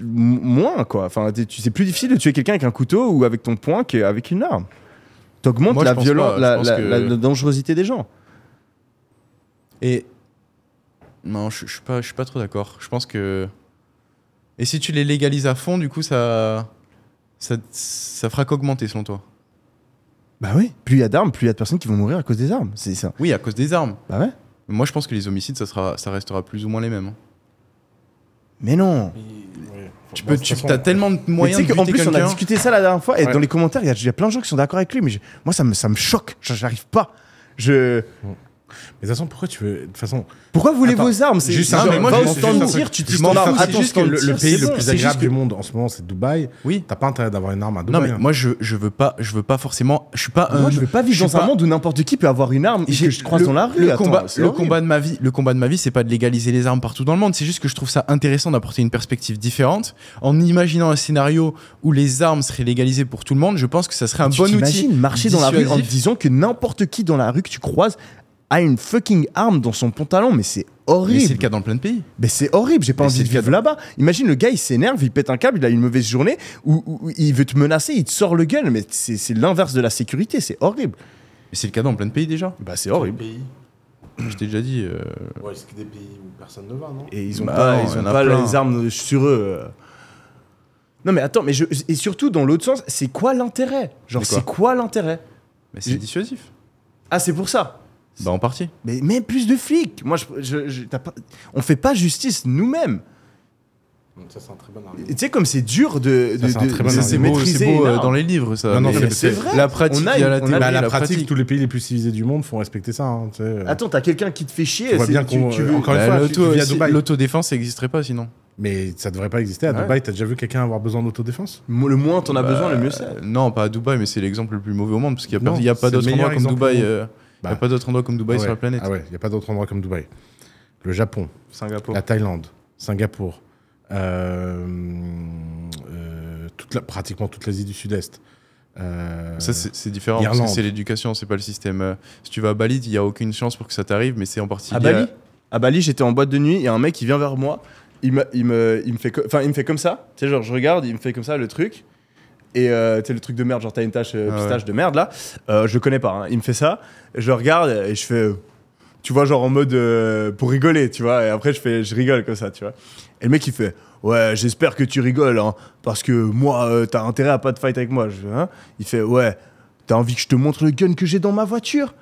moins quoi. Enfin, c'est plus difficile de tuer quelqu'un avec un couteau ou avec ton poing qu'avec une arme. T'augmentes la violence, pas. Je la, pense la- que- la- la dangerosité des gens. Et non, je, je suis pas, je suis pas trop d'accord. Je pense que et si tu les légalises à fond, du coup, ça, ça, ça fera qu'augmenter selon toi? Bah oui. Plus il y a d'armes, plus il y a de personnes qui vont mourir à cause des armes. C'est ça. Oui, à cause des armes. Bah ouais. Moi, je pense que les homicides, ça sera, ça restera plus ou moins les mêmes. hein. Mais non. Tu peux, tu as tellement de moyens tu de sais qu'en plus, on a discuté ça la dernière fois, et Ouais. dans les commentaires, il y a- il y, a plein de gens qui sont d'accord avec lui, mais je- moi, ça me, ça me choque. J'arrive pas. Je... Mais de toute façon, pourquoi tu veux. De toute façon, Pourquoi vous voulez Attends, vos armes? C'est juste un- mais moi, va tir, truc. tu je utilises m'en ton arme. fous, c'est juste que le, pays le plus agréable du monde en ce moment, c'est Dubaï. Oui. T'as pas intérêt d'avoir une arme à Non, Dubaï. mais hein. moi, je, je veux pas, je veux pas forcément. Je suis pas. Moi, je veux pas vivre dans un monde où n'importe qui peut avoir une arme et que je croise dans la rue. Le, combat, de ma vie, le combat de ma vie, c'est pas de légaliser les armes partout dans le monde. C'est juste que je trouve ça intéressant d'apporter une perspective différente. En imaginant un scénario où les armes seraient légalisées pour tout le monde, je pense que ça serait un bon outil. marcher dans la rue en disant que n'importe qui dans la rue que tu croises a une fucking arme dans son pantalon, mais c'est Mais c'est le horrible. cas dans plein de pays. Mais c'est horrible, j'ai pas Mais envie de vivre là-bas. Imagine le gars, il s'énerve, il pète un câble, il a une mauvaise journée, ou, il veut te menacer, il te sort le gun, mais c'est c'est l'inverse de la sécurité, c'est horrible. Mais c'est le cas dans plein de pays déjà. Bah c'est horrible. Pays. Je t'ai déjà dit. euh, Ouais, c'est que des pays où personne ne va, non? Et ils ont Bah pas, ils ont les armes sur eux. euh. Non mais attends, mais je, et surtout dans l'autre sens, c'est quoi l'intérêt? Genre c'est quoi l'intérêt? Mais c'est Je- dissuasif. Ah c'est pour ça. Bah en partie. Mais même plus de flics. Moi, je, je- je- t'as pas- on fait pas justice nous-mêmes. Ça, c'est un très bon argument. Tu sais comme c'est dur de, c'est bon beau, une euh, dans les livres ça. Non, non, c'est vrai. La pratique, On a la on a théorie, Bah, et la la pratique, pratique. tous les pays les plus civilisés du monde font respecter ça. hein, sais. Attends, t'as quelqu'un qui te fait chier. Tu bien tu- qu'on- tu veux- encore une Bah, fois. L'autodéfense ça n'existerait pas sinon. Mais ça devrait pas exister. À Ouais. Dubaï, t'as déjà vu quelqu'un avoir besoin d'autodéfense? Le moins t'en as Bah, besoin, le mieux c'est. euh, Non, pas à Dubaï, mais c'est l'exemple le plus mauvais au monde parce qu'il n'y a, pas- il y a c'est pas le d'autre endroit comme Dubaï. Il Bah. n'y a pas d'autre endroit comme Dubaï Ah sur la planète. Ah ouais, il n'y a pas d'autre endroit comme Dubaï. Le Japon, Singapour. la Thaïlande, Singapour, euh, euh, toute la- pratiquement toute l'Asie du Sud-Est. Euh, Ça, c'est différent parce Irlande. que c'est l'éducation, c'est pas le système. Si tu vas à Bali, il n'y a aucune chance pour que ça t'arrive, mais c'est en partie. À Bali? À Bali, j'étais en boîte de nuit, il y a un mec qui vient vers moi, il me, il me, il me fait, co- enfin, il me fait comme ça, tu sais, genre, je regarde, il me fait comme ça le truc, et euh, tu sais, le truc de merde, genre, t'as une tache euh, Ah pistache de merde là, euh, je le connais pas, hein. il me fait ça, je le regarde et je fais, tu vois, genre en mode euh, pour rigoler, tu vois, et après, je fais, je rigole comme ça, tu vois. Et le mec, il fait, ouais, j'espère que tu rigoles, hein, parce que moi, euh, t'as intérêt à pas te fight avec moi, je fais, hein il fait, ouais, t'as envie que je te montre le gun que j'ai dans ma voiture?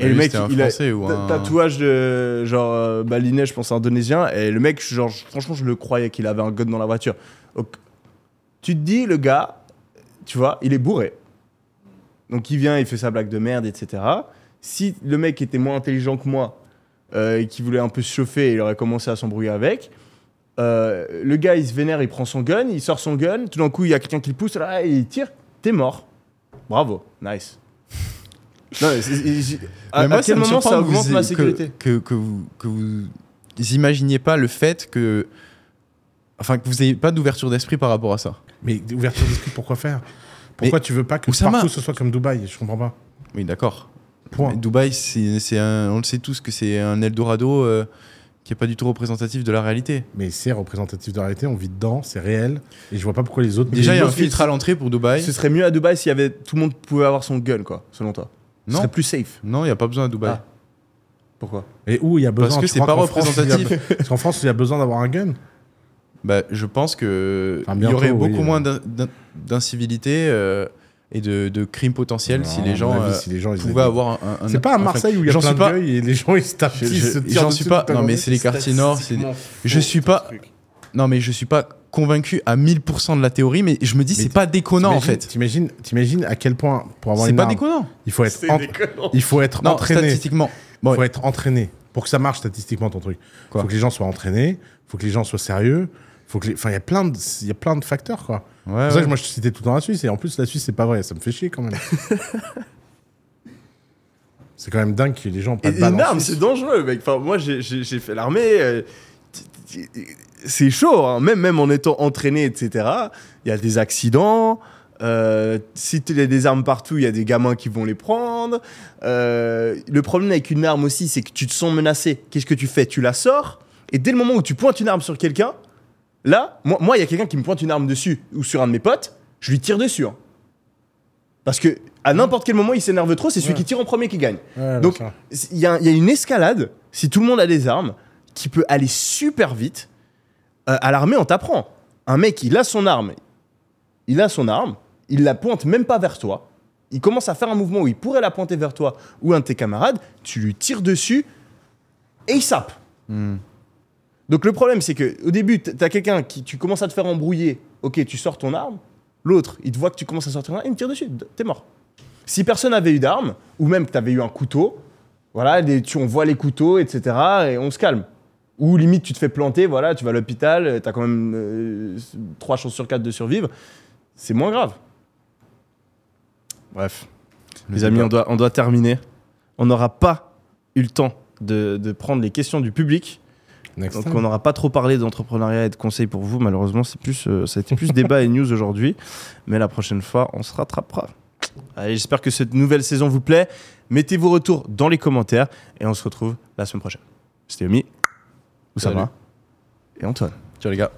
Et Lui, le mec, c'était un il a Français ou ta- un- tatouage de genre euh, je pense indonésien. Et le mec, genre, je- franchement, je le croyais qu'il avait un gun dans la voiture. Donc, tu te dis, le gars, tu vois, il est bourré. Donc, il vient, il fait sa blague de merde, etc. Si le mec était moins intelligent que moi euh, et qui voulait un peu se chauffer, il aurait commencé à s'embrouiller avec. Euh, le gars, il se vénère, il prend son gun, il sort son gun. Tout d'un coup, il y a quelqu'un qui le pousse, là, et il tire. T'es mort. Bravo, nice. Non, mais à, Mais à moi, quel me moment ça vous augmente ma que- sécurité que, que vous, que vous imaginiez pas le fait que. Enfin, que vous n'ayez pas d'ouverture d'esprit par rapport à ça. Mais ouverture d'esprit, pourquoi faire? Pourquoi tu veux pas que Oussama- partout ce soit comme Dubaï? Je comprends pas. Oui, d'accord. Point. Mais Dubaï, c'est on le sait tous que c'est un Eldorado euh, qui est pas du tout représentatif de la réalité. Mais c'est représentatif de la réalité, on vit dedans, c'est réel. Et je vois pas pourquoi les autres. Déjà, il y a un filtre à l'entrée pour Dubaï. Ce serait mieux à Dubaï s'il y avait tout le monde pouvait avoir son gun, quoi, selon toi. Ce Non. serait plus safe. Non, il n'y a pas besoin à Dubaï. Ah. Pourquoi? Et où il y a besoin? Parce que c'est pas y a- représentatif. Parce qu'en France, il y a besoin d'avoir un gun. Bah, je pense que Enfin, il y aurait beaucoup euh. moins d'in- d'in- d'incivilité euh, et de, de crimes potentiels si les gens avis, euh, si les gens, ils pouvaient avoir un. un- C'est pas à Marseille où il y a plein de pas- gueules et les gens ils se tapent. Je- ils se je- tirent j'en dessus suis pas- non, mais c'est les quartiers nord, Je suis pas. Non, mais je suis pas convaincu à 1000% de la théorie, mais je me dis, c'est pas déconnant en fait. T'imagines, t'imagines à quel point pour avoir C'est une pas arme, déconnant. il faut être, C'est en- déconnant. il faut être Non, entraîné. statistiquement. Bon, Il faut être entraîné pour que ça marche statistiquement ton truc. Il Quoi faut que les gens soient entraînés, il faut que les gens soient sérieux, faut que les... enfin il y a plein de il y a plein de facteurs quoi. ouais, C'est pour ça que moi je te citais tout le temps la Suisse et en plus la Suisse c'est pas vrai, ça me fait chier quand même. c'est quand même dingue que les gens pas de Suisse. c'est dangereux, mec. Enfin, moi, j'ai- fait l'armée. euh, c'est chaud, hein. même, même en étant entraîné, etc. Il y a des accidents. euh, si tu as des armes partout, il y a des gamins qui vont les prendre. Euh, le problème avec une arme aussi, c'est que tu te sens menacé. Qu'est-ce que tu fais? Tu la sors, et dès le moment où tu pointes une arme sur quelqu'un, là, moi, moi, il y a quelqu'un qui me pointe une arme dessus ou sur un de mes potes, je lui tire dessus. hein. Parce que à n'importe quel moment, il s'énerve trop, c'est celui Ouais. qui tire en premier qui gagne. Ouais, Donc, il y, a il y a une escalade, si tout le monde a des armes, qui peut aller super vite. Euh, à l'armée, on t'apprend. Un mec, il a son arme. Il a son arme. Il la pointe même pas vers toi. Il commence à faire un mouvement où il pourrait la pointer vers toi ou un de tes camarades. Tu lui tires dessus et il sape. Hmm. Donc le problème, c'est que au début, t- t'as quelqu'un qui, tu commences à te faire embrouiller. Ok, tu sors ton arme. L'autre, il te voit que tu commences à sortir ton arme, il me tire dessus. T'es mort. Si personne n'avait eu d'arme, ou même que t'avais eu un couteau, voilà, tu, on voit les couteaux, etc. Et on se calme. Ou limite, tu te fais planter, voilà, tu vas à l'hôpital, euh, t'as quand même euh, 3 chances sur 4 de survivre. C'est moins grave. Bref. Les amis, on doit, on doit terminer. On n'aura pas eu le temps de, de prendre les questions du public. Next Donc time. on n'aura pas trop parlé d'entrepreneuriat et de conseils pour vous. Malheureusement, c'est plus, euh, ça a été plus débat et news aujourd'hui. Mais la prochaine fois, on se rattrapera. Allez, j'espère que cette nouvelle saison vous plaît. Mettez vos retours dans les commentaires et on se retrouve la semaine prochaine. C'était Omi, Oussama et Antoine. Ciao les gars.